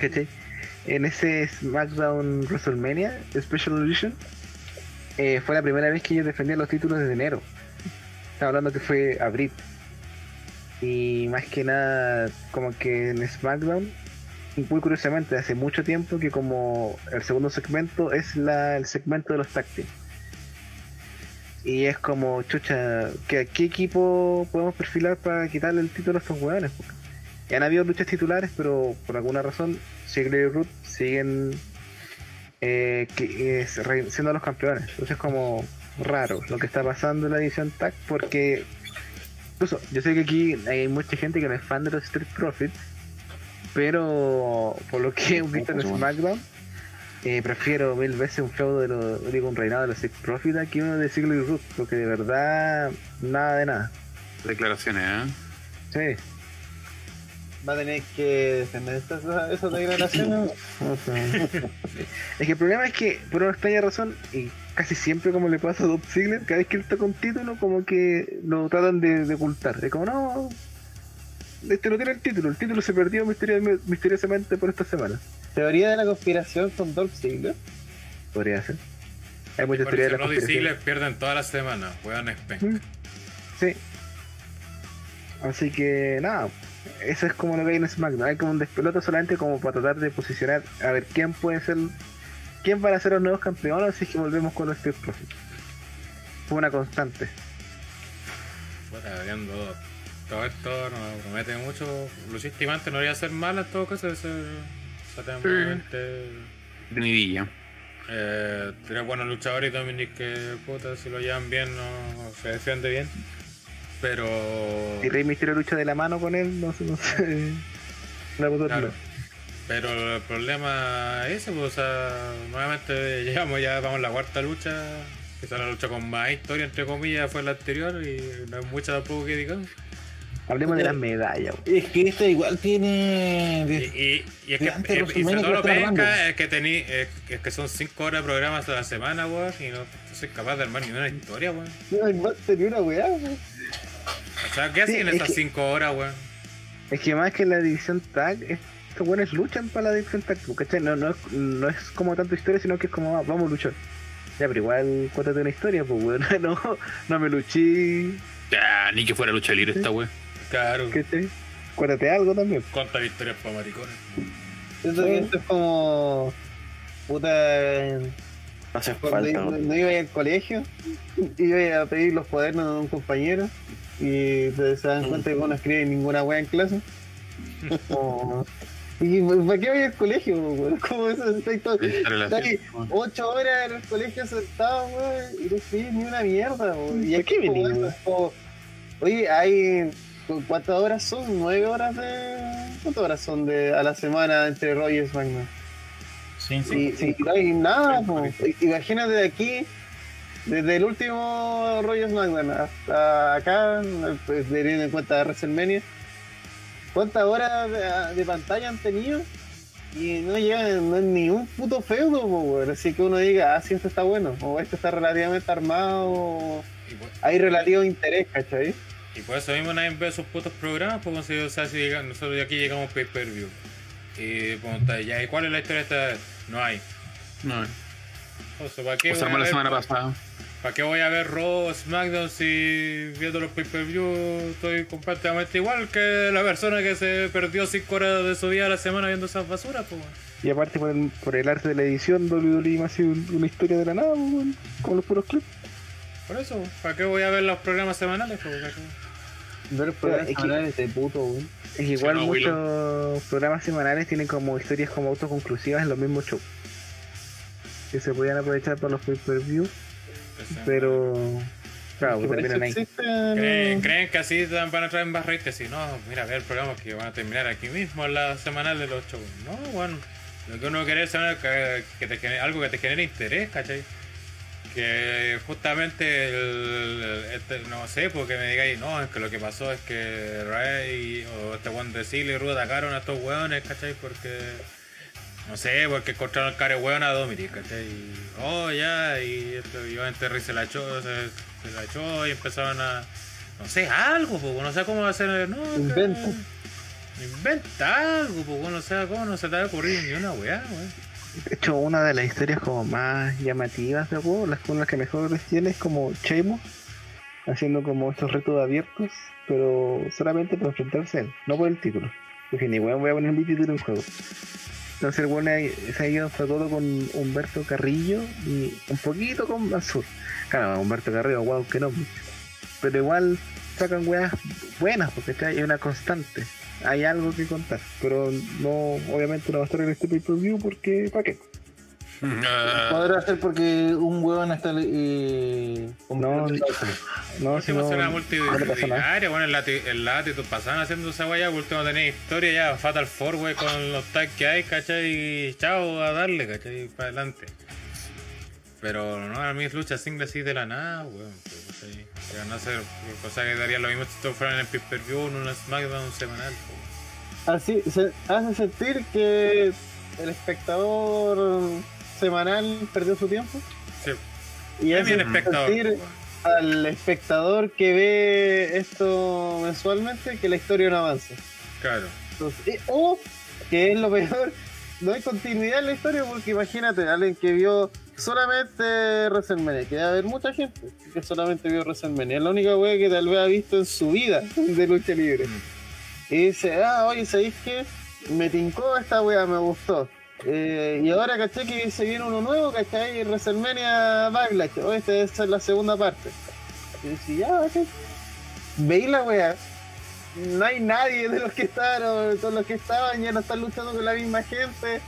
Speaker 9: ¿cachai? En ese SmackDown WrestleMania Special Edition eh, fue la primera vez que ellos defendían los títulos desde enero. Estaba hablando que fue abril. Y más que nada, como que en SmackDown, y muy curiosamente, hace mucho tiempo que como el segundo segmento es la, el segmento de los tag. Y es como, chucha, ¿qué, qué equipo podemos perfilar para quitarle el título a estos? Y han habido luchas titulares, pero por alguna razón, Ziggler y Root siguen eh, eh, siendo los campeones. Entonces es como raro lo que está pasando en la edición TAC, porque incluso yo sé que aquí hay mucha gente que no es fan de los Street Profits, pero por lo que he visto en SmackDown, eh, prefiero mil veces un feudo de los, digo, un reinado de los Street Profits a que uno de Ziggler y Root, porque de verdad, nada de nada.
Speaker 5: Declaraciones, ¿eh?
Speaker 9: Sí.
Speaker 6: Va a tener que defender esas, esas declaraciones.
Speaker 9: Es que el problema es que, por una extraña razón, y casi siempre como le pasa a Dolph Ziggler, cada vez que él toca un título, como que lo tratan de, de ocultar. Es como, no, este no tiene el título, el título se perdió misterio- misteriosamente por esta semana.
Speaker 6: Teoría de la conspiración con Dolph Ziggler.
Speaker 9: Podría ser. Hay muchas teorías de la
Speaker 4: Roddy
Speaker 9: conspiración.
Speaker 4: Ziggler pierden todas las semanas, weón Spank.
Speaker 9: Sí. Así que nada, eso es como lo que hay en SmackDown. Hay como un despelote solamente como para tratar de posicionar a ver quién puede ser, quién van a ser los nuevos campeones si es que volvemos con los Street Profits. Fue una constante.
Speaker 4: Puta, viendo todo esto no promete mucho. Luchísticamente no debería ser mala en todo caso, de ser extremadamente.
Speaker 5: Tenidilla.
Speaker 4: Eh, tiene buenos luchadores y Dominic que puta, si lo llevan bien no se defiende bien. Pero.
Speaker 9: Si Rey Mysterio lucha de la mano con él, no sé, no sé. Puedo
Speaker 4: Claro. Pero el problema es ese, pues, o sea, nuevamente llegamos ya, vamos a la cuarta lucha. Quizá la lucha con más historia, entre comillas, fue la anterior y no hay mucha tampoco que digamos.
Speaker 9: Hablemos de las medallas. weón.
Speaker 7: Es que esta igual tiene.
Speaker 4: Y, y, y es que,
Speaker 7: antes
Speaker 4: y- y sobre todo lo
Speaker 7: que
Speaker 4: penca es que tení, es, es que son 5 horas de programas a la semana, weón, y no, no soy capaz de armar ni una historia, weón.
Speaker 6: No hay más tenía una weá, weón.
Speaker 4: O sea, ¿qué
Speaker 9: Sí,
Speaker 4: hacen
Speaker 9: es
Speaker 4: esas
Speaker 9: que-
Speaker 4: 5 horas, weón?
Speaker 9: Es que más que la división tag, estos buenos luchan para la división tag, ¿cachai? No, no, es, no es como tanto historia, sino que es como, ah, vamos a luchar. Ya, pero igual cuéntate una historia, pues, weón. No, no me luché,
Speaker 5: Ya, ni que fuera lucha libre esta wey.
Speaker 4: Claro.
Speaker 9: ¿cachai? Cuéntate algo también.
Speaker 4: Contar historias para maricones.
Speaker 6: Esto es como. Puta.
Speaker 3: No hace
Speaker 6: Cuando
Speaker 3: falta.
Speaker 6: iba,
Speaker 3: ¿no?
Speaker 6: no iba al colegio, iba a pedir los cuadernos de un compañero y te- se dan cuenta que vos no escribes ninguna wea en clase. Como, ¿Y para qué voy al colegio, weón? ¿Cómo eso. Estás ocho horas en el colegio sentado, weón, y no escribes ni una mierda, weón. Y
Speaker 9: ¿Para
Speaker 6: aquí como, Oye, hay. ¿Cuántas horas son? ¿Nueve horas de.? ¿Cuántas horas son de, a la semana entre Roy y SmackDown?
Speaker 7: Sí, sí.
Speaker 6: Y, y no hay nada. Imagínate de aquí, desde el último Royal SmackDown hasta acá, pues, teniendo en cuenta WrestleMania, ¿cuántas horas de, de pantalla han tenido? Y no llegan no es ni un puto feudo, weón. Así que uno diga, ah, sí, esto está bueno, o esto está relativamente armado, o
Speaker 4: por,
Speaker 6: hay relativo interés, ¿cachai?
Speaker 4: y por eso mismo nadie ve sus putos programas, pues, si, o sea, si llega- nosotros de aquí llegamos pay per view. Y pregunta, ya, ¿y cuál es la historia esta vez? No hay.
Speaker 5: No,
Speaker 4: O sea, ¿para qué,
Speaker 5: pues
Speaker 4: voy a
Speaker 5: la
Speaker 4: ver-
Speaker 5: semana pasada.
Speaker 4: ¿para qué voy a ver Raw o SmackDown si viendo los pay per view estoy completamente igual que la persona que se perdió 5 horas de su vida a la semana viendo esas basuras? Pues?
Speaker 9: Y aparte por el, por el arte de la edición, WWE me ha sido una historia de la nada, weón, con los puros clips.
Speaker 4: por eso, ¿para qué voy a ver los programas semanales?
Speaker 6: Ver programas
Speaker 9: es que-
Speaker 6: semanales de puto, weón.
Speaker 9: Es igual
Speaker 5: no,
Speaker 9: muchos programas semanales tienen como historias como autoconclusivas en los mismos shows. Que se podían aprovechar para los pay-per-view, pero... Claro,
Speaker 6: Que
Speaker 9: pues terminan ahí.
Speaker 4: ¿Creen, creen que así van a traer más rating? Si no, mira, ver programas que van a terminar aquí mismo en la semanal de los shows. No, bueno, lo que uno quiere es que, que te genere- algo que te genere interés, ¿cachai? Que justamente, el, el- este, no sé, porque me digáis, no, es que lo que pasó es que Ray o este Juan de Silly y Ruth atacaron a estos hueones, ¿cachai? Porque, no sé, porque encontraron cara hueón a Dominic, ¿cachai? Y, oh, ya, y, y obviamente Rey se la echó, se, se la echó y empezaron a, no sé, algo, pues, no sé cómo hacer, no, que-
Speaker 6: Inventa.
Speaker 4: Inventa algo, pues, no sé cómo no se te va a ocurrir ni una weá, weón.
Speaker 9: De hecho, una de las historias como más llamativas de juego, las con las que mejor les tiene es como Sheamus haciendo como estos retos abiertos, pero solamente para enfrentarse a él, no por el título. Porque ni weón voy a poner mi título en juego. Entonces bueno se ha ido fue todo con Humberto Carrillo y un poquito con Mansur. Claro, Humberto Carrillo, wow, que no. Pero igual sacan weas buenas porque está- hay una constante. Hay algo que contar. Pero no, obviamente no va a estar en este pay per view porque, ¿para qué?
Speaker 7: Podrá ser porque un huevón está. Eh,
Speaker 9: No, no, si
Speaker 4: Último
Speaker 9: no, no nada.
Speaker 4: multidisciplinaria, bueno, el lati, el Latitude pasaban haciendo esa weá, por último tenés historia ya, Fatal Four, wey, con los tags que hay, ¿cachai? Y chao, a darle, ¿cachai? Para adelante. Pero no, a mí es lucha single así de la nada, weón. pues, ¿cachai? Que van a hacer cosa que daría lo mismo si esto fuera en el pay-per-view, en un SmackDown semanal. pues.
Speaker 6: Así se hace sentir que el espectador semanal perdió su tiempo.
Speaker 4: Sí.
Speaker 6: Y
Speaker 4: Es espectador.
Speaker 6: al espectador que ve esto mensualmente que la historia no avanza.
Speaker 4: Claro.
Speaker 6: Entonces, y- o, que es lo peor, no hay continuidad en la historia porque imagínate, alguien que vio solamente WrestleMania, que debe haber mucha gente que solamente vio WrestleMania, es la única wea que tal vez ha visto en su vida de lucha libre. Y dice, ah, oye, ¿sabéis qué? Me tincó esta wea, me gustó. Eh, y ahora caché que se viene uno nuevo, ¿cachai? WrestleMania Backlash, oh, esta es la segunda parte. Y dice, ya, ok. Veis la wea, no hay nadie de los que estaban, todos los que estaban ya no están luchando con la misma gente.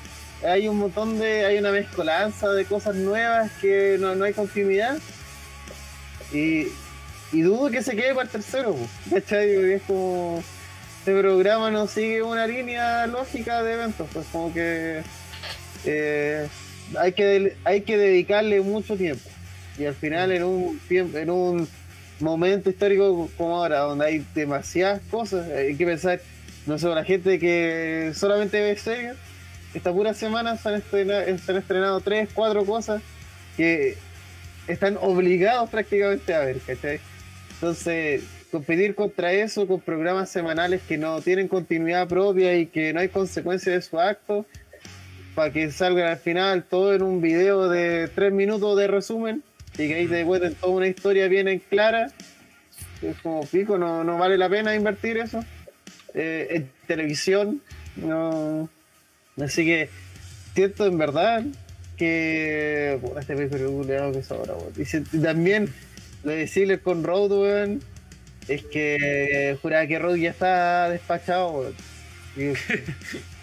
Speaker 6: Hay un montón de, hay una mezcolanza de cosas nuevas que no, no hay continuidad. Y, y dudo que se quede para el tercero, ¿cachai? Es como, este programa no sigue una línea lógica de eventos, pues como que eh, hay que hay que dedicarle mucho tiempo. Y al final en un en un momento histórico como ahora, donde hay demasiadas cosas, hay que pensar, no sé, la gente que solamente ve series, esta pura semana se han estrenado, se han estrenado tres, cuatro cosas que están obligados prácticamente a ver, ¿cachai? Entonces, competir contra eso con programas semanales que no tienen continuidad propia y que no hay consecuencia de su acto, para que salgan al final todo en un video de tres minutos de resumen y que ahí te cuenten toda una historia bien en clara, es como pico, no, no vale la pena invertir eso. Eh, en televisión, no. Así que siento en verdad que. Puta, este culiao que es ahora, weón. Y si- y también lo de Ziggler con Road, es que juraba que Road ya está despachado,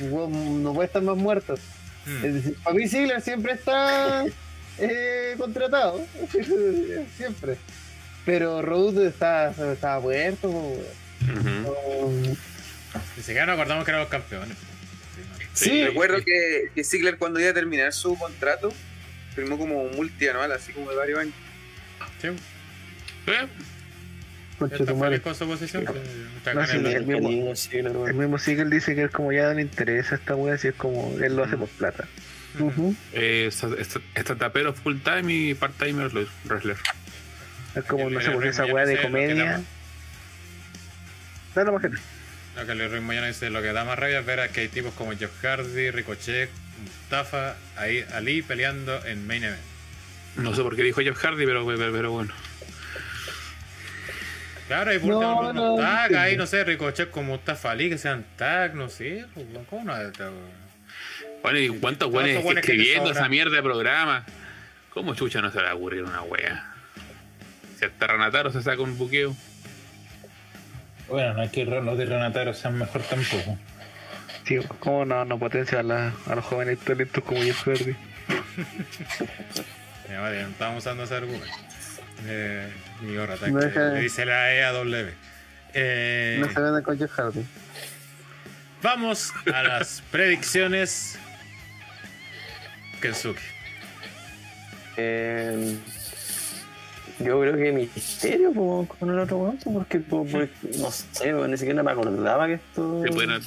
Speaker 6: no puede estar más muerto.
Speaker 4: Mm.
Speaker 6: Es decir, para mí Ziggler siempre está eh, contratado. siempre. Pero Road está, está muerto, weón.
Speaker 5: ujú.
Speaker 4: Ni siquiera nos acordamos que éramos campeones.
Speaker 6: Sí,
Speaker 11: Recuerdo que, que Ziggler cuando iba a terminar su contrato, firmó como un multianual, así como de varios años.
Speaker 4: Sí.
Speaker 5: Eh,
Speaker 9: Concha
Speaker 4: ¿Está
Speaker 9: tu madre.
Speaker 4: feliz con su posición? Sí, muchas
Speaker 9: No,
Speaker 4: ganas
Speaker 9: sí,
Speaker 4: de-
Speaker 9: el mismo- El mismo Sigel dice que es como ya no le interesa esta wea, así es como él lo hace por plata.
Speaker 6: Ujú.
Speaker 5: eh, esta- esta- esta tapero full time y part timer wrestler.
Speaker 9: Es como, no sé, pues esa
Speaker 4: ya
Speaker 9: de comedia.
Speaker 4: da-
Speaker 9: Dale más gente.
Speaker 4: Lo que dice, lo que da más rabia es ver a que hay tipos como Jeff Hardy, Ricochet, Mustafa, ahí, Ali peleando en Main Event.
Speaker 5: No sé por qué dijo Jeff Hardy, pero, pero, pero bueno.
Speaker 4: Claro, hay por
Speaker 6: No, no,
Speaker 4: tag ahí, no sé, Ricochet con Mustafa Ali, que sean tag, no sé, pues, ¿cómo no?
Speaker 5: Bueno, ¿y cuántos buenos escribiendo esa mierda de programa? ¿Cómo chucha no se le va a ocurrir una wea? Si hasta Ranataro se saca un buqueo.
Speaker 7: Bueno, no es que los de Renataro sean mejor tampoco.
Speaker 9: Sí, ¿cómo no, no potencia a, la- a los jóvenes talentos como Jeff Hardy?
Speaker 4: Ya, vale, no estábamos usando ese argumento. Eh, mi hora,
Speaker 6: No
Speaker 4: que le dice la EAW. Eh,
Speaker 6: No se vende con Jeff Hardy.
Speaker 4: Vamos a las predicciones. Kensuke.
Speaker 3: Eh, yo creo que misterio po, con el otro weón, po, porque, po, porque, no sé, po, ni siquiera me acordaba que esto.
Speaker 5: Se pueden.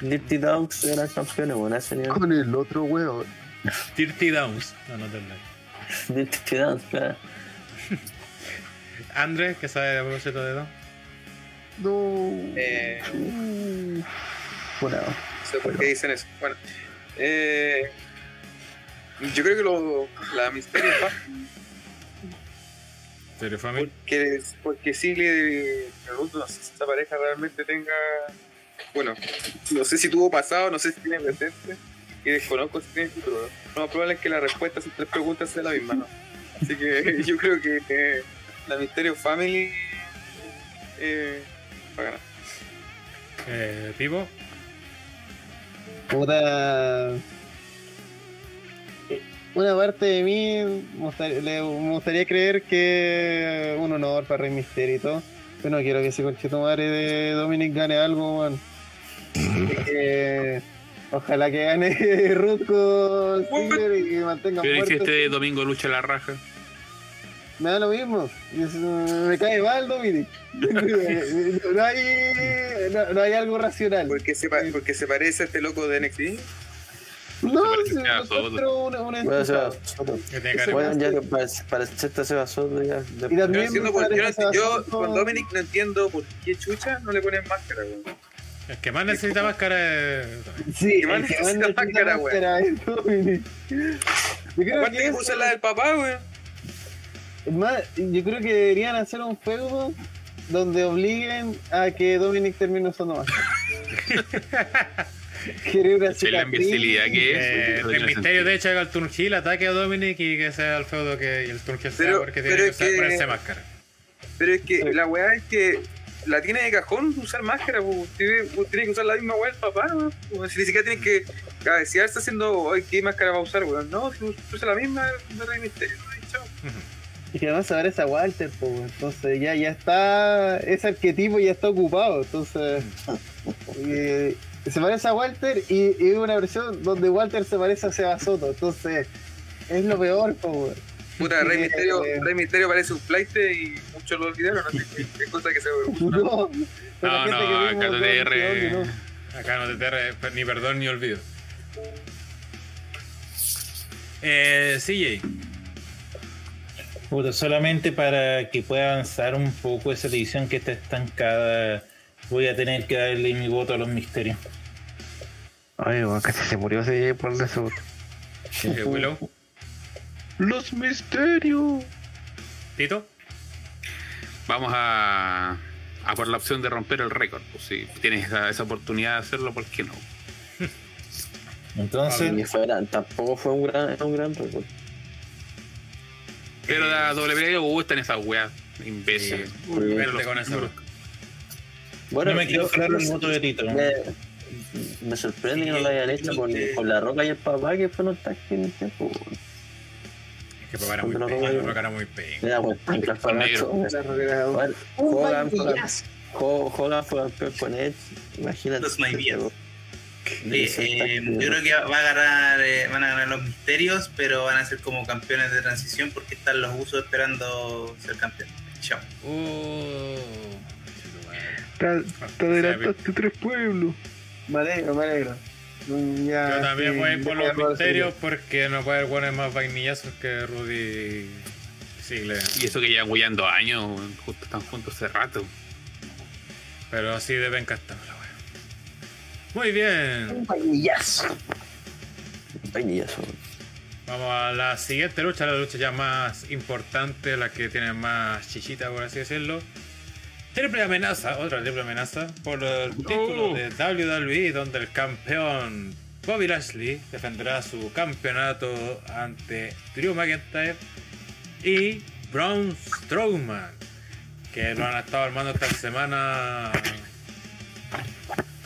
Speaker 3: Dirty Dogs eran campeones, bueno, ese nivel.
Speaker 6: Con el otro weón.
Speaker 4: Dirty Downs. No, no te
Speaker 3: Dirty Dogs, claro.
Speaker 4: Andrés, que sabe de propósito de Don.
Speaker 6: No.
Speaker 11: Eh,
Speaker 3: Bueno,
Speaker 11: no sé por qué dicen eso. Bueno, eh, yo creo que lo, la misterio es fácil,
Speaker 4: Serio Family.
Speaker 11: porque, porque y Naruto, no sé si esta pareja realmente tenga bueno, no sé si tuvo pasado, no sé si tiene presente, y desconozco si tiene futuro. Lo más probable es que la respuesta a esas tres preguntas sea la misma, ¿no? Así que yo creo que eh, la Misterio Family eh, va a ganar.
Speaker 4: Eh, Pipo,
Speaker 6: Puta. Una parte de mí me gustaría, le- me gustaría creer que un honor para Rey Misterio y todo. Pero no quiero que ese conchito madre de Dominic gane algo, weón. Que, Ojalá que gane Ruth con y que mantenga
Speaker 5: ¿Qué
Speaker 6: fuerte.
Speaker 5: dijiste Domingo Lucha la raja?
Speaker 6: Me da lo mismo. Me cae mal, Dominic. No hay, no, no hay algo racional.
Speaker 11: Porque se, pa- porque se parece a este loco de NXT.
Speaker 6: No. Y
Speaker 11: Yo, con Dominic no entiendo por qué chucha no le ponen máscara, weón.
Speaker 4: El que más necesita máscara es.
Speaker 6: Sí,
Speaker 11: ¿Qué más
Speaker 6: el que
Speaker 11: necesita
Speaker 6: más necesita
Speaker 11: máscara,
Speaker 6: Dominic. Yo creo
Speaker 11: Aparte
Speaker 6: que
Speaker 11: usa la del papá, weón.
Speaker 6: Es más, yo creo que deberían hacer un feudo donde obliguen a que Dominic termine usando. Quiero una
Speaker 5: Sé la imbecilidad que es.
Speaker 4: Eh, el misterio,
Speaker 5: sentido.
Speaker 4: de hecho, haga el Turnhill, ataque a Dominic y que sea el feudo que y el Turnhill sea
Speaker 11: Pero-
Speaker 4: porque tiene que
Speaker 11: es
Speaker 4: usar-
Speaker 11: que-
Speaker 4: ponerse máscara.
Speaker 11: Pero es que
Speaker 6: Sí.
Speaker 11: la weá es que la tiene de cajón usar máscara, pues. Tiene, pues, tiene que usar la misma weá el papá, ¿no? Pues, si ni siquiera tiene que cabecearse haciendo, ay, ¿qué máscara va a usar, weón? No, tú usa la misma de Rey Misterio, ¿no? Chao.
Speaker 6: Y que además ahora es a Walter, po, weón. entonces ya, ya está, ese arquetipo ya está ocupado, entonces eh, se parece a Walter y, y es una versión donde Walter se parece a Seba Soto, entonces es lo peor, po, weón.
Speaker 11: Puta, Rey
Speaker 6: Sí,
Speaker 11: Misterio,
Speaker 6: eh.
Speaker 11: Rey Misterio parece un flight y muchos lo olvidaron, así que qué cosa que se ve.
Speaker 6: No,
Speaker 5: No, no,
Speaker 6: vimos
Speaker 5: acá TDR.
Speaker 6: dice, "Oye, no".
Speaker 4: Acá no te te ni perdón ni olvido. Eh, CJ,
Speaker 7: Puta, solamente para que pueda avanzar un poco esa división que está estancada, voy a tener que darle mi voto a los misterios.
Speaker 9: Ay, weón, casi se murió ese por el sur.
Speaker 4: eh, Willow,
Speaker 9: Los misterios.
Speaker 4: Tito,
Speaker 5: Vamos a, a por la opción de romper el récord. Pues si tienes esa, esa oportunidad de hacerlo, ¿por qué no?
Speaker 7: Entonces,
Speaker 3: fue tampoco fue un gran, un gran récord.
Speaker 5: Pero a WWE le gustan esas weas, imbéciles.
Speaker 4: con esa brusca.
Speaker 7: no me quedó claro el voto de Tito.
Speaker 3: Me, me sorprende que no lo hayan hecho con, con la roca y el papá que fueron en tiempo.
Speaker 4: Es que papá era muy pequeño, la roca era muy pequeño.
Speaker 3: Pues, Pancras fue
Speaker 5: Con
Speaker 3: Bueno, Hogan fue, campeón Edge. Imagínate.
Speaker 2: Los Eh, eh, yo creo que va a ganar, eh, van a ganar los misterios, pero van a ser como campeones de transición porque están los usos esperando ser campeón. Chao.
Speaker 4: Oh,
Speaker 9: Te te adelantaste tres pueblos.
Speaker 6: Me alegro, me alegro. Ya,
Speaker 4: Yo también
Speaker 6: sí,
Speaker 4: voy a ir por los misterios porque no puede haber buenos más vainillazos que Rudy Ziggler.
Speaker 5: Y eso que llevan huyendo años, justo están juntos hace rato.
Speaker 4: Pero así de penca está la wea. Muy bien.
Speaker 6: Un vainillazo.
Speaker 3: Vainillazo.
Speaker 4: Vamos a la siguiente lucha, la lucha ya más importante, la que tiene más chichita, por así decirlo. Triple amenaza, otra triple amenaza, por el título
Speaker 5: Oh.
Speaker 4: de WWE, donde el campeón Bobby Lashley defenderá su campeonato ante Drew McIntyre y Braun Strowman, que lo han estado armando esta semana,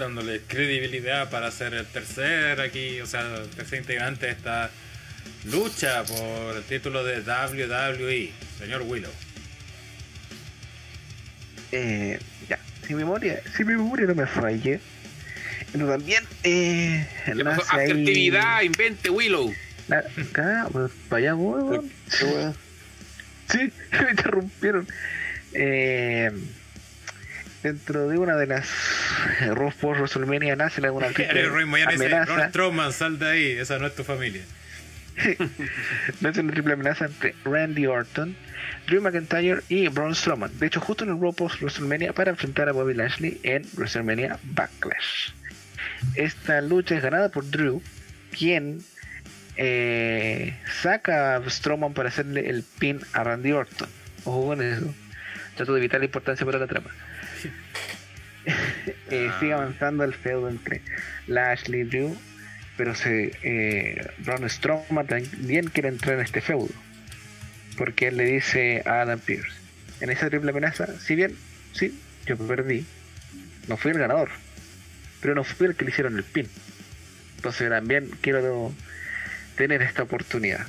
Speaker 4: dándole credibilidad para ser el tercer aquí, o sea, el tercer integrante de esta lucha por el título de WWE, señor Willow.
Speaker 9: Eh, ya, si mi memoria, si mi memoria no me falle. Pero también, eh, nace ahí-
Speaker 5: Asertividad, invente Willow.
Speaker 9: Acá, pues, para allá weón. Sí, me interrumpieron. Eh, dentro de una de las Raw post WrestleMania nace
Speaker 4: y dice,
Speaker 9: amenaza,
Speaker 4: Strowman, sal de ahí, esa no es tu familia.
Speaker 9: nace una triple amenaza entre Randy Orton, Drew McIntyre y Braun Strowman. De hecho, justo en el Raw post WrestleMania para enfrentar a Bobby Lashley en WrestleMania Backlash. Esta lucha es ganada por Drew, quien eh, saca a Strowman para hacerle el pin a Randy Orton. Ojo con eso. Trato de evitar la importancia para la trama. eh,
Speaker 4: Ah.
Speaker 9: sigue avanzando el feudo entre Lashley y Drew, pero se, eh, Braun Strowman también quiere entrar en este feudo, porque él le dice a Adam Pierce, en esa triple amenaza, si bien, sí, yo perdí, no fui el ganador, pero no fui el que le hicieron el pin. Entonces también quiero tener esta oportunidad.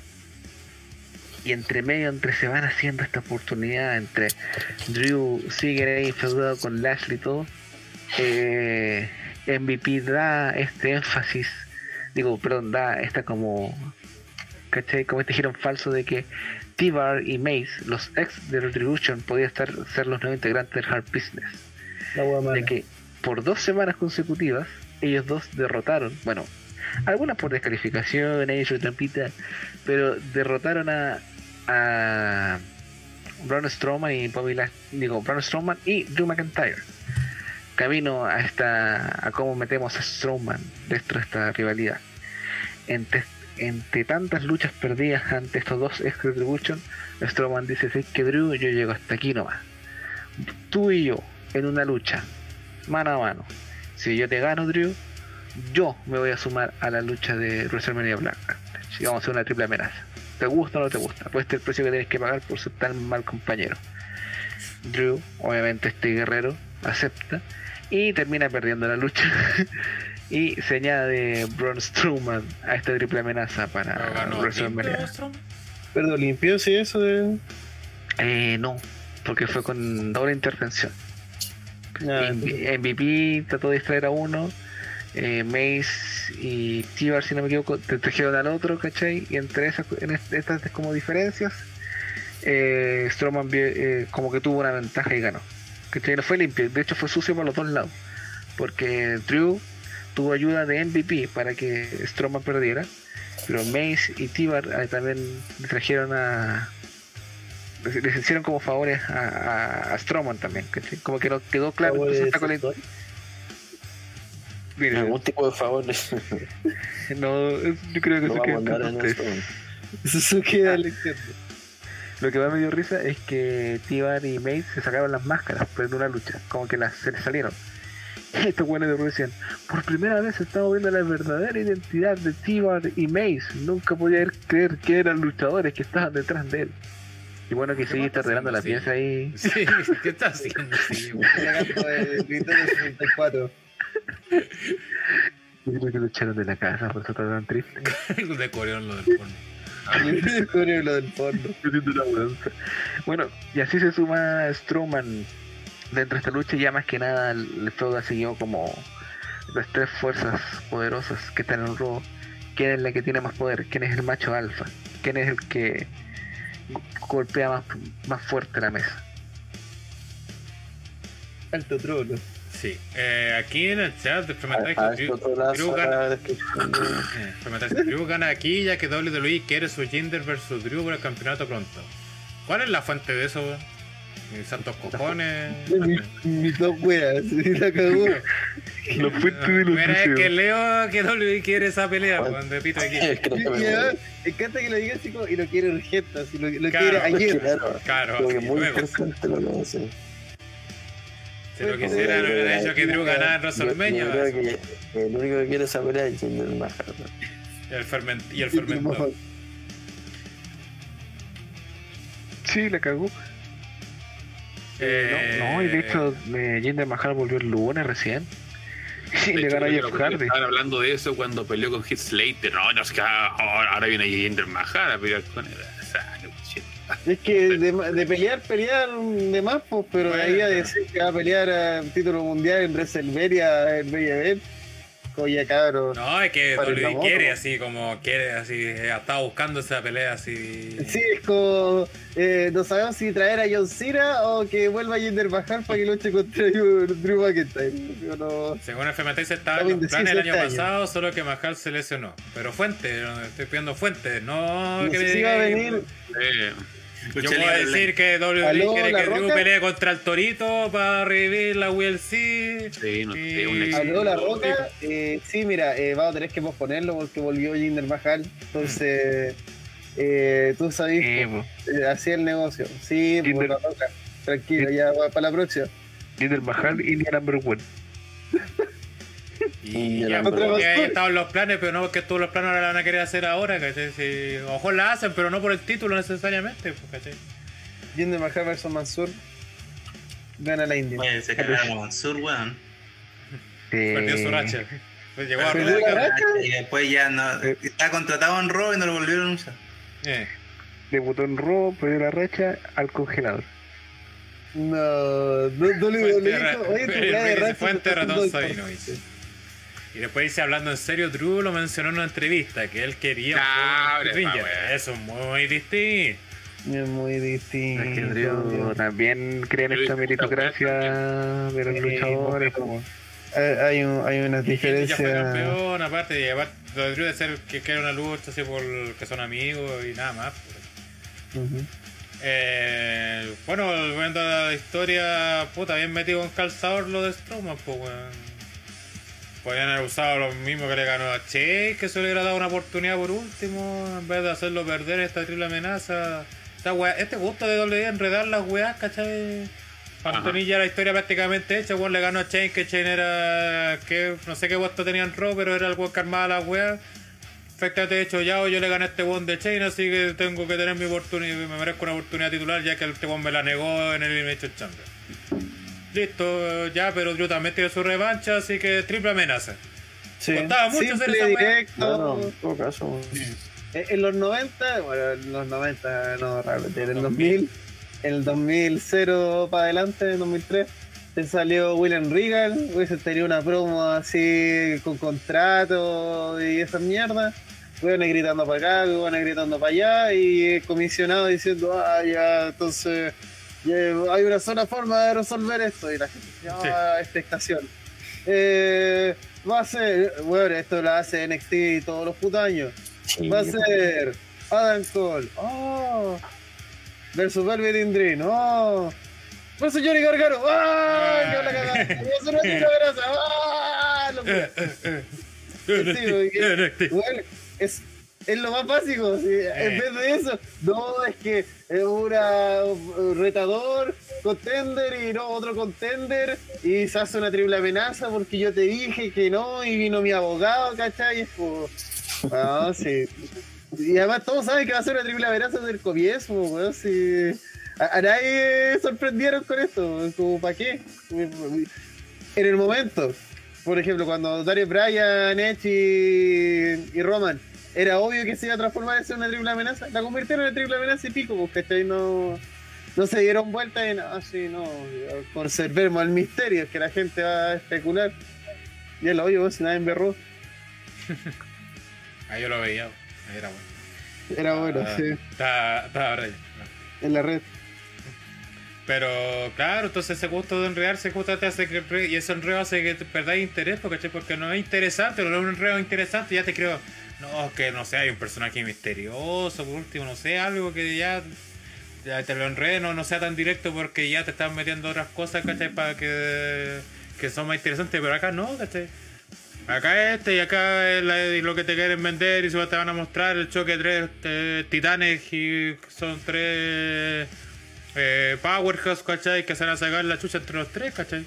Speaker 9: Y entre medio, entre se van haciendo esta oportunidad, entre Drew sigue ahí feudado con Lashley y todo, eh, MVP da este énfasis, digo, perdón, da esta como, ¿cachai? Como este giro falso de que T-Bar y Mace, los ex de Retribution, podían estar, ser los nuevos integrantes del Hard Business
Speaker 6: La
Speaker 9: de que por dos semanas consecutivas ellos dos derrotaron, bueno, algunas por descalificación, ellos trampita, pero derrotaron a, a Braun Strowman y Bobby digo, Braun Strowman y Drew McIntyre. Camino a esta a cómo metemos a Strowman dentro de esta rivalidad. Entre, entre tantas luchas perdidas ante estos dos ex Retribution, Strowman dice, sí, que Drew, yo llego hasta aquí nomás. Tú y yo, en una lucha, mano a mano. Si yo te gano, Drew, yo me voy a sumar a la lucha de WrestleMania Black. Si vamos a hacer una triple amenaza. ¿Te gusta o no te gusta? Pues este es el precio que tienes que pagar por ser tan mal compañero. Drew, obviamente este guerrero, acepta y termina perdiendo la lucha. y se añade Braun Strowman a esta triple amenaza para
Speaker 4: ganó
Speaker 9: WrestleMania.
Speaker 4: limpio.
Speaker 6: Pero limpio, sí, eso de.
Speaker 9: Eh, no, porque fue con doble intervención.
Speaker 6: Ah,
Speaker 9: MVP trató de distraer a uno, eh, Mace y Tibar, si no me equivoco, te trajeron al otro, ¿cachai? Y entre esas, en estas como diferencias, eh, Strowman vi- eh, como que tuvo una ventaja y ganó. ¿Cachai? No fue limpio, de hecho fue sucio por los dos lados, porque Drew tuvo ayuda de MVP para que Strowman perdiera, pero Mace y Tibar eh, también le trajeron a les hicieron como favores a, a, a Strowman también, ¿cachai? Como que no quedó claro. entonces está
Speaker 3: Algún tipo de favor
Speaker 9: no, yo creo que
Speaker 3: no
Speaker 9: eso queda entre ustedes.
Speaker 3: eso.
Speaker 6: Eso queda externo.
Speaker 9: Lo que más me dio risa es que Tibar y Mace se sacaron las máscaras pero en una lucha, como que las, se les salieron. Y estos buenos de decían, por primera vez estamos viendo la verdadera identidad de Tibar y Mace. Nunca podía creer que eran luchadores que estaban detrás de él. Y bueno que
Speaker 4: ¿Qué
Speaker 9: sí,
Speaker 4: más
Speaker 9: está
Speaker 4: está
Speaker 9: arreglando la pieza ahí.
Speaker 4: Sí, ¿qué estás haciendo? Sí,
Speaker 6: de Nintendo 64.
Speaker 9: Yo creo que lo echaron de la casa, por eso está tan triste.
Speaker 4: de coreano lo del porno.
Speaker 6: Descubrió lo del porno.
Speaker 9: Bueno, y así se suma Strowman dentro de esta lucha. y Ya más que nada, el feudo ha seguido como las tres fuerzas poderosas que están en el robo. ¿Quién es la que tiene más poder? ¿Quién es el macho alfa? ¿Quién es el que go- golpea más, más fuerte la mesa?
Speaker 6: Alto trono.
Speaker 4: Sí, eh, aquí en el chat de
Speaker 3: A,
Speaker 4: Fermentáis
Speaker 3: a
Speaker 4: que
Speaker 3: esto
Speaker 4: Drew,
Speaker 3: otro
Speaker 4: Drew
Speaker 3: lazo
Speaker 4: gana, que Drew gana aquí ya que WWE quiere su Jinder versus Drew por el campeonato pronto. ¿Cuál es la fuente de eso? weón? Mis santos cojones.
Speaker 6: Mi, mi top wea, sí, la cagó.
Speaker 9: La fuente de los
Speaker 4: Mira, es que leo que WWE quiere esa pelea, weón, de pito aquí.
Speaker 3: Es que no
Speaker 6: Y
Speaker 3: se me
Speaker 6: encanta que lo diga así como, y lo quiere urgente, así lo, lo
Speaker 4: Claro.
Speaker 6: quiere ayer.
Speaker 3: Claro,
Speaker 4: Claro,
Speaker 3: muy interesante lo que hace.
Speaker 4: Si lo quisiera, no hubiera hecho que Drew ganara en
Speaker 3: Yo-
Speaker 4: WrestleMania.
Speaker 3: yo creo que el único que quiere pelea es Jinder Mahal.
Speaker 4: Y el, ferment, y el fermentado.
Speaker 9: Sí, la cagó.
Speaker 4: Eh,
Speaker 9: No, no, y de hecho, eh, Jinder Mahal volvió el lunes recién. Y le ganó a Jeff Hardy.
Speaker 5: Estaban hablando de eso cuando peleó con Heath Slater. No, no, es que ahora, ahora viene Jinder Mahal a pelear con él.
Speaker 6: Es que de, de pelear, pelear de más, pues, pero de ahí a
Speaker 4: Bueno.
Speaker 6: decir que va a pelear a título mundial en WrestleMania, en Event, coña cabro.
Speaker 4: No, es que WWE quiere así, como quiere así, eh, estaba buscando esa pelea así.
Speaker 6: Sí, es como, eh, no sabemos si traer a John Cena o que vuelva Jinder Mahal para que luche contra Drew McIntyre. No-
Speaker 4: Según FMT se estaba en los planes el
Speaker 6: indecisos
Speaker 4: año
Speaker 6: este año.
Speaker 4: pasado, solo que Mahal se lesionó. Pero fuente, no, estoy pidiendo fuente, no,
Speaker 6: No
Speaker 4: que
Speaker 6: sé
Speaker 4: me
Speaker 6: si va a venir.
Speaker 5: Eh,
Speaker 4: Yo puedo decir que WWE
Speaker 6: ¿Aló,
Speaker 4: quiere
Speaker 6: La
Speaker 4: que Drew
Speaker 6: Roca?
Speaker 4: pelee contra el Torito para revivir la WLC.
Speaker 5: Sí, no sé, un
Speaker 6: Aló, La Roca, eh, sí, mira, eh, vamos a tener que posponerlo porque volvió Jinder Mahal, entonces, eh, tú sabes,
Speaker 9: Eh, po.
Speaker 6: eh, así el negocio. Sí,
Speaker 9: Jinder-
Speaker 6: por La Roca, tranquilo, ya va para la próxima.
Speaker 9: Jinder Mahal y Number One.
Speaker 4: Y
Speaker 3: Y
Speaker 4: ya, ahí estaban los planes, pero no porque todos los planes ahora la van a querer hacer ahora, ¿cachai? Si, ojo la hacen, pero no por el título necesariamente, pues, ¿cachai?
Speaker 6: Jinder Mahal versus Mansur. Gana la India.
Speaker 2: Oye, se cagaron Mansur, weón.
Speaker 4: Perdió su racha. Pues llegó a
Speaker 6: ¿Perdió
Speaker 4: Raw,
Speaker 6: la?
Speaker 2: Y después ya no. Está contratado en Raw y no lo volvieron a usar.
Speaker 4: eh,
Speaker 9: debutó en Raw, perdió la racha al congelador.
Speaker 6: No, no, no le oye, tu de racha
Speaker 4: Fuente
Speaker 6: está
Speaker 4: ratón
Speaker 6: haciendo
Speaker 4: Sabinovich. Y después dice, hablando en serio, Drew lo mencionó en una entrevista, que él quería un. Eso es muy distinto.
Speaker 6: Es muy distinto.
Speaker 9: Es que Drew también cree en esta meritocracia de los
Speaker 6: Sí,
Speaker 9: luchadores.
Speaker 6: pues,
Speaker 9: po.
Speaker 6: Hay, hay, un- hay unas
Speaker 4: Y Hitler ya fue
Speaker 6: diferencias.
Speaker 4: campeón, aparte, y aparte lo de Drew de ser que quiere una lucha así por que son amigos y nada más. pues.
Speaker 6: Ujú.
Speaker 4: Eh, bueno, volviendo a la historia, puta, bien metido con calzador lo de Strowman, pues. Podrían haber usado lo mismo que le ganó a Chase, que se le hubiera dado una oportunidad por último, en vez de hacerlo perder esta triple amenaza. Esta wea- este gusto de WWE enredar las weas, ¿cachai? Tener ya la historia prácticamente hecha, weón le ganó a Chain, que Chain era. que no sé qué puesto tenía en Raw, pero era el weón que armaba las weas. Perfectamente hecho ya, o yo le gané a este weón de Chain, así que tengo que tener mi oportunidad, me merezco una oportunidad titular ya que este weón me la negó en el Elimination Chamber. Listo, ya, pero Drew también tiene su revancha, así que triple amenaza.
Speaker 6: Sí.
Speaker 4: Costaba mucho hacer esa
Speaker 6: directo.
Speaker 3: En todo caso.
Speaker 6: En en los 90, bueno, en los 90, no, realmente, en el 2000, en el 2000 para adelante, en 2003, te salió William Regal, hubiese tenido una promo así con contrato y esas mierdas. Weón gritando para acá, weón gritando para allá y el comisionado diciendo, ah, ya, entonces hay una sola forma de resolver esto y la gente dice, ah, expectación. Eh, va a ser, bueno, esto lo hace NXT todos los putos años. Va a ser Adam Cole, oh, versus Velvet Dream, oh, versus Johnny Gargano, ah, que la cagada, va a ser una tira grasa, ah, lo que- Sí, porque, bueno, es, es lo más básico. sí, En vez de eso, no, es que es una un retador, contender y no otro contender, y se hace una triple amenaza porque yo te dije que no, y vino mi abogado, ¿cachai? Como, ah, sí. Y además todos saben que va a ser una triple amenaza desde el comienzo, weón, sí. A, a nadie sorprendieron con esto, como, ¿para qué? En el momento, por ejemplo, cuando Darius Bryan, Edge y, y Roman, era obvio que se iba a transformar en una triple amenaza. La convirtieron en triple amenaza y pico, porque ¿cachai? No, no se dieron vuelta en así, no, conservemos el misterio, que la gente va a especular. Y es lo obvio, si nadie berró.
Speaker 4: Ahí yo lo veía, ahí era bueno.
Speaker 6: Era bueno,
Speaker 4: Ah,
Speaker 6: sí,
Speaker 4: Estaba, estaba rey.
Speaker 6: en la red.
Speaker 4: Pero claro, entonces ese gusto de enredarse justo te hace que y ese enredo hace que te perdáis interés, porque, porque no es interesante, no es un enredo interesante, ya te creo, no, que no sé, hay un personaje misterioso, por último, no sé, algo que ya, ya te lo enrede, no, no sea tan directo porque ya te están metiendo otras cosas, ¿cachai? Para que, que son más interesantes, pero acá no, ¿cachai? Acá este y acá es la- lo que te quieren vender y se te van a mostrar el choque de tres eh, titanes y son tres eh, powerhouse, ¿cachai? Que se van a sacar la chucha entre los tres, ¿cachai?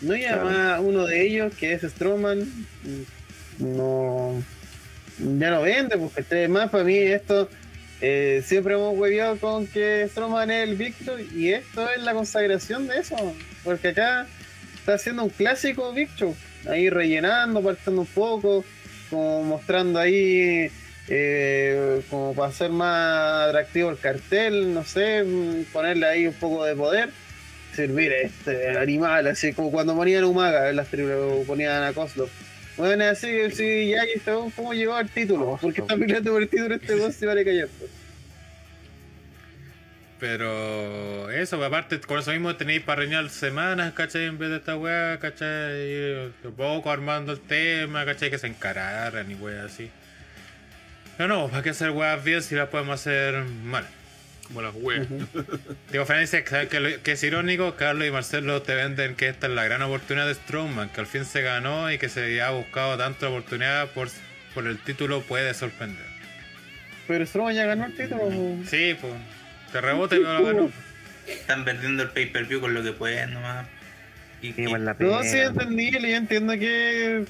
Speaker 6: No, y además uno de ellos, que es Strowman, no. Ya no vende, porque además para mí esto. eh, siempre hemos hueviado con que Strowman es el Victor y esto es la consagración de eso. Porque acá está haciendo un clásico Victor, ahí rellenando, partiendo un poco, como mostrando ahí. eh, como para hacer más atractivo el cartel, no sé, ponerle ahí un poco de poder servir este animal, así como cuando ponían Umaga en las tribus, ponían a Kozlov. Bueno, así que sí, ya, y este weón, ¿cómo llegó al título? ¿Por qué está peleando por el título este dos se vale callar?
Speaker 4: Pero eso, pues, aparte, con eso mismo tenéis para reñar semanas, ¿cachai? En vez de esta weá, ¿cachai? Poco armando el tema, ¿cachai? Que se encararan y weá así. Pero no, ¿para qué hacer weas bien si las podemos hacer mal?
Speaker 5: Como las weas.
Speaker 4: Digo, Fran dice que, que es irónico, Carlos y Marcelo te venden que esta es la gran oportunidad de Strowman, que al fin se ganó y que se ha buscado tanta oportunidad por, por el título puede sorprender.
Speaker 6: Pero Strowman ya ganó el título.
Speaker 4: Sí, pues, te rebote y lo ganó.
Speaker 2: Están vendiendo el pay-per-view con lo que pueden nomás. Y,
Speaker 9: Sí,
Speaker 2: y-
Speaker 9: igual la
Speaker 6: No, sí, entendible, yo entiendo que.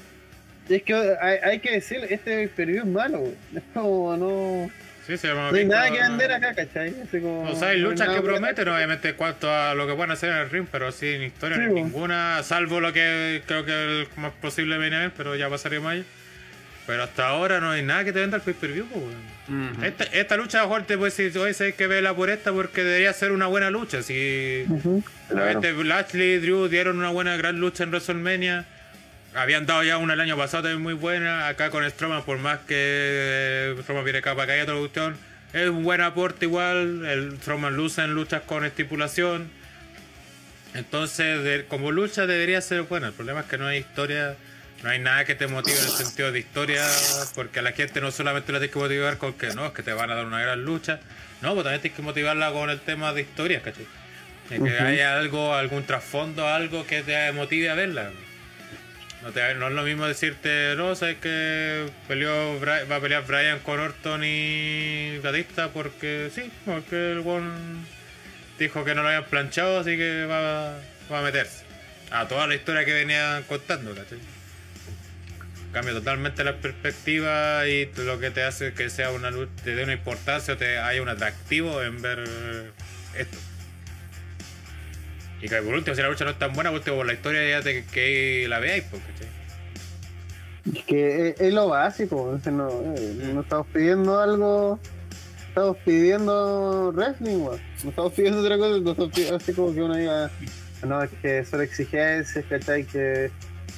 Speaker 6: Es que hay, hay que decir, este periodo es malo. Es como, no.
Speaker 4: Sí, se llama
Speaker 6: No hay nada que vender acá, ¿cachai? Así como,
Speaker 4: O sea, hay luchas que
Speaker 6: que-
Speaker 4: prometen, obviamente, en cuanto a lo que pueden hacer en el ring, pero sin historia
Speaker 6: Sí,
Speaker 4: ni
Speaker 6: bo.
Speaker 4: ninguna, salvo lo que creo que es más posible viene a ver, pero ya pasaría ahí. Pero hasta ahora no hay nada que te venda el pay-per-view, po, weón.
Speaker 5: Ujú.
Speaker 4: esta, esta lucha, a te puedes decir, oye, sabes que vela por esta porque debería ser una buena lucha. Si
Speaker 6: Ujú.
Speaker 4: obviamente Lashley y Drew dieron una buena, gran lucha en WrestleMania. Habían dado ya una el año pasado también muy buena. Acá con Strowman, por más que eh, Strowman viene capa caída otra cuestión, es un buen aporte igual. El Strowman luce en luchas con estipulación. Entonces, de- como lucha debería ser buena. El problema es que no hay historia, no hay nada que te motive en el sentido de historia, porque a la gente no solamente la tienes que motivar con que no, es que te van a dar una gran lucha. No, pues también tienes que motivarla con el tema de historias, ¿cachai? De que haya algo, algún trasfondo, algo que te motive a verla. No, es lo mismo decirte, no, sabes que peleó, va a pelear Brian con Orton y Batista porque sí, porque el one dijo que no lo habían planchado, así que va, va a meterse. A toda la historia que venían contando, ¿cachai? Cambia totalmente la perspectiva y lo que te hace que sea una luz, te dé una importancia o te haya un atractivo en ver esto. Y que por último, si la lucha no es tan buena, por último, por la historia ya te, que la veáis, pues, ¿cachai?
Speaker 6: Es que es, es lo básico, o sea, no, eh, no estamos pidiendo algo, estamos pidiendo wrestling, weón. No estamos pidiendo otra cosa, no estamos pidiendo así como que uno diga, no, es que son exigencias, ¿cachai? Que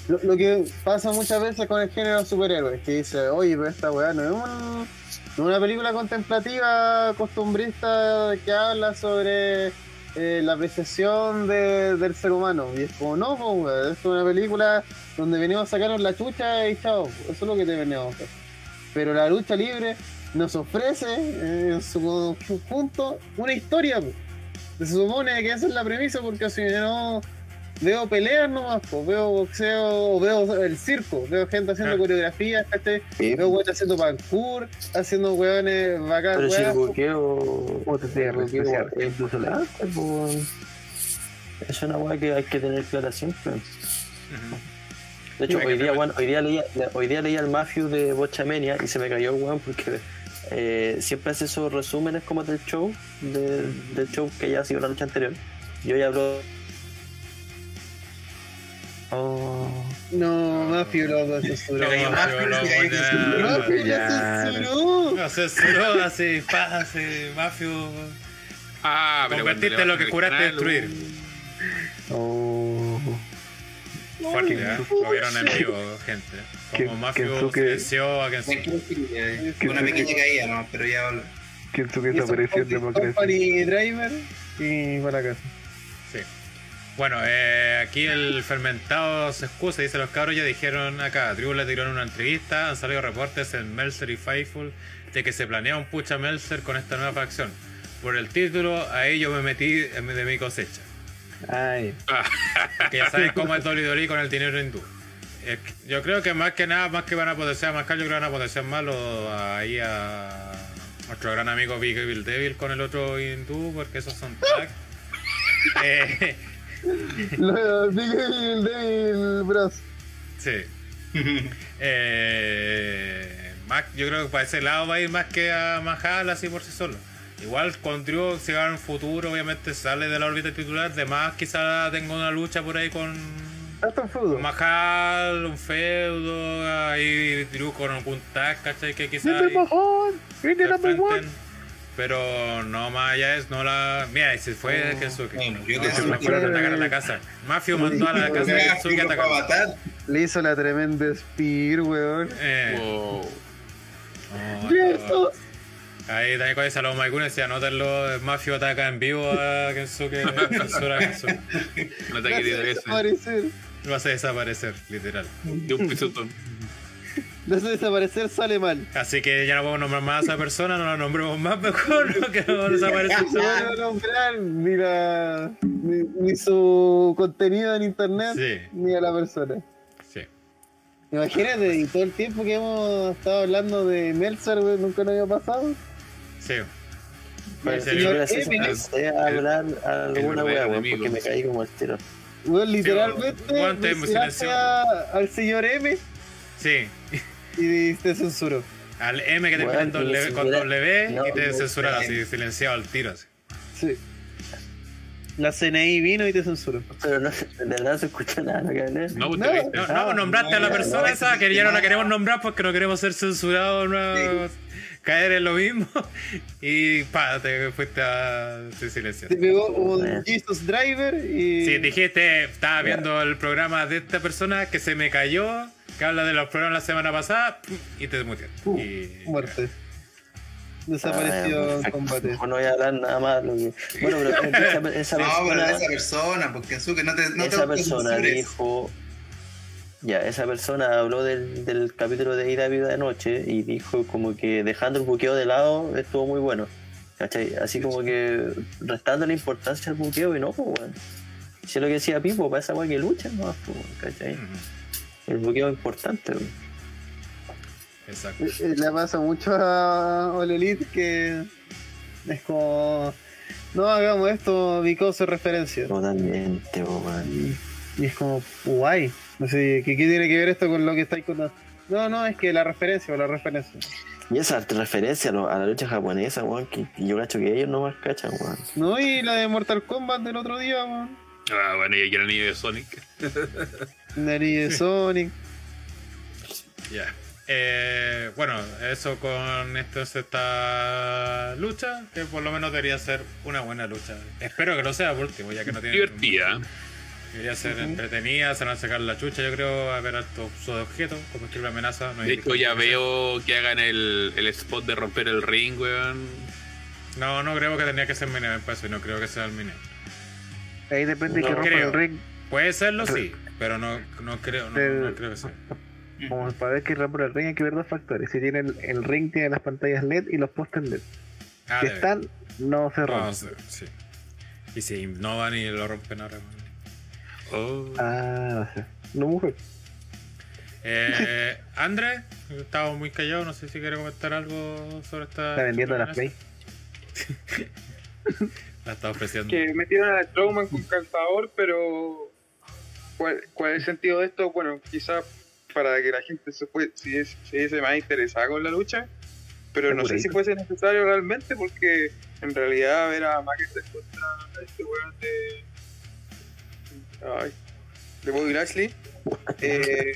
Speaker 6: lo, lo que pasa muchas veces con el género superhéroes, que dice, oye, pero esta weá no es, un- no es una película contemplativa, costumbrista, que habla sobre eh, la apreciación de- del ser humano. Y es como, no, pues, es una película donde venimos a sacarnos la chucha y chao, eso es lo que te venimos a hacer. Pero la lucha libre nos ofrece eh, en su conjunto una historia. Se supone que esa es la premisa porque si no veo peleas nomás, pues, veo boxeo, veo el circo, veo gente haciendo
Speaker 4: Claro.
Speaker 6: coreografías, veo weones haciendo parkour, haciendo weones bacán,
Speaker 3: Pero si el es incluso la arte, pues. Es una weá que hay que tener clara siempre. De hecho, hoy día, weón, hoy día leía, hoy día leía el Mafio de Bochamenia y se me cayó el weón porque eh, siempre hace esos resúmenes como del show, de- del show que ya ha sido la noche anterior. Y hoy habló. Oh.
Speaker 6: No, Mafio lo censuró.
Speaker 2: Pero
Speaker 4: Mafio, lo.
Speaker 6: Mafio lo
Speaker 9: Ya.
Speaker 6: censuró.
Speaker 4: No, censuró así, mafio.
Speaker 5: Ah, pero
Speaker 4: Convertiste lo que curaste destruir.
Speaker 9: Oh.
Speaker 4: Fuerte, ¿eh? Lo vieron en vivo, gente. Como Mafio silenció a Kensuke.
Speaker 2: Una pequeña caída, ¿no? Pero ya.
Speaker 9: Kensuke desapareció en democracia.
Speaker 6: Company Driver y para casa.
Speaker 4: Bueno, eh, aquí el fermentado se excusa, dice los cabros ya dijeron acá, Tribu le tiró en una entrevista, han salido reportes en Melzer y Faithful de que se planea un pucha Melzer con esta nueva facción. Por el título, ahí yo me metí de mi cosecha.
Speaker 9: Ay,
Speaker 4: Que ya saben cómo es WWE con el dinero hindú. Que yo creo que más que nada, más que van a potenciar más Mascal, yo creo que van a potenciar más lo- ahí a nuestro gran amigo Big Evil Devil con el otro hindú, porque esos son tag. Eh,
Speaker 6: Lo- Big Evil Devil Bros.
Speaker 4: sí. Eh, más, yo creo que para ese lado va a ir más que a Mahal así por sí solo. Igual con Drew, si va en futuro, obviamente sale de la órbita titular. De más, quizá tenga una lucha por ahí con
Speaker 6: un
Speaker 4: Mahal, un feudo, ahí Drew con algún tag, ¿cachai? Que
Speaker 6: one,
Speaker 4: se
Speaker 6: India number one.
Speaker 4: Pero no más allá es, no la. Mira, y se fue
Speaker 6: Oh,
Speaker 4: Kensuke.
Speaker 2: Yo
Speaker 4: No,
Speaker 2: que
Speaker 4: se
Speaker 2: soy-
Speaker 4: fueron a atacar a la casa. Mafio mandó a la casa de Kensuke a atacar.
Speaker 6: Le hizo la tremenda spear, weón.
Speaker 4: Eh,
Speaker 5: Wow.
Speaker 6: ¡Cierto!
Speaker 4: Ahí también con esa los Maikun decía, anótenlo, Mafio ataca en vivo a Kensuke, censura a Kensuke.
Speaker 5: Un ataque de.
Speaker 4: Lo hace desaparecer, literal.
Speaker 5: De un pisotón.
Speaker 6: Lo hace desaparecer, sale mal.
Speaker 4: Así que ya no podemos nombrar más a esa persona, no la nombremos más mejor, ¿no? que no desaparece.
Speaker 6: No se van a nombrar ni, la, ni, ni su contenido en internet,
Speaker 4: Sí.
Speaker 6: ni a la persona.
Speaker 4: Sí.
Speaker 6: Imagínate, y todo el tiempo que hemos estado hablando de Meltzer, weón, nunca nos había pasado.
Speaker 4: Sí.
Speaker 3: Para
Speaker 4: Sí,
Speaker 3: yo empecé a hablar alguna
Speaker 5: verdadero
Speaker 3: wea, porque me caí como el tiro.
Speaker 6: Weón, literalmente
Speaker 4: silenció.
Speaker 6: a- al señor M
Speaker 4: Sí.
Speaker 6: Y te censuró.
Speaker 4: Al M que te
Speaker 3: ni
Speaker 4: con
Speaker 3: no,
Speaker 4: y te
Speaker 3: no,
Speaker 4: así, silenciado al tiro. Así.
Speaker 6: Sí. La CNI vino y te censuró.
Speaker 3: Pero no, de verdad no se escucha nada lo que hablé.
Speaker 5: No,
Speaker 6: No.
Speaker 4: No, no, nombraste a la persona esa que ya no la queremos nombrar porque no queremos ser censurados, no caer en lo mismo. Y pa, te fuiste a te silenciar.
Speaker 6: Te pegó un Jesus Driver y.
Speaker 4: Sí, dijiste, estaba viendo el programa de esta persona que se me cayó, que habla de los programas la semana pasada, y te muteaste. Y,
Speaker 6: Muerte. Desapareció
Speaker 3: Ah,
Speaker 6: en combate.
Speaker 3: No voy a hablar nada más. lo que- Bueno, pero esa, esa
Speaker 2: No, pero
Speaker 3: persona,
Speaker 2: esa persona, porque en su que no te, no te
Speaker 3: esa persona dijo. Ya, esa persona habló del, del capítulo de Ida Vida de Noche y dijo como que dejando el buqueo de lado estuvo muy bueno. ¿Cachai? Así como que restando la importancia al buqueo y no, pues bueno. Si es lo que decía Pipo, para esa weá que luchan, no, pues, El buqueo es importante, weón.
Speaker 4: Exacto.
Speaker 6: Eh, eh, Le pasa mucho a All Elite que es como. No hagamos esto because es referencia.
Speaker 3: Totalmente, weón.
Speaker 6: Y es como, guay. No sé, ¿qué, qué tiene que ver esto con lo que estáis contando? No, no, es que la referencia o la referencia.
Speaker 3: Y esa referencia a, lo- a la lucha japonesa, weón, que, que yo cacho que ellos no más cachan, weón.
Speaker 6: No, y la de Mortal Kombat del otro día, weón.
Speaker 5: Ah, bueno, y aquí era el niño de Sonic.
Speaker 6: Nariz de Sonic.
Speaker 4: Ya. Eh, bueno, eso con esto esta lucha, que por lo menos debería ser una buena lucha. Espero que lo sea por último, ya que no tiene.
Speaker 5: Divertida.
Speaker 4: Debería ser entretenida, se van a sacar la chucha, yo creo, a ver usos de objetos, como triple amenaza. No hay
Speaker 5: De hecho, ya
Speaker 4: que-
Speaker 5: veo que hagan el, el spot de romper el ring, weón.
Speaker 4: No, no creo que tendría que ser mini event para eso y no creo que sea el mini event.
Speaker 6: Ahí depende
Speaker 4: No
Speaker 6: que rompa
Speaker 4: creo.
Speaker 6: el ring.
Speaker 4: Puede serlo, sí, pero no, no creo, no, no creo que sea.
Speaker 6: Como para ver que rompa el ring hay que ver dos factores. Si tiene el, el ring, tiene las pantallas LED y los postes LED.
Speaker 4: Ah,
Speaker 6: si están, no se
Speaker 4: No,
Speaker 6: rompen.
Speaker 4: sí, sí. Y si innovan y lo rompen ahora.
Speaker 5: Oh.
Speaker 6: Ah, no sé. No mujer.
Speaker 4: Eh, André, estaba muy callado, no sé si quiere comentar algo sobre esta.
Speaker 6: Está vendiendo las Play.
Speaker 4: La está ofreciendo.
Speaker 11: que metieron a Strowman con calzador, pero ¿cuál, ¿cuál es el sentido de esto? Bueno, quizás para que la gente se fue, si es más interesada con la lucha, pero no sé si fuese necesario realmente, porque en realidad ver a McIntyre contra este weón de. Ay, de Bobby Lashley, eh,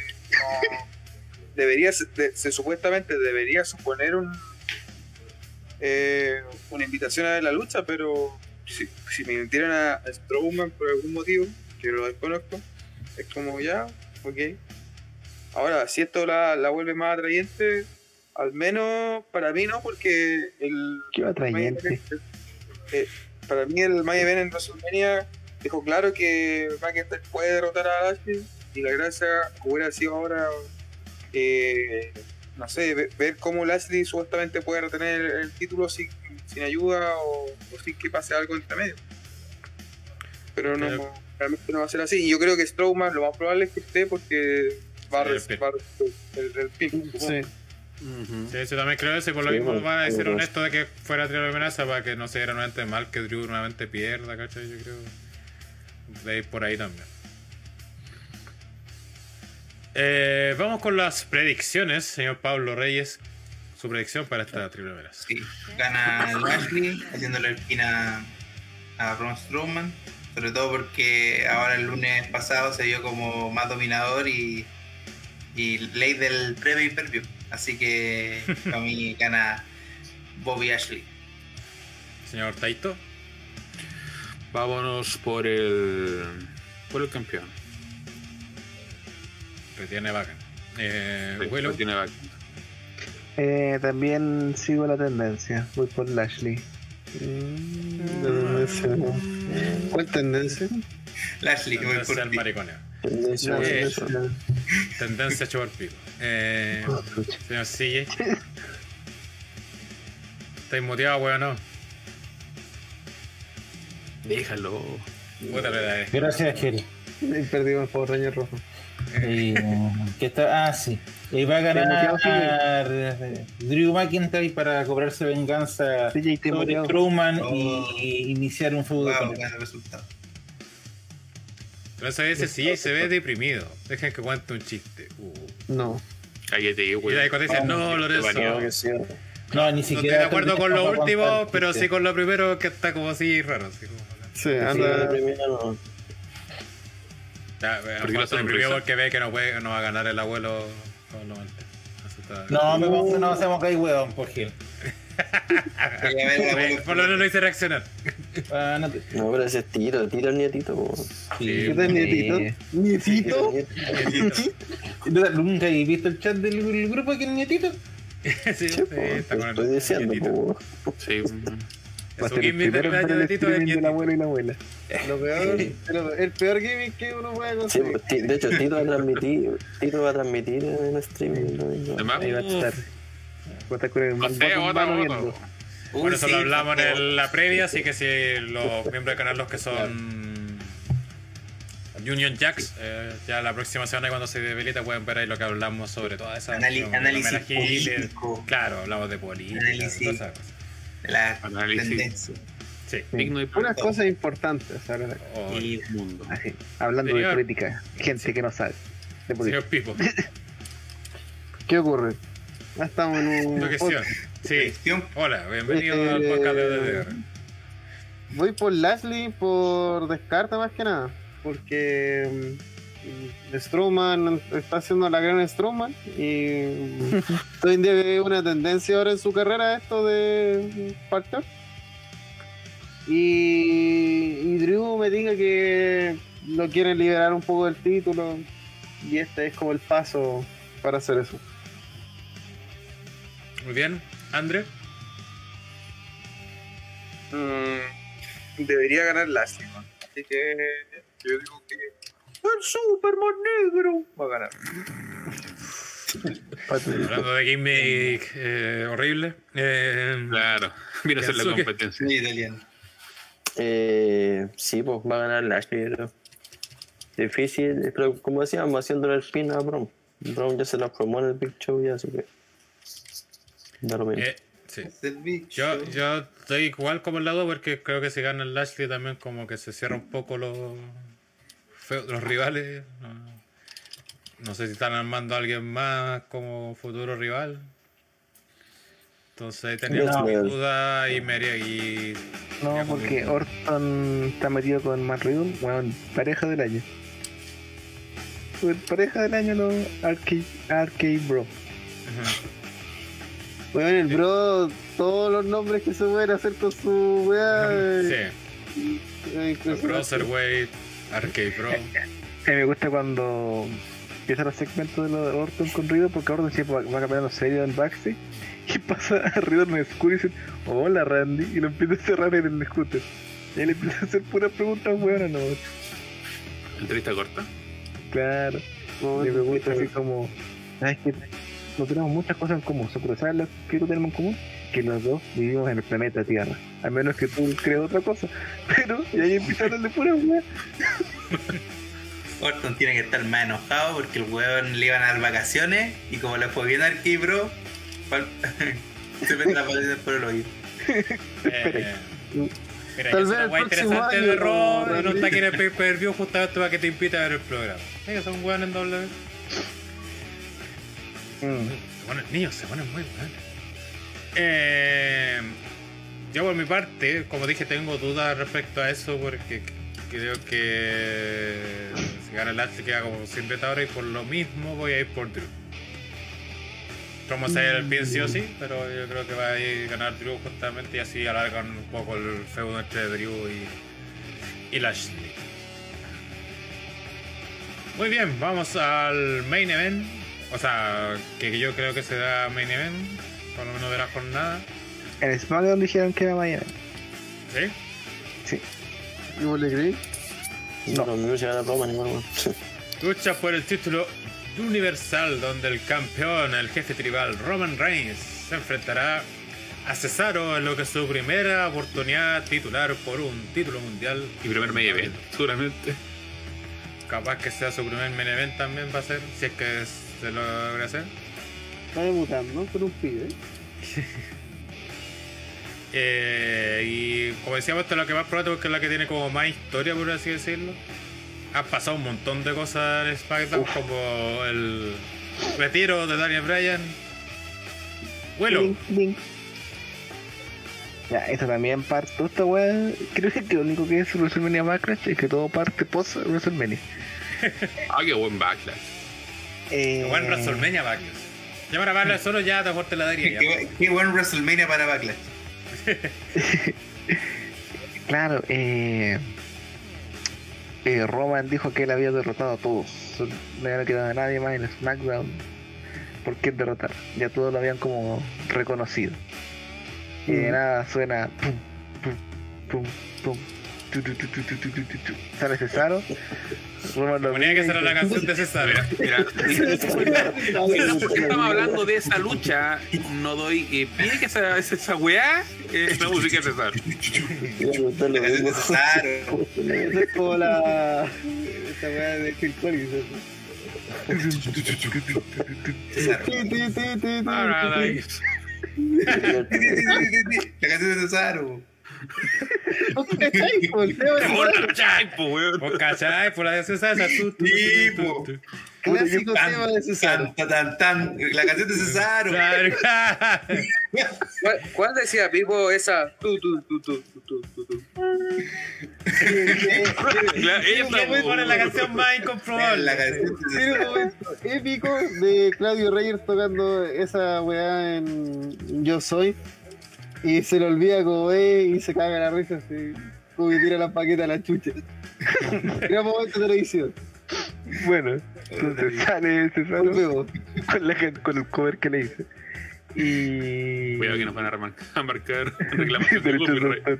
Speaker 11: debería, se, de- se supuestamente debería suponer un, eh, una invitación a la lucha, pero si, si me metieran a a Strowman por algún motivo, que lo desconozco, es como ya, ok. Ahora, si esto la, la vuelve más atrayente, al menos para mí no, porque el.
Speaker 6: Qué atrayente.
Speaker 11: eh, para mí el Main Event en WrestleMania dejó claro que McIntyre puede derrotar a Lashley y la gracia hubiera sido ahora, eh, no sé, ve- ver cómo Lashley supuestamente puede retener el título sin, sin ayuda o, o sin que pase algo entre medio. Pero no,
Speaker 4: Pero-
Speaker 11: realmente no va a ser así. Y yo creo que Strowman lo más probable es que esté porque va a reservar el, el pin.
Speaker 6: Sí.
Speaker 4: Sí, yo también creo eso y por lo
Speaker 3: Sí,
Speaker 4: mismo van a ser honestos de que fuera triple amenaza para que no se diera nuevamente mal que Drew nuevamente pierda, ¿cachai? Yo creo. De ir por ahí también. Eh, vamos con las predicciones, señor Pablo Reyes. Su predicción para esta triple amenaza.
Speaker 2: Sí, gana Lashley haciéndole el pin a, a Braun Strowman, sobre todo porque ahora el lunes pasado se vio como más dominador y, y ley del pre per view. Así que para mí gana Bobby Ashley.
Speaker 4: Señor Taito.
Speaker 5: Vámonos por el. por el campeón.
Speaker 4: Retiene bacán. Eh,
Speaker 5: Sí,
Speaker 4: Willow.
Speaker 5: lo tiene back.
Speaker 6: Eh, también sigo la tendencia. Voy por Lashley. ¿Cuál tendencia?
Speaker 2: Lashley, voy
Speaker 4: Tendencia
Speaker 2: por
Speaker 4: al mariconeo.
Speaker 3: Tendencia,
Speaker 4: Eh,
Speaker 6: tendencia.
Speaker 4: A chupar pico. Eh, señor CJ. ¿Estáis muteado, weón? No.
Speaker 5: Déjalo.
Speaker 7: Gracias, Gel.
Speaker 6: Perdimos el Power Ranger rojo.
Speaker 7: Y, ¿qué está? Ah, sí. Y va a ganar eh, Drew McIntyre para cobrarse venganza
Speaker 9: te
Speaker 7: sobre. Strowman
Speaker 2: Oh.
Speaker 7: y iniciar un feudo
Speaker 2: Wow,
Speaker 7: con
Speaker 2: buen resultado.
Speaker 4: Pero esa vez sí se ve deprimido. Dejen que cuente un chiste. Uh.
Speaker 6: No.
Speaker 5: Cállate,
Speaker 4: Y ahí cuando dicen, no, Lorenzo. No
Speaker 3: que sí.
Speaker 7: No, ni
Speaker 4: estoy
Speaker 7: siquiera.
Speaker 4: de acuerdo con lo último, pero sí con lo primero que está como así raro. Así como,
Speaker 6: Sí,
Speaker 3: Sí,
Speaker 6: anda.
Speaker 3: no.
Speaker 4: ya,
Speaker 5: ¿Por
Speaker 4: eh,
Speaker 5: qué
Speaker 4: Alfonso
Speaker 5: la sonrisa?
Speaker 4: deprimido porque ve que no, puede, no va a ganar el abuelo con los antes. Así está.
Speaker 7: No, me pongo, no hacemos que hay huevón, por Gil.
Speaker 4: Por lo menos lo hice reaccionar.
Speaker 7: Ah, no te-
Speaker 3: No, pero ese es tiro, tira el nietito. po.
Speaker 7: Sí,
Speaker 6: ¿Qué tal, nietito? ¿Nietito?
Speaker 7: ¿no- ¿Nunca has visto el chat del grupo que es nietito?
Speaker 4: sí, sí,
Speaker 3: po,
Speaker 4: está con el
Speaker 3: estoy diciendo,
Speaker 4: nietito.
Speaker 3: po.
Speaker 5: Sí.
Speaker 9: Va a
Speaker 4: Su
Speaker 9: ser el y la abuela.
Speaker 6: Lo peor, lo- el peor gimmick que uno puede conseguir.
Speaker 3: de hecho, Tito va a transmitir, Tito va a transmitir en streaming. ¿no?
Speaker 5: Además,
Speaker 9: Ahí va a estar. Va a estar con el
Speaker 5: no sé,
Speaker 9: botón
Speaker 5: otra,
Speaker 9: mano
Speaker 5: otra.
Speaker 9: viendo.
Speaker 2: Uy,
Speaker 4: Bueno, eso
Speaker 2: sí,
Speaker 4: lo hablamos en la previa, así que si los miembros del canal, los que son Union Jacks, eh, ya la próxima semana cuando se debilita pueden ver ahí lo que hablamos sobre toda esa
Speaker 2: Anali- análisis político.
Speaker 4: Claro, hablamos de política,
Speaker 2: Análisis.
Speaker 4: todas esas cosas.
Speaker 2: La
Speaker 5: Análisis.
Speaker 2: tendencia.
Speaker 4: Sí.
Speaker 5: digno de
Speaker 6: Unas cosas importantes, ¿sabes?
Speaker 4: O
Speaker 2: Y
Speaker 5: el mundo.
Speaker 9: Así, hablando
Speaker 4: Señor.
Speaker 9: de política. Gente que no sabe. De política.
Speaker 4: señor Pipo,
Speaker 6: ¿Qué ocurre? Ya estamos en un.
Speaker 4: cuestión. Sí. Hola, bienvenido
Speaker 6: Eh,
Speaker 4: al podcast de OTTR.
Speaker 6: Voy por Lashley por descarte más que nada. Porque mm, Strowman está haciendo la gran Strowman. Y hoy en día una tendencia ahora en su carrera esto de Factor. Y, y Drew me diga que lo quieren liberar un poco del título. Y este es como el paso para hacer eso.
Speaker 4: Muy bien, André.
Speaker 11: Mm, debería ganar Lashley, ¿no? Así que yo digo que el Superman negro va a ganar.
Speaker 4: Hablando de gimmick eh, horrible. Eh,
Speaker 5: Claro, mira hacer la competencia.
Speaker 2: Italiano.
Speaker 3: Eh, sí, pues va a ganar Lashley, yo creo. Difícil, pero como decíamos, haciéndole el pin a Brown. Brown ya se la formó en el Big Show ya, así que. Da lo mismo.
Speaker 4: eh, sí. Yo, yo estoy igual como el lado porque creo que si gana el Lashley también como que se cierra un poco los, feo- los rivales. No, no sé si están armando a alguien más como futuro rival. Entonces tenía
Speaker 3: No.
Speaker 4: mi duda y me haría y
Speaker 9: No, porque Orton está metido con Matt Riddle, bueno, pareja del año. Pareja del año los Arcade, Arcade Bro.
Speaker 6: Bueno, el bro, todos los nombres que se pueden hacer con su weá. eh,
Speaker 4: sí,
Speaker 6: eh, incluso-
Speaker 4: Cruiserweight, Arcade Pro.
Speaker 9: A mí me gusta cuando empiezan los segmentos de los de Orton con Riddle, porque Orton siempre va, va cambiando serio en backstage. Y pasa a Riddle en el escudo y dice, hola Randy, y lo empieza a cerrar en el scooter. Y él empieza a hacer puras preguntas buenas, no.
Speaker 5: Entrevista corta.
Speaker 9: Claro.
Speaker 6: No,
Speaker 9: Me pregunta así como, ¿sabes qué? No tenemos muchas cosas en común, pero ¿sabes lo que tenemos en común? Que los dos vivimos en el planeta Tierra. A menos que tú creas otra cosa. Pero, y ahí empieza a hablar de pura weá.
Speaker 2: Orton tiene que estar más enojado porque el weón le iban a dar vacaciones y como le fue bien al Kibro, pal- se mete la patita por el oído.
Speaker 4: Eh, mira,
Speaker 6: Tal vez el próximo
Speaker 4: interesante
Speaker 6: año,
Speaker 4: de no está aquí en el pay per view justamente para que te invite a ver el programa. Ellos son buenos en doble.
Speaker 9: Mm.
Speaker 4: Ponen, niños, se ponen muy buenos. Eh, yo por mi parte, como dije, tengo dudas respecto a eso porque creo que si gana Lashley queda como sin retador y por lo mismo voy a ir por Drew. Vamos a hacer el pin sí o sí, pero yo creo que va a ir a ganar Drew justamente y así alargan un poco el feudo entre Drew y, y Lashley. Muy bien, vamos al main event. O sea, que yo creo que será main event, por lo menos de la jornada.
Speaker 9: En SmackDown dijeron que era mañana.
Speaker 4: ¿Sí?
Speaker 6: ¿Y vos le creí?
Speaker 3: No.
Speaker 4: Lucha por el título universal donde el campeón, el jefe tribal Roman Reigns, se enfrentará a Cesaro en lo que es su primera oportunidad titular por un título mundial.
Speaker 5: Y primer medio event, seguramente.
Speaker 4: capaz que sea su primer main event también va a ser, si es que se logra hacer.
Speaker 6: Está debutando con un pibe.
Speaker 4: Eh, y como decíamos, esto es la que más probable porque es la que tiene como más historia, por así decirlo. Han pasado un montón de cosas en SmackDown, como el retiro de Daniel Bryan.
Speaker 9: Link. Ya, eso también parte. Esta weá, creo que lo único que es WrestleMania Backlash es que todo parte post WrestleMania.
Speaker 5: Ah, qué buen backlash.
Speaker 9: Eh,
Speaker 4: Buen WrestleMania Backlash. Ya para Backlash solo ya te la daría.
Speaker 2: Qué, qué buen WrestleMania para Backlash.
Speaker 9: Claro, eh, eh, Roman dijo que él había derrotado a todos. No había quedado a nadie más en SmackDown. ¿Por qué derrotar? Ya todos lo habían como reconocido. Y de nada suena. Pum, pum, pum, pum. Sale Cesaro.
Speaker 4: Ponía que será la canción de Cesaro.
Speaker 5: Mira, porque estamos hablando de esa lucha, no doy pide que esa, esa weá eh, la música de
Speaker 2: Cesaro.
Speaker 6: Cesaro. Es como la. Esa weá de Phil Collins.
Speaker 2: Cesaro. La canción de Cesaro.
Speaker 4: La tú, tú,
Speaker 2: canción de
Speaker 4: César.
Speaker 11: ¿Cuál, decía Pipo esa? Tú, tú, tú, tú, tú, tú, tú.
Speaker 5: La
Speaker 4: canción más incomprobable.
Speaker 6: Épico de Claudio Reyes tocando esa weá en Yo Soy. y se le olvida como ve y se caga la risa así, como que tira la paqueta a la chucha. Gran momento de televisión.
Speaker 9: Bueno, entonces sale Cesaro con, la, con el cover que le hice. Y.
Speaker 5: Cuidado que nos van a marcar reclamación de copyright.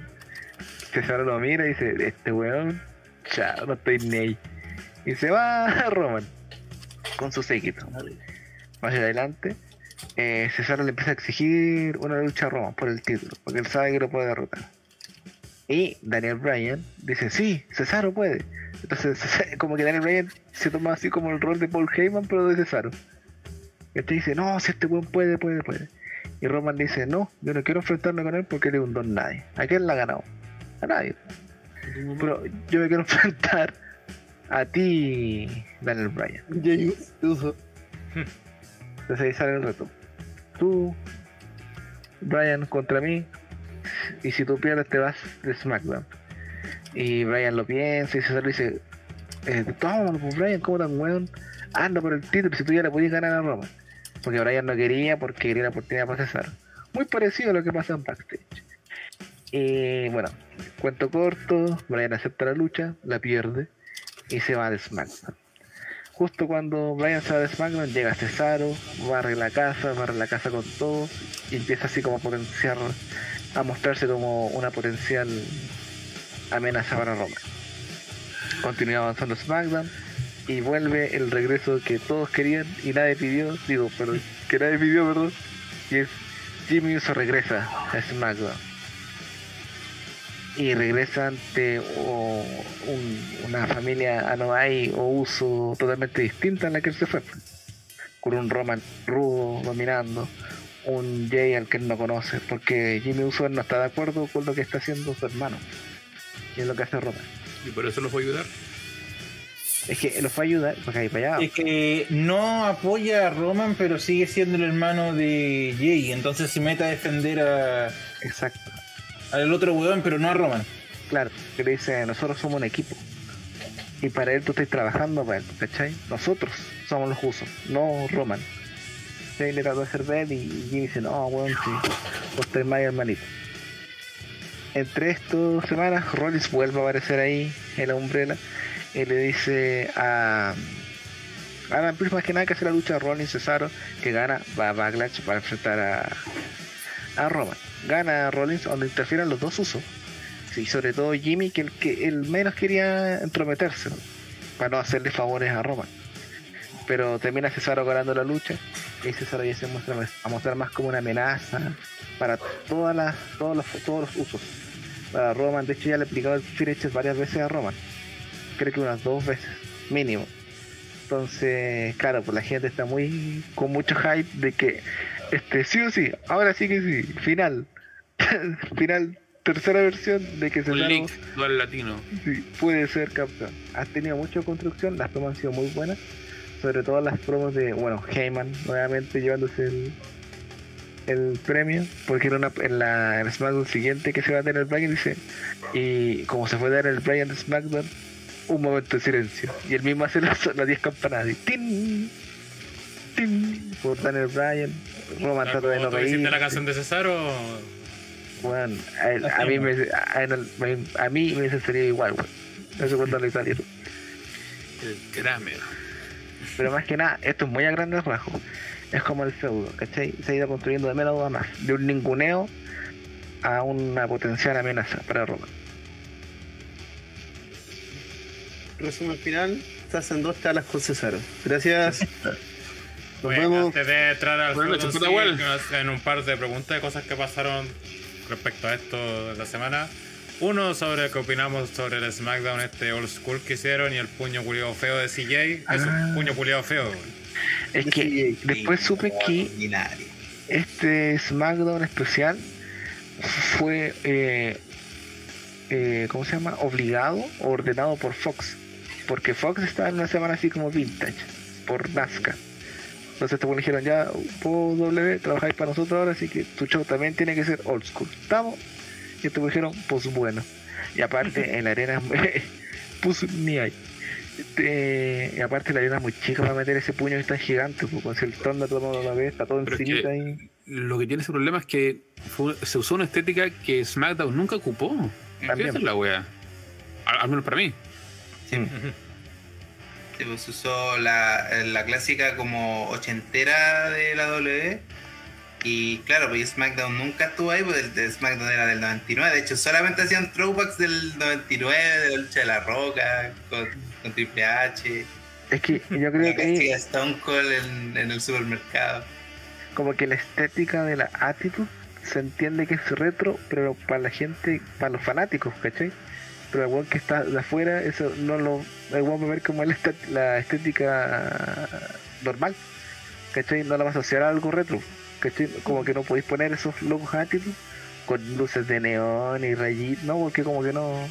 Speaker 9: Cesaro lo mira y dice, este weón, chao, no estoy ni ahí. Y se va a Roman con su séquito. Más adelante, eh, Cesaro le empieza a exigir una lucha a Roman por el título, porque él sabe que lo puede derrotar. Y Daniel Bryan dice, sí, Cesaro puede. Entonces, como que Daniel Bryan se toma así como el rol de Paul Heyman, pero de Cesaro. Y este dice, no, si este weón puede, puede, puede. Y Roman dice, no, yo no quiero enfrentarme con él porque él es un don nadie. ¿A quién la ha ganado? A nadie. Pero yo me quiero enfrentar a ti, Daniel Bryan. Entonces ahí sale el reto. Tú, Bryan contra mí. Y si tú pierdes te vas de SmackDown. Y Bryan lo piensa y Cesaro dice, eh, toma, pues Bryan, ¿cómo tan weón? Anda por el título si tú ya le podías ganar a Roma. Porque Bryan no quería porque quería la oportunidad para Cesaro. Muy parecido a lo que pasa en backstage. Y bueno, cuento corto, Bryan acepta la lucha, la pierde y se va de SmackDown. Justo cuando Bryan se va de SmackDown, llega Cesaro, barre la casa, barre la casa con todos y empieza así como a potenciar, a mostrarse como una potencial amenaza para Roma. Continúa avanzando SmackDown y vuelve el regreso que todos querían y nadie pidió, digo, pero que nadie pidió, perdón, y es Jimmy Uso regresa a SmackDown. Y regresa ante o, un- una familia Anoa'i o Uso totalmente distinta a la que él se fue. Con un Roman rudo dominando, un Jay al que él no conoce, porque Jimmy Uso no está de acuerdo con lo que está haciendo su hermano. Y es lo que hace Roman.
Speaker 5: Y por eso los voy a ayudar.
Speaker 9: Es que lo fue a ayudar, porque ahí para allá.
Speaker 7: Es que no apoya a Roman, pero sigue siendo el hermano de Jay. Entonces se mete a defender a,
Speaker 9: Exacto.
Speaker 7: Al otro weón, pero no a Roman.
Speaker 9: Claro, que le dice, nosotros somos un equipo. Y para él tú estás trabajando para él, ¿cachai? Nosotros somos los usos, no Roman. Se le trató de hacer ver y Jimmy dice, no, weón, sí, vos estáis mal, hermanito. Entre estas semanas, Rollins vuelve a aparecer ahí en la umbrella y le dice a Adam Pearce más que nada que hace la lucha de Rollins Cesaro, que gana, va a Backlash para enfrentar a, a Roman. Gana Rollins donde interfieren los dos usos. Sí, sobre todo Jimmy, que el que el menos quería entrometerse, para no hacerle favores a Roman. Pero termina Cesaro ganando la lucha y Cesaro ya se muestra a mostrar más como una amenaza para todas las, todos los todos los usos. Para Roman, de hecho ya le he aplicado el finisher varias veces a Roman. Creo que unas dos veces. mínimo. Entonces, claro, pues la gente está muy con mucho hype de que este sí o sí, ahora sí que sí, final. final, tercera versión de que
Speaker 5: link dual latino.
Speaker 9: sí, puede ser campeón. Has tenido mucha construcción, las promos han sido muy buenas. Sobre todo las promos de, bueno, Heyman nuevamente llevándose el, el premio. Porque era una, en la en SmackDown siguiente que se va a tener Bryan dice, y como se fue a dar el Bryan de SmackDown, un momento de silencio. Y el mismo hace las, las 10 campanadas y ¡tin! ¡tin! Por Daniel Bryan. Roman trata de no
Speaker 4: ¿Tú hiciste
Speaker 9: reír.
Speaker 4: la canción de Cesaro?
Speaker 9: Bueno, a, él- a mí me, a, él- a mí me sería igual, weón. Eso cuando le salieron.
Speaker 5: El Kramer.
Speaker 9: Pero más que nada, esto es muy a grandes rasgos. Es como el feudo, ¿cachai? Se ha ido construyendo de menos a más. De un ninguneo a una potencial amenaza para Roma.
Speaker 6: Resumen final, se hacen dos charlas con Cesaro. Gracias. Nos
Speaker 4: Bueno,
Speaker 6: vemos.
Speaker 4: antes de entrar al fútbol, sí, nos hacen un par de preguntas de cosas que pasaron respecto a esto de la semana. Uno sobre qué opinamos sobre el SmackDown este old school que hicieron y el puño culiado feo de CJ. Es
Speaker 9: Ah.
Speaker 4: un puño culiado feo.
Speaker 9: Es que después supe que
Speaker 2: Ordinario.
Speaker 9: este SmackDown especial fue, eh, eh, ¿cómo se llama? Obligado o ordenado por Fox. Porque Fox estaba en una semana así como vintage, por NASCAR. Entonces te dijeron, ya, vos W, trabajáis para nosotros ahora, así que tu show también tiene que ser old school. ¿Estamos? Y te dijeron, pues bueno. Y aparte, en la arena, pues ni hay. Este, y aparte, la arena es muy chica para meter ese puño que es tan gigante, pues, si el Thunder todo a la vez, está todo encima
Speaker 5: que-
Speaker 9: ahí.
Speaker 5: Lo que tiene ese problema es que fue- se usó una estética que SmackDown nunca ocupó.
Speaker 9: También.
Speaker 5: Es la wea. Al, al menos para mí.
Speaker 2: Sí, pues usó la, la clásica como ochentera de la W. Y claro, pues SmackDown nunca estuvo ahí, porque el de SmackDown era del 99. De hecho, solamente hacían throwbacks del 99, de lucha de la roca, con, con Triple H.
Speaker 9: Es que yo creo que
Speaker 2: clásica Stone Cold en, en el supermercado.
Speaker 9: como que la estética de la attitude se entiende que es retro, pero para la gente, para los fanáticos, ¿cachai? Pero el weón que está de afuera, eso no lo. El weón va a ver como la, la estética normal, ¿cachai? No la va a asociar a algo retro, ¿cachai? Como que no podéis poner esos logos attitude con luces de neón y rayitos, no, porque como que no.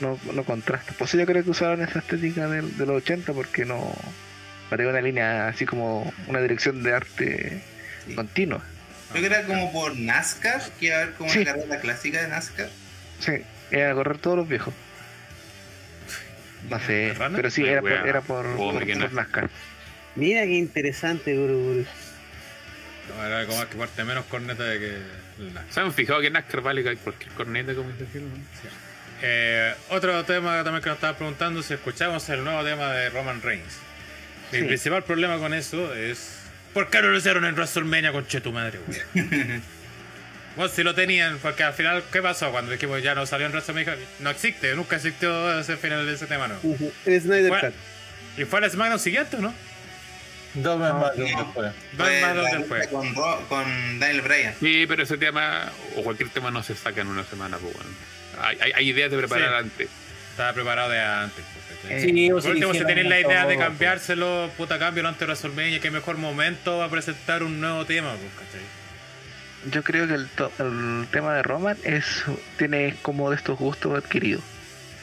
Speaker 9: No, no contrasta. Por eso yo creo que usaron esa estética de, los 80 porque no. Para una línea así como una dirección de arte
Speaker 2: Sí.
Speaker 9: continua.
Speaker 2: Creo que era como por NASCAR, que iba a haber como
Speaker 9: Sí.
Speaker 2: una carrera clásica de NASCAR.
Speaker 9: Sí, era correr todos los viejos. No sé, pero sí, era por, era por. NASCAR.
Speaker 6: Mira qué interesante, Guru Guru.
Speaker 4: No, era como que parte menos corneta de que la-
Speaker 5: ¿Se han fijado que NASCAR vale cualquier corneta, como dice Gil, no?
Speaker 4: Eh, otro tema también que nos estaban preguntando si escuchamos el nuevo tema de Roman Reigns. Mi
Speaker 9: Sí.
Speaker 4: principal problema con eso es ¿por qué no lo hicieron en WrestleMania con tu madre, güey? Vos si lo tenían, porque al final, ¿qué pasó cuando dijimos ya no salió en WrestleMania? No existe, nunca existió ese final de ese tema, ¿no?
Speaker 6: El Snyder
Speaker 4: Fue-
Speaker 6: Cut.
Speaker 4: Y fue el SmackDown siguiente, ¿no?
Speaker 7: Dos más
Speaker 2: no.
Speaker 7: después.
Speaker 4: Dos más dos después.
Speaker 2: Con, con Daniel Bryan.
Speaker 5: Sí, pero ese tema, o cualquier tema, no se saca en una semana, pues bueno. Hay, hay, hay ideas de preparar
Speaker 4: Sí.
Speaker 5: antes.
Speaker 4: Estaba preparado de antes. pues.
Speaker 9: Eh,
Speaker 7: Sí,
Speaker 4: Por
Speaker 7: se
Speaker 4: último, si tenéis la idea de cambiárselo, puta cambio antes de WrestleMania, qué mejor momento va a presentar un nuevo tema, pues, ¿cachai?
Speaker 9: Yo creo que el, to- el tema de Roman es tiene como de estos gustos adquiridos.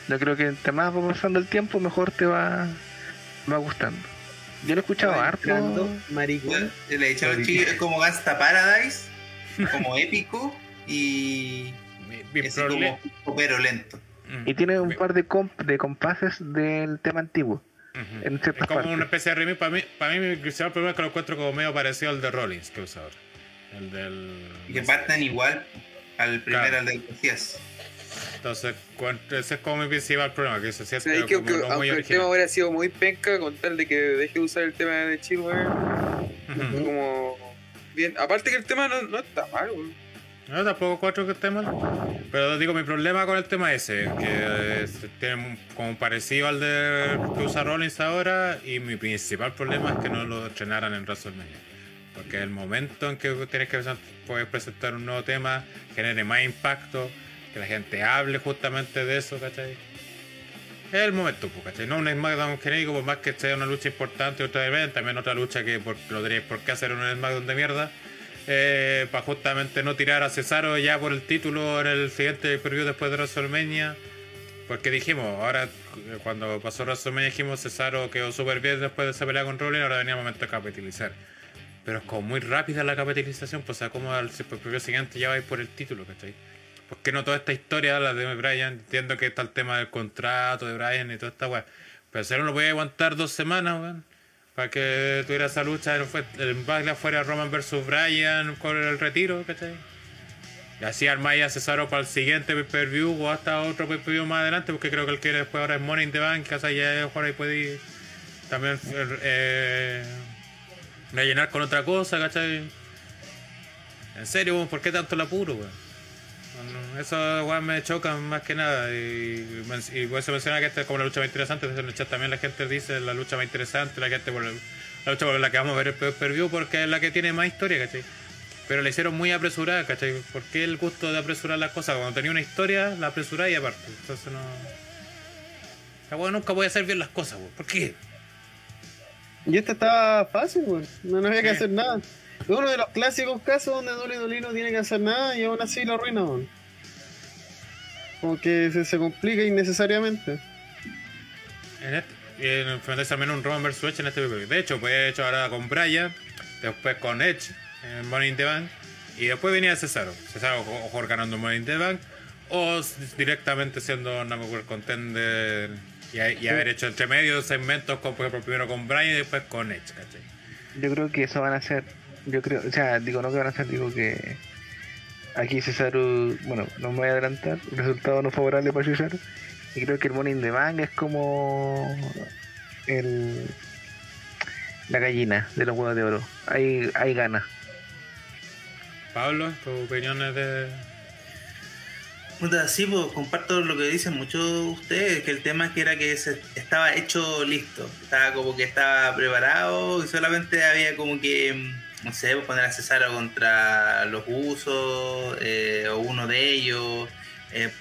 Speaker 9: Yo creo que entre más va pasando el tiempo, mejor te va, va gustando. Yo lo he escuchado harto.
Speaker 6: Maricón.
Speaker 2: Le he dicho a los chiquillos, es como Gangsta Paradise, como épico y
Speaker 4: problema.
Speaker 2: como pero lento.
Speaker 4: Mm.
Speaker 9: Y tiene un par de, comp- de compases del tema antiguo. En
Speaker 4: Es como
Speaker 9: partes.
Speaker 4: una especie de remix. Para mí, para mí mi principal problema es que lo encuentro como medio parecido al de Rollins que usa ahora. El del.
Speaker 2: Y que partan igual al primero,
Speaker 4: Claro.
Speaker 2: al del Mesías.
Speaker 4: Entonces, ese es como mi principal problema, que se
Speaker 11: O
Speaker 4: siente
Speaker 11: sea, ahí que,
Speaker 4: como
Speaker 11: que-
Speaker 4: no muy
Speaker 11: aunque el
Speaker 4: original.
Speaker 11: tema hubiera sido muy penca, con tal de que deje de usar el tema de Chill.
Speaker 4: Ujú.
Speaker 11: Como. Bien. Aparte que el tema no, no está mal, weón.
Speaker 4: No, tampoco cuatro que esté mal. Pero digo, mi problema con el tema ese, que es- tiene como parecido al de que usa Rollins ahora, y mi principal problema es que no lo estrenaran en WrestleMania. Porque el momento en que tienes que puedes presentar un nuevo tema, genere más impacto, que la gente hable justamente de eso, ¿cachai? es el momento, pues, ¿cachai? No un SmackDown genérico, por más que sea una lucha importante, otra vez, también otra lucha que por, tenéis por qué hacer un SmackDown de mierda. eh, para justamente no tirar a Cesaro ya por el título en el siguiente preview después de WrestleMania. Porque dijimos, ahora eh, cuando pasó WrestleMania dijimos Cesaro quedó súper bien después de esa pelea con Rollins, ahora venía el momento de capitalizar. Pero es como muy rápida la capitalización, pues o sea, como al preview siguiente ya vais por el título, ¿cachai? ¿Por qué no toda esta historia, la de Brian? Entiendo que está el tema del contrato de Brian y toda esta weá. Pero Cesaro no podía aguantar dos semanas, weón. Para que tuviera esa lucha, el, el Backlash fuera Roman versus Brian con el retiro, ¿cachai? Y así armáis a Cesaro para el siguiente pay-per-view o hasta otro pay-per-view más adelante, porque creo que el que después ahora es Money in the Bank, que así ya por ahí puede ir también eh, rellenar con otra cosa, ¿cachai? En serio, ¿por qué tanto el apuro, weón? Eso weón, me chocan más que nada. Y, y por eso menciona que esta es como la lucha más interesante. En el chat también la gente dice la lucha más interesante, la gente por la lucha por la que vamos a ver el per view porque es la que tiene más historia, ¿cachai? Pero la hicieron muy apresurada, ¿cachai? ¿Por qué el gusto de apresurar las cosas? Cuando tenía una historia, la apresuráis y aparte. Entonces no. La weón nunca voy a hacer bien las cosas, weón. ¿Por qué?
Speaker 6: Y este estaba fácil, weón. No, no había que hacer nada. Es uno de los clásicos casos donde Dolly Dolly no tiene que hacer nada y aún así lo arruina, weón. Como que se, se complica innecesariamente.
Speaker 4: En este, y en enfrentarse también un Roman vs Edge en este pay-per-view. De hecho, puede hecho ahora con Bryan, después con Edge en Money in the Bank, y después venía Cesaro. Cesaro o o ganando Money in the Bank, o directamente siendo number one contender y, y haber hecho entre medio segmentos, con, por ejemplo, primero con Bryan y después con Edge, ¿cachai?
Speaker 9: Yo creo que eso van a ser. Yo creo, o sea, digo, no que van a ser, digo que. Aquí Cesaro, bueno, no me voy a adelantar, resultado no favorable para Cesaro. Y creo que el in the Bank es como. El. La gallina de los huevos de oro. Ahí, ahí gana.
Speaker 4: Pablo, tus opiniones de.
Speaker 2: Sí, pues comparto lo que dicen muchos de ustedes, que el tema que era que se, estaba hecho listo, estaba como que estaba preparado y solamente había como que, mm, no sé, pues, poner a Cesaro contra los usos eh, o uno de ellos, eh,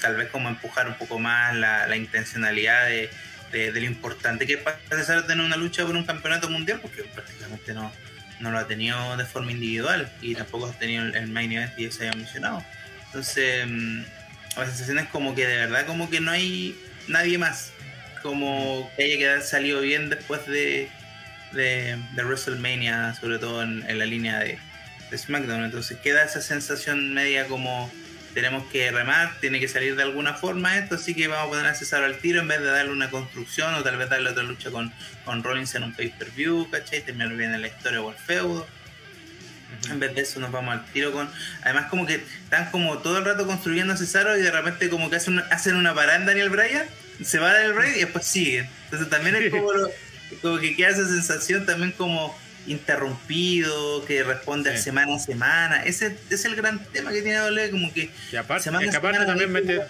Speaker 2: tal vez como empujar un poco más la, la intencionalidad de, de- lo importante que es para Cesaro tener una lucha por un campeonato mundial, porque prácticamente no, no lo ha tenido de forma individual y tampoco ha tenido el, main event y se había mencionado. Entonces, mm, la sensación es como que de verdad como que no hay nadie más. Como que haya quedado salido bien después de, de, WrestleMania, sobre todo en, la línea de, de SmackDown. Entonces queda esa sensación media como tenemos que remar, tiene que salir de alguna forma esto, así que vamos a poner a Cesaro al tiro en vez de darle una construcción o tal vez darle otra lucha con, con Rollins en un pay-per-view, ¿cachai? Terminar bien en la historia o el feudo. En vez de eso nos vamos al tiro con... Además como que están como todo el rato construyendo a Cesaro y de repente como que hacen una, hacen una parada en Daniel Bryan, se va Daniel Bryan y después siguen. Entonces también es como, lo- como que queda esa sensación también como interrumpido, que responde a semana a semana. Ese es el gran tema que tiene WWE, como que
Speaker 4: Y aparte,
Speaker 2: semana
Speaker 4: que aparte
Speaker 2: semana
Speaker 4: también mete.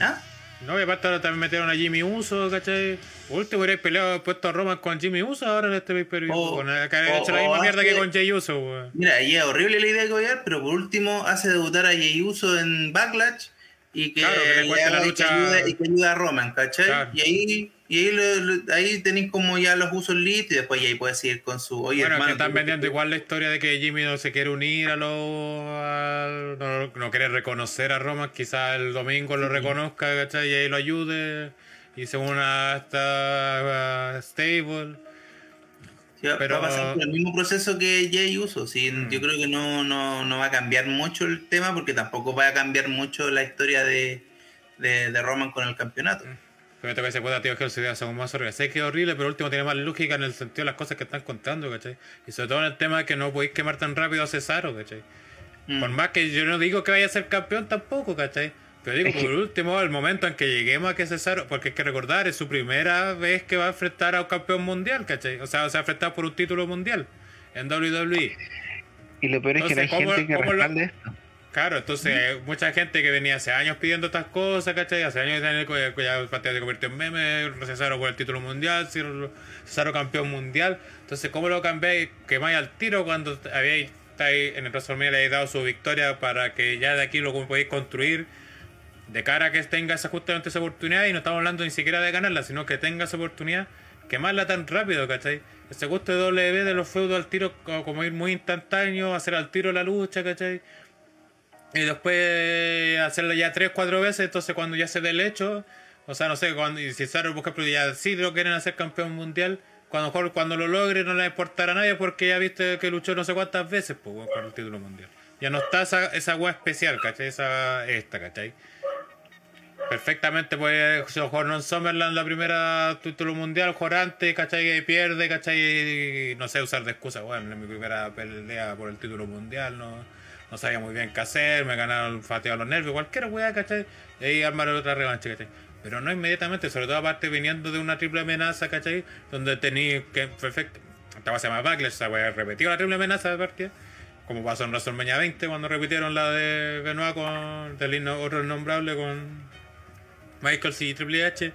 Speaker 2: ¿Ah?
Speaker 4: No, y aparte ahora también metieron a Jimmy Uso, ¿cachai? Por último hubiera peleado puesto a Roman con Jimmy Uso ahora en este pay-per-view.
Speaker 2: O-
Speaker 4: con el- que había
Speaker 2: o-
Speaker 4: hecho la misma mierda que con Jay Uso, weón.
Speaker 2: Mira, y es horrible la idea de Goyar, pero por último hace debutar a Jey Uso en Backlash y que,
Speaker 4: Claro, que le cuente la lucha-
Speaker 2: y que ayude a Roman, ¿cachai?
Speaker 4: Claro.
Speaker 2: Y ahí, y ahí, lo- lo- ahí tenéis como ya los usos listos y después ya ahí puedes seguir con su. Oye,
Speaker 4: Bueno, es que
Speaker 2: hermano,
Speaker 4: están vendiendo igual la historia de que Jimmy no se quiere unir a los. no, no quiere reconocer a Roman, quizás el domingo lo reconozca, ¿cachai? Y ahí lo ayude. Y se una a esta a stable.
Speaker 2: Sí,
Speaker 4: pero-
Speaker 2: Va a pasar por el mismo proceso que Jay Uso. Sí,
Speaker 4: Mm.
Speaker 2: Yo creo que no, no, no va a cambiar mucho el tema porque tampoco va a cambiar mucho la historia de, de, de Roman con el campeonato.
Speaker 4: Pero te parece puta, tío, que se son más horribles. Sé que es horrible, pero último tiene más lógica en el sentido de las cosas que están contando, ¿cachai? Y sobre todo en el tema de que no podéis quemar tan rápido a Cesaro, ¿cachai?
Speaker 2: Mm.
Speaker 4: Por más que yo no digo que vaya a ser campeón tampoco, ¿cachai? Pero digo, por último, el momento en que lleguemos a que Cesaro, porque hay que recordar, es su primera vez que va a enfrentar a un campeón mundial, ¿cachai? O sea, se va a enfrentar por un título mundial en WWE.
Speaker 9: Y lo peor es que no hay
Speaker 4: Entonces, ¿cómo-
Speaker 9: gente que respalde esto.
Speaker 4: Claro, entonces hay mucha gente que venía hace años pidiendo estas cosas, ¿cachai? Hace años ya Pantera se convirtió en meme, Cesaro por el título mundial, Cesaro campeón mundial. Entonces, ¿cómo lo cambiáis? Quemáis al tiro cuando estáis en el WrestleMania le habéis dado su victoria para que ya de aquí lo podéis construir de cara a que tenga esa, justamente esa oportunidad, y no estamos hablando ni siquiera de ganarla, sino que tenga esa oportunidad, quemarla tan rápido, ¿cachai? Ese gusto de W de los feudos al tiro, co- como ir muy instantáneo, hacer al tiro la lucha, ¿cachai? Y después hacerlo ya tres, cuatro veces, entonces cuando ya se dé el hecho, o sea, no sé, cuando, y si Cesaro, por ejemplo, ya sí lo quieren hacer campeón mundial, cuando, cuando lo logre no le va a nadie porque ya viste que luchó no sé cuántas veces pues, con el título mundial. Ya no está esa, esa weá especial, ¿cachai? Esa, esta, ¿cachai? Perfectamente puede non Summerland la primera título mundial, jugar antes, ¿cachai? Y pierde, ¿cachai? No sé usar de excusa, bueno, en mi primera pelea por el título mundial, no, no sabía muy bien qué hacer, me ganaron fateado los nervios, cualquier weá, ¿cachai? Y ahí armar otra revancha, ¿cachai? Pero no inmediatamente, sobre todo aparte viniendo de una triple amenaza, ¿cachai? Donde tenéis que, perfecto, esta va a ser más backlash, esa weá repetido la triple amenaza de partida. Como pasó en WrestleMania 20 cuando repitieron la de Benoit con del otro innombrable con Michaels y Triple H.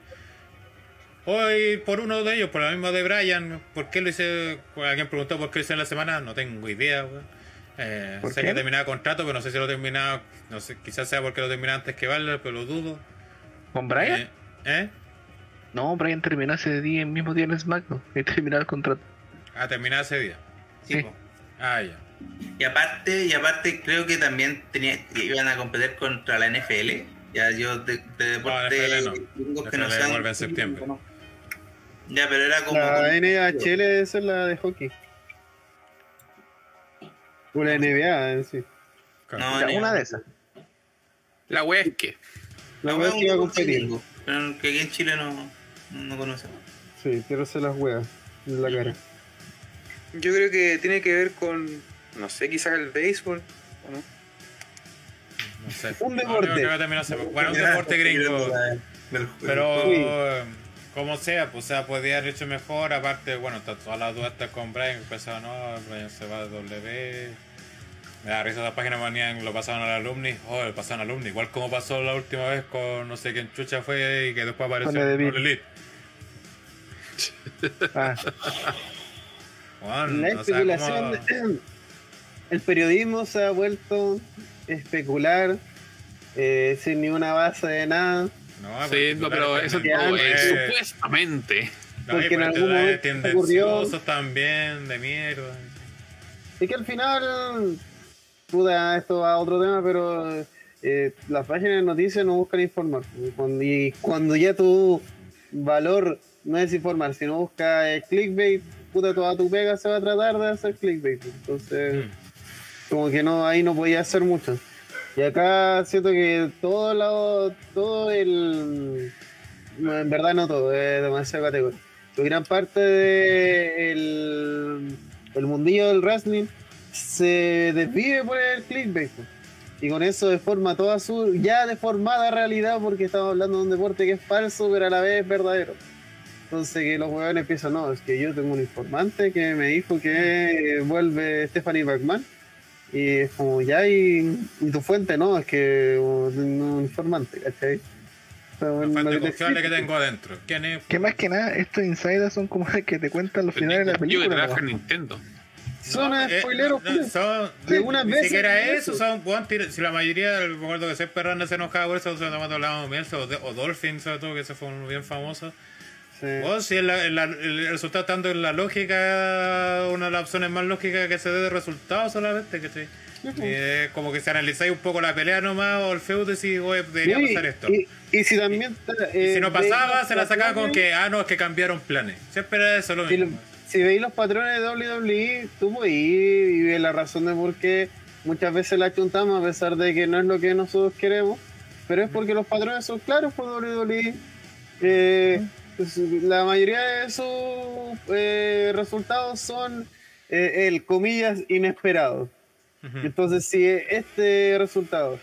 Speaker 4: Hoy por uno de ellos, por la misma de Brian, ¿por qué lo hice? Alguien preguntó por qué lo hice en la semana, no tengo idea, weón. Eh,
Speaker 9: ¿Por
Speaker 4: sé
Speaker 9: qué?
Speaker 4: que terminaba contrato, pero no sé si lo terminaba, no sé, quizás sea porque lo terminaba antes que Valor, pero lo dudo.
Speaker 9: ¿Con Brian?
Speaker 4: Eh, ¿eh?
Speaker 9: No, Brian terminó ese día, el mismo día en SmackDown. Y terminó el contrato.
Speaker 4: Ah, terminaba ese día.
Speaker 2: Sí.
Speaker 4: Ah, ya.
Speaker 2: Y aparte, y aparte creo que también tenía, iban a competir contra la NFL. Ya yo de, de deporte
Speaker 4: NFL no.
Speaker 2: gringos que
Speaker 4: NFL
Speaker 2: no sean-
Speaker 4: vuelve en septiembre.
Speaker 2: Ya, pero era como.
Speaker 6: La NHL esa es la de hockey. La NBA en sí.
Speaker 2: No,
Speaker 9: una de esas.
Speaker 5: La wea es que.
Speaker 6: La
Speaker 2: no,
Speaker 6: wea
Speaker 2: es
Speaker 6: que iba a competir.
Speaker 2: Pero que aquí en Chile no, no conocemos.
Speaker 6: Sí, quiero hacer las weas en la cara.
Speaker 11: Yo creo que tiene que ver con, no sé, quizás el béisbol. ¿o no?
Speaker 4: No sé.
Speaker 6: Un
Speaker 4: No,
Speaker 6: deporte.
Speaker 4: creo que a terminar ese- Bueno, un deporte gringo. Pero
Speaker 6: Sí.
Speaker 4: eh, como sea, pues o sea, podía haber hecho mejor. Aparte, bueno, está toda la duda está con Brian, que pensaba, no, Brian se va a W. Me da risa esa página ponían, lo pasaban al alumni, oh, lo pasaron al alumni, igual como pasó la última vez con no sé quién chucha fue y que después apareció
Speaker 9: Con
Speaker 4: Elite.
Speaker 9: Ah,
Speaker 6: La
Speaker 4: o sea,
Speaker 6: especulación.
Speaker 4: como-
Speaker 6: El periodismo se ha vuelto especular eh, sin ninguna base de nada.
Speaker 4: No,
Speaker 5: Sí, no, pero eso es
Speaker 4: eh,
Speaker 5: supuestamente.
Speaker 4: no,
Speaker 6: porque en algún momento
Speaker 4: tendenciosos también, de mierda.
Speaker 6: Y que al final, puta, esto va a otro tema, pero eh, las páginas de noticias no buscan informar. Cuando, y cuando ya tu valor no es informar, sino busca eh, clickbait, puta, toda tu pega se va a tratar de hacer clickbait. Entonces,
Speaker 4: Mm.
Speaker 6: como que no, ahí no podía hacer mucho. Y acá siento que todo lado, todo el, en verdad no todo, es demasiado categoría. Pero gran parte del el mundillo del wrestling se desvive por el clickbait. Y con eso deforma toda su ya deformada realidad porque estamos hablando de un deporte que es falso pero a la vez es verdadero. Entonces que los huevones empiezan, no, es que yo tengo un informante que me dijo que vuelve Stephanie McMahon. Y es como, ya, y, y tu fuente, no, es que un, un informante, ¿cachai?
Speaker 4: Fuente confiable que tengo adentro. ¿Quién es?
Speaker 9: que más que nada, estos insiders son como que te cuentan los finales de la
Speaker 5: Yo que
Speaker 9: película.
Speaker 5: trabaja en. Nintendo.
Speaker 6: Son
Speaker 4: No, eh,
Speaker 6: spoileros,
Speaker 4: no,
Speaker 6: pues.
Speaker 4: son,
Speaker 6: De una
Speaker 4: ni siquiera eso,
Speaker 6: eso.
Speaker 4: son si la mayoría, me acuerdo que Seth Perrana se enojaba por eso, Mielce, o, de- o Dolphin, sobre todo, que ese fue un bien famoso.
Speaker 6: Sí.
Speaker 4: Si el, el- el resultado tanto en la lógica, una de las opciones más lógicas que se dé de resultado solamente, que es como que si analizáis un poco la pelea nomás o el feudo y oye, debería
Speaker 6: Sí,
Speaker 4: pasar esto.
Speaker 6: Y, y si también.
Speaker 4: Y
Speaker 6: eh,
Speaker 4: si no pasaba, se la sacaba con que, ah, no, es que cambiaron planes. Siempre eso lo
Speaker 6: Si,
Speaker 4: mismo.
Speaker 6: si veis los patrones de WWE, tú ir y ver la razón de por qué muchas veces la chuntamos, a pesar de que no es lo que nosotros queremos. Pero es porque los patrones son claros por WWE. Eh, pues, la mayoría de sus eh, resultados son, eh, el comillas, inesperados.
Speaker 4: Ujú.
Speaker 6: Entonces, si este resultado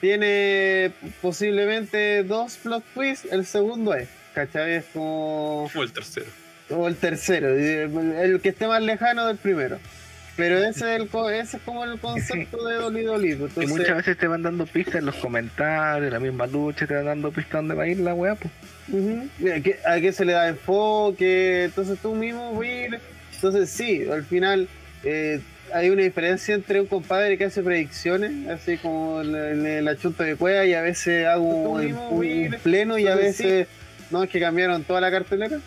Speaker 6: tiene posiblemente dos plot twists, el segundo es, ¿cachai? Es como.
Speaker 5: O el tercero.
Speaker 6: O el tercero, el que esté más lejano del primero. Pero ese es, el, ese es como el concepto de Dolly Dolly. pues,
Speaker 9: Y
Speaker 6: Entonces,
Speaker 9: muchas veces te van dando pistas en los comentarios, la misma lucha, te van dando pistas donde va a ir la weá, pues.
Speaker 6: ¿a, qué, a qué se le da enfoque? Entonces tú mismo a ir. Entonces, sí, al final, eh, hay una diferencia entre un compadre que hace predicciones, así como la, la, chunta de cueva, y a veces hago un, un- pleno y a veces no es que cambiaron toda la cartelera.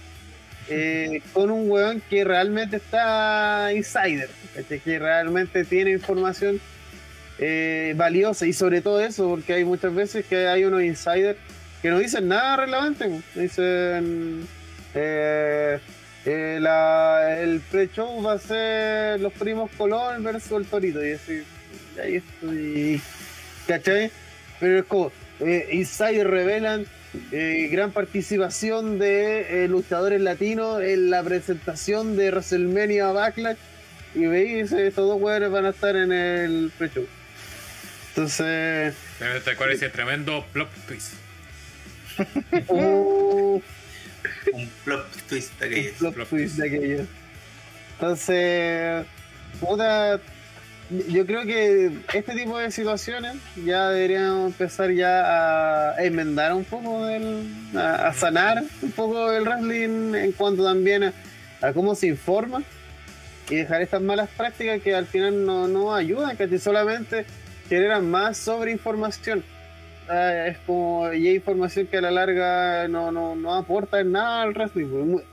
Speaker 6: eh, con un weón que realmente está insider, ¿cachai? que realmente tiene información eh, valiosa y sobre todo eso, porque hay muchas veces que hay unos insiders que no dicen nada relevante, po. dicen eh, eh, la- el pre-show va a ser los primos Colón versus el Torito y así, ahí estoy, ¿cachai? Pero es como, eh, insiders revelan eh, gran participación de eh, luchadores latinos en la presentación de WrestleMania Backlash y veis, estos dos weones van a estar en el pre-show. Entonces,
Speaker 4: Te acuerdas ese tremendo plot twist.
Speaker 6: uh,
Speaker 2: Un plot twist de aquellos.
Speaker 6: plot
Speaker 4: plot
Speaker 6: twist
Speaker 4: twist.
Speaker 6: de aquello. Entonces, puta, yo creo que este tipo de situaciones ya deberíamos empezar ya a enmendar un poco, el, a, a sanar un poco el wrestling en cuanto también a, a cómo se informa y dejar estas malas prácticas que al final no, no ayudan, que solamente generan más sobreinformación. Ah, es como y hay información que a la larga no, no, no aporta nada al wrestling. pues,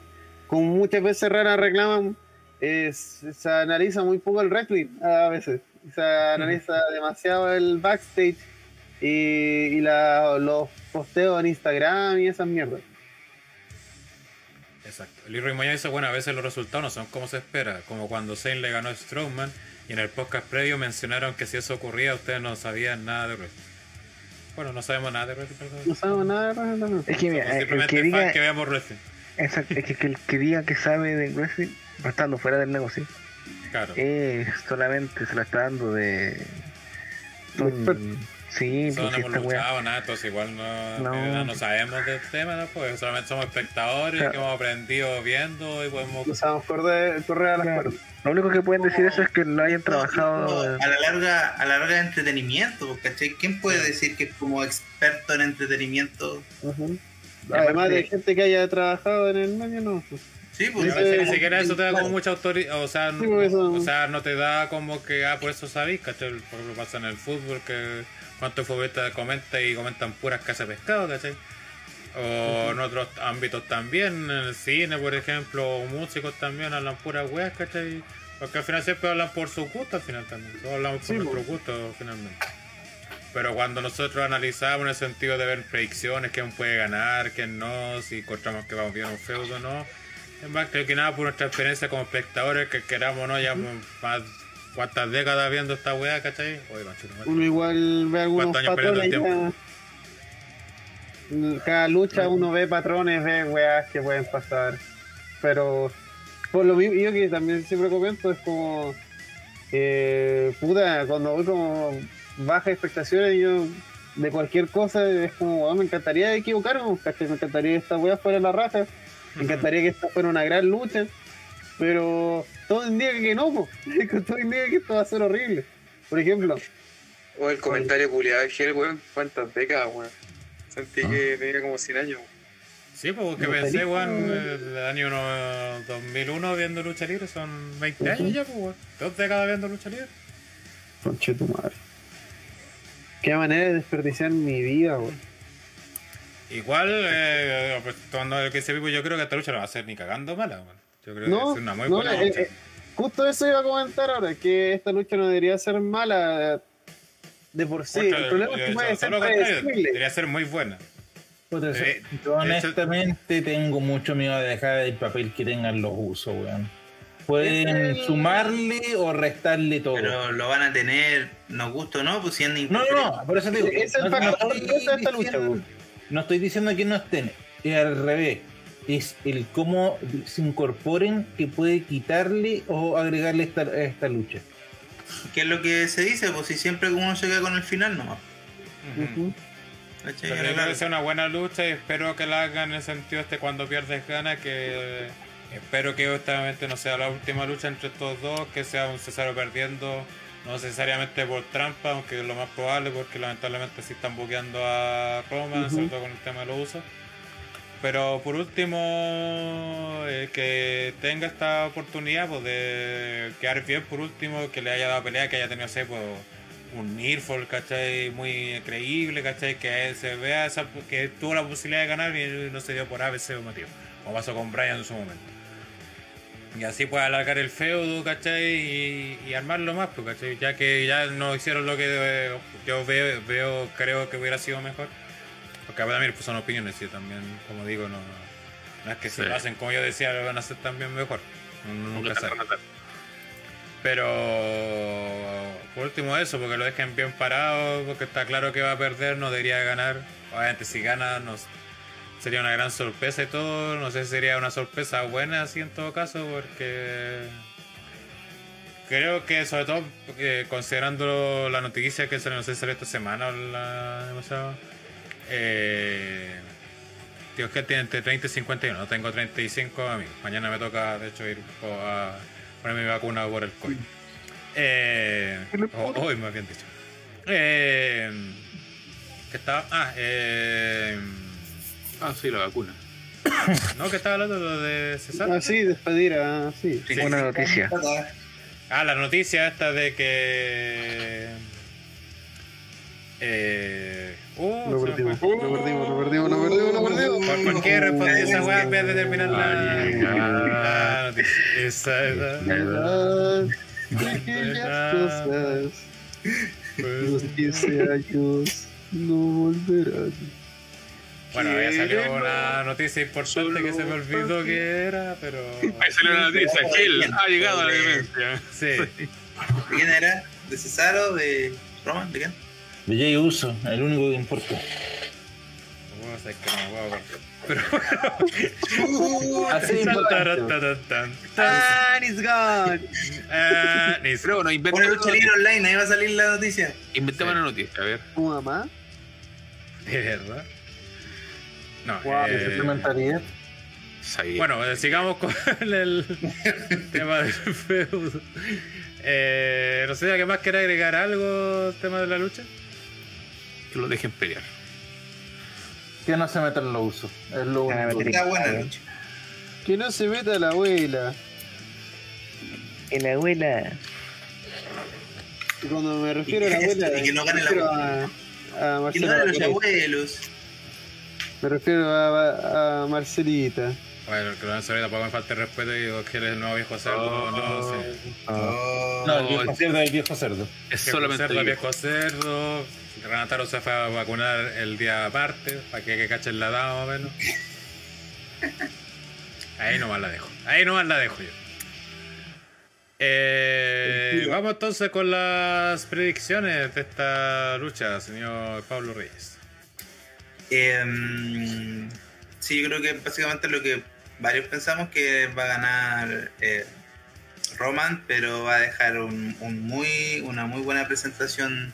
Speaker 6: Como muchas veces raras reclaman, se analiza muy poco el wrestling a veces. Se analiza demasiado el backstage y, y la- los posteos en Instagram y esas mierdas.
Speaker 4: Exacto. Leroy Moya dice, bueno, a veces los resultados no son como se espera, como cuando Zayn le ganó a Strowman y en el podcast previo mencionaron que si eso ocurría ustedes no sabían nada de wrestling. Bueno, no sabemos nada de wrestling, perdón.
Speaker 6: No sabemos nada de wrestling.
Speaker 9: Es que mira, el que diga,
Speaker 4: que veamos wrestling.
Speaker 9: exacto, es que, que el que diga que sabe de wrestling va estando fuera del negocio.
Speaker 4: Claro.
Speaker 9: Eh, solamente se la está dando de. Sí, pues
Speaker 4: no
Speaker 9: si
Speaker 4: hemos luchado, nada, entonces igual no,
Speaker 9: No.
Speaker 4: no sabemos del tema, ¿no? Pues solamente somos espectadores
Speaker 9: Claro.
Speaker 4: que hemos aprendido viendo y podemos...
Speaker 6: No sabemos correr, correr a las
Speaker 9: Claro. Lo único que pueden decir eso es que lo hayan
Speaker 2: No,
Speaker 9: trabajado.
Speaker 2: a la larga, a la larga de entretenimiento, ¿cachai? ¿Quién puede decir que es como experto en entretenimiento?
Speaker 9: Y
Speaker 6: Además de gente que haya trabajado en el medio, no. pues.
Speaker 2: Sí,
Speaker 4: A
Speaker 2: pues
Speaker 4: veces ni siquiera eso te da como mucha autoridad, o sea,
Speaker 6: Sí, pues,
Speaker 4: o sea, no te da como que, ah, por eso sabéis, ¿cachai? Por ejemplo, pasa en el fútbol, que cuántos futbolistas comentan y comentan puras casas de pescado, ¿cachai? O en otros ámbitos también, en el cine, por ejemplo, o músicos también hablan puras weas, ¿cachai? Porque al final siempre hablan por su gusto, al final también, todos hablamos por
Speaker 6: Sí,
Speaker 4: nuestro gusto, finalmente. Pero cuando nosotros analizamos en el sentido de ver predicciones, quién puede ganar, quién no, si encontramos que vamos bien un feudo o no, es más creo que nada por nuestra experiencia como espectadores, que queramos o no, ya más cuántas décadas viendo esta weá, ¿cachai? Oye.
Speaker 6: Uno igual ve algunos
Speaker 4: ¿Cuántos años perdiendo
Speaker 6: patrones ya. Cada lucha uno ve patrones, ve weas que pueden pasar. Pero por lo mismo, yo que también siempre comento, es como eh, puta, cuando voy como bajas expectaciones yo de cualquier cosa, es como, ah, me encantaría equivocarme, ¿cachai? me encantaría que esta wea fuera la raja, me encantaría que esta fuera una gran lucha, pero todo indica que no, po. todo indica que esto va a ser horrible. Por ejemplo,
Speaker 11: O el comentario culiado de Gel, weón. ¿Cuántas décadas, weón? Sentí
Speaker 9: Ah.
Speaker 11: que tenía como 100 años.
Speaker 4: Sí, pues porque
Speaker 6: No,
Speaker 4: pensé, weón,
Speaker 6: pues.
Speaker 4: el año no- 2001 viendo lucha libre, son 20 años ya, pues, weón. Dos décadas viendo lucha libre.
Speaker 6: Conche tu madre. Qué manera de desperdiciar mi vida, weón.
Speaker 4: Igual, eh, pues, tomando lo que dice Pipo, yo creo que esta lucha no va a ser ni cagando mala, weón. Yo creo que
Speaker 6: No,
Speaker 4: va a ser una muy
Speaker 6: no,
Speaker 4: buena
Speaker 6: eh,
Speaker 4: lucha.
Speaker 6: eh, Justo eso iba a comentar ahora, que esta lucha no debería ser mala de por sí. El problema es que puede ser
Speaker 4: debería ser muy buena.
Speaker 7: Puta,
Speaker 4: Eh,
Speaker 7: yo honestamente tengo mucho miedo de dejar el papel que tengan los usos, weón. Pueden
Speaker 6: Es el-
Speaker 7: sumarle o restarle todo.
Speaker 2: Pero lo van a tener, nos gusta o no, pues siendo
Speaker 7: No, no, no, por eso te digo.
Speaker 6: Es el
Speaker 7: no- no
Speaker 6: factor
Speaker 7: estoy
Speaker 6: de esta lucha.
Speaker 7: No estoy diciendo que no estén, es al revés. Es el cómo se incorporen que puede quitarle o agregarle esta, esta lucha.
Speaker 2: ¿Qué es lo que se dice? Pues si siempre uno se queda con el final nomás.
Speaker 6: Ujú.
Speaker 2: ¿cachai?
Speaker 4: Pero
Speaker 2: larga.
Speaker 4: sea una buena lucha y espero que la hagan en el sentido este cuando pierdes gana, que espero que obviamente no sea la última lucha entre estos dos, que sea un Cesaro perdiendo, no necesariamente por trampa, aunque es lo más probable porque lamentablemente sí están buqueando a Roma, sobre todo con el tema de los usos. Pero por último, eh, que tenga esta oportunidad pues, de quedar bien, por último, que le haya dado pelea, que haya tenido, sé, pues, un Nirfol, ¿cachai? Muy creíble, ¿cachai? Que se vea esa- que tuvo la posibilidad de ganar y no se dio por ABC o motivo. Como pasó con Brian en su momento. Y así puede alargar el feudo, ¿cachai? Y, y armarlo más, pues, ¿cachai? Ya que ya no hicieron lo que yo veo, veo, creo que hubiera sido mejor. Porque también pues, son opiniones y también, como digo, no, no es que si
Speaker 5: Sí.
Speaker 4: lo hacen como yo decía, lo van a hacer también mejor. Nunca sabe. Pero por último eso, porque lo dejen bien parado, porque está claro que va a perder, no debería ganar. Obviamente si gana nos sería una gran sorpresa y todo, no sé si sería una sorpresa buena así en todo caso, porque creo que sobre todo eh, considerando la noticia que salió, no sé si salió esta semana o la demasiado, eh, Tío, que tiene entre 30 y 51, no tengo 35 a mí. Mañana me toca, de hecho, ir a ponerme mi vacuna por el COVID. Eh, hoy, más bien dicho. Eh, ¿Qué estaba? Ah, eh,
Speaker 5: Ah, sí, la vacuna.
Speaker 4: no, que estaba hablando de César.
Speaker 6: Ah, sí, despedir, ah, sí.
Speaker 4: Sí.
Speaker 9: Buena noticia.
Speaker 4: Ah, la noticia esta de que. Eh. Uh,
Speaker 6: Lo perdimos, lo perdimos, lo perdimos, lo perdimos, lo perdimos.
Speaker 4: ¿Por, por qué respondí esa weá en vez de terminar la? Esa.
Speaker 6: Verdad, Pequeñas cosas, los 15 años no volverán.
Speaker 4: Bueno, había salido una noticia importante que se me olvidó que era, pero.
Speaker 5: Ahí salió la noticia. Gil ha llegado a la demencia.
Speaker 4: Sí.
Speaker 2: ¿De quién era? ¿De Cesaro? ¿De Roman? ¿De quién?
Speaker 7: De Jay Uso, el único que importa.
Speaker 4: Bueno, me puedo acordar. Pero
Speaker 7: Así de importante.
Speaker 6: Ah, it's gone.
Speaker 4: Ah, ni
Speaker 5: Pero bueno, inventemos
Speaker 2: lucha libre online, ahí va a salir la noticia.
Speaker 5: inventemos una noticia. A ver.
Speaker 6: ¿Tu mamá?
Speaker 4: ¿De verdad? No,
Speaker 7: Wow,
Speaker 4: eh.
Speaker 5: Sabía.
Speaker 4: Bueno, sigamos con el tema del feudo. Eh, no sé, ¿qué más quiere agregar algo tema de la lucha?
Speaker 5: Que lo dejen pelear.
Speaker 7: Que no se meta en los usos. Es lo
Speaker 9: Ah,
Speaker 7: único.
Speaker 2: Está buena la lucha.
Speaker 6: Que no se meta la abuela.
Speaker 9: Y la abuela.
Speaker 6: Y cuando me refiero a la abuela,
Speaker 2: Y que no gane
Speaker 6: me
Speaker 2: la
Speaker 6: refiero
Speaker 2: abuela.
Speaker 6: a, a
Speaker 2: no los abuelos.
Speaker 6: Me refiero a, a Marcelita.
Speaker 4: Bueno, que lo van a saber, tampoco me falta el respeto y digo que eres el nuevo viejo cerdo. no sé.
Speaker 2: Oh.
Speaker 7: No, el viejo cerdo es el viejo cerdo.
Speaker 5: Es
Speaker 4: Viejo
Speaker 5: solamente
Speaker 4: cerdo,
Speaker 5: el
Speaker 4: viejo cerdo. Renataro se fue a vacunar el día aparte, para que, que cachen la dama más o menos. Ahí nomás la dejo. Ahí nomás la dejo yo. Eh, vamos entonces con las predicciones de esta lucha, señor Pablo Reyes.
Speaker 2: Em, sí, yo creo que básicamente lo que varios pensamos que va a ganar eh, Roman, pero va a dejar un, un muy, una muy buena presentación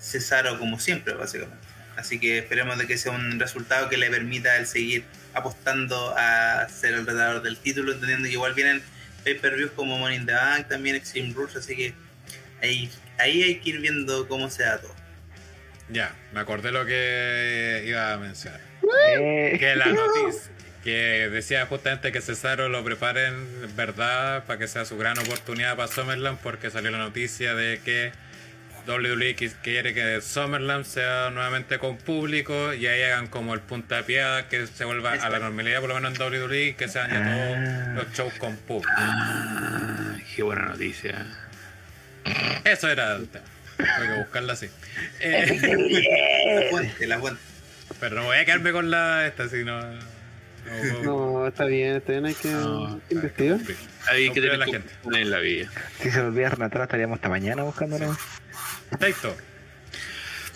Speaker 2: Cesaro como siempre, básicamente. Así que esperemos de que sea un resultado que le permita él seguir apostando a ser el retador del título, entendiendo que igual vienen pay-per-views como Money in the Bank, también Extreme Rules, así que ahí, ahí hay que ir viendo cómo se da todo.
Speaker 4: Ya, me acordé lo que iba a mencionar.
Speaker 9: Eh,
Speaker 4: Que la noticia, que decía justamente que Cesaro lo preparen, en verdad, para que sea su gran oportunidad para SummerLand, porque salió la noticia de que WWE quiere que SummerLand sea nuevamente con público y ahí hagan como el puntapié que se vuelva a la normalidad, por lo menos en WWE, que sean ya todos los shows con público.
Speaker 5: Ah, qué buena noticia.
Speaker 4: Eso era el tema. Tengo que buscarla así. Eh,
Speaker 2: La fuente, la fuente.
Speaker 4: pero no voy a quedarme con la esta, si no. no puedo-
Speaker 6: No, está bien, está bien, hay que
Speaker 5: No,
Speaker 6: investigar.
Speaker 5: Hay que tener
Speaker 4: la gente.
Speaker 5: en la vida.
Speaker 9: si se olvida Renatar, estaríamos hasta mañana buscándola.
Speaker 4: Taito.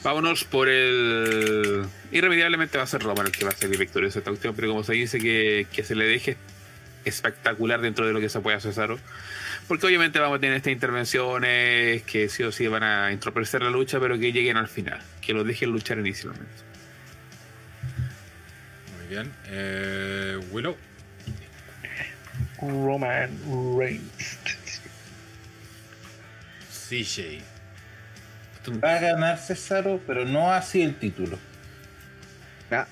Speaker 5: Vámonos por el. Irremediablemente va a ser Roman el que va a ser victorioso esta cuestión, pero como se dice que, que se le deje espectacular dentro de lo que se puede hacer Cesaro. Porque obviamente vamos a tener estas intervenciones que sí o sí van a entorpecer la lucha, pero que lleguen al final. Que los dejen luchar inicialmente.
Speaker 4: Bien. Eh, Willow.
Speaker 9: Roman Reigns.
Speaker 4: CJ.
Speaker 7: Va a ganar Cesaro, pero no así el título.
Speaker 9: Ah,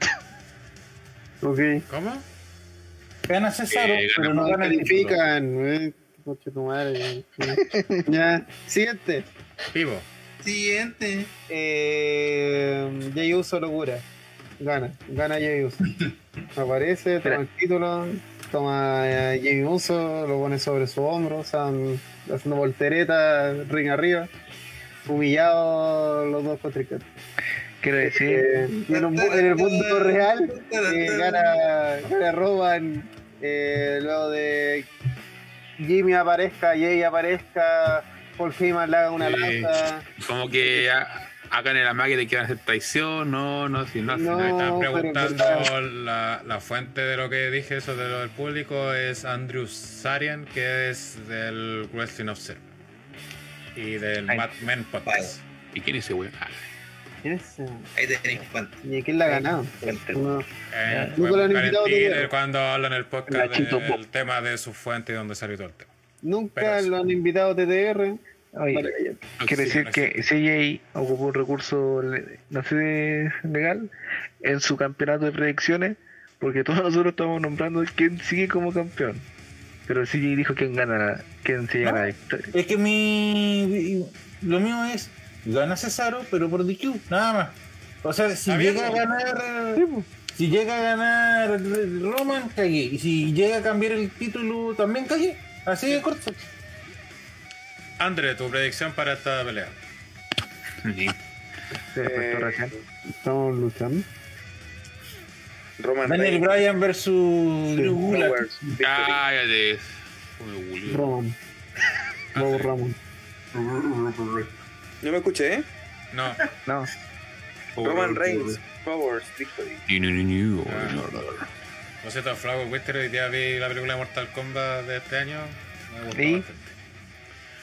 Speaker 6: Ok.
Speaker 4: ¿Cómo?
Speaker 7: Gana Cesaro,
Speaker 5: Eh,
Speaker 7: pero no gana el título.
Speaker 6: Eh. Conche tu madre. ya. Siguiente.
Speaker 4: Vivo.
Speaker 2: Siguiente.
Speaker 6: Eh, Jay Uso locura. Gana, gana Jay Uso. Aparece, toma el título, toma a Jay Uso, lo pone sobre su hombro, están haciendo voltereta, ring arriba. Humillados los dos contrincantes.
Speaker 9: Quiero decir,
Speaker 6: Eh, y en, un mu- en el mundo real, eh, gana, gana Roman, eh, luego de Jimmy aparezca, Jay aparezca, Paul Heyman le haga una
Speaker 5: Sí.
Speaker 6: lanza.
Speaker 5: Como que hagan el amague de que van a hacer traición, no, no, si no
Speaker 6: No.
Speaker 4: Están preguntando la, la fuente de lo que dije, eso de lo del público, es Andrew Sarian, que es del Wrestling Observer. Y del
Speaker 9: Ay.
Speaker 4: Mad Men Podcast.
Speaker 5: ¿Y quién es ese weón? Ah,
Speaker 6: ¿Quién es ese?
Speaker 2: Ahí tenéis fuente.
Speaker 6: ¿Y quién la ha ganado?
Speaker 2: Fuente.
Speaker 6: No.
Speaker 4: Eh,
Speaker 6: lo han invitado
Speaker 4: cuando hablan en el podcast del tema de su fuente y donde salió todo el tema.
Speaker 6: Nunca lo han invitado a TTR.
Speaker 9: oye,
Speaker 6: Vale,
Speaker 9: quiere decir que CJ ocupó un recurso, le- no sé, legal en su campeonato de predicciones, porque todos nosotros estamos nombrando quién sigue como campeón. Pero CJ dijo quién gana, la- quién se lleva
Speaker 7: ¿No?
Speaker 9: la victoria.
Speaker 7: Es que mi. Lo mío es. Gana Cesaro, pero por DQ, nada más. O sea, si llega a
Speaker 4: ¿no?
Speaker 7: ganar. Si llega a ganar Roman, cagué. Y si llega a cambiar el título, también cagué. Así de corto.
Speaker 4: André, tu predicción para esta pelea.
Speaker 5: sí.
Speaker 6: Estamos luchando.
Speaker 11: Roman
Speaker 7: Daniel
Speaker 11: Reigns,
Speaker 7: Bryan versus Drew Gulak.
Speaker 5: Cállate.
Speaker 6: Roman. Bob Ramón.
Speaker 11: No me escuché, ¿eh?
Speaker 4: No,
Speaker 9: No,
Speaker 11: Roman Reigns, Powers, Victory.
Speaker 5: Ni.
Speaker 4: lo siento, Flower Wister, hoy día vi la película de Mortal Kombat de este año. Me gustó bastante.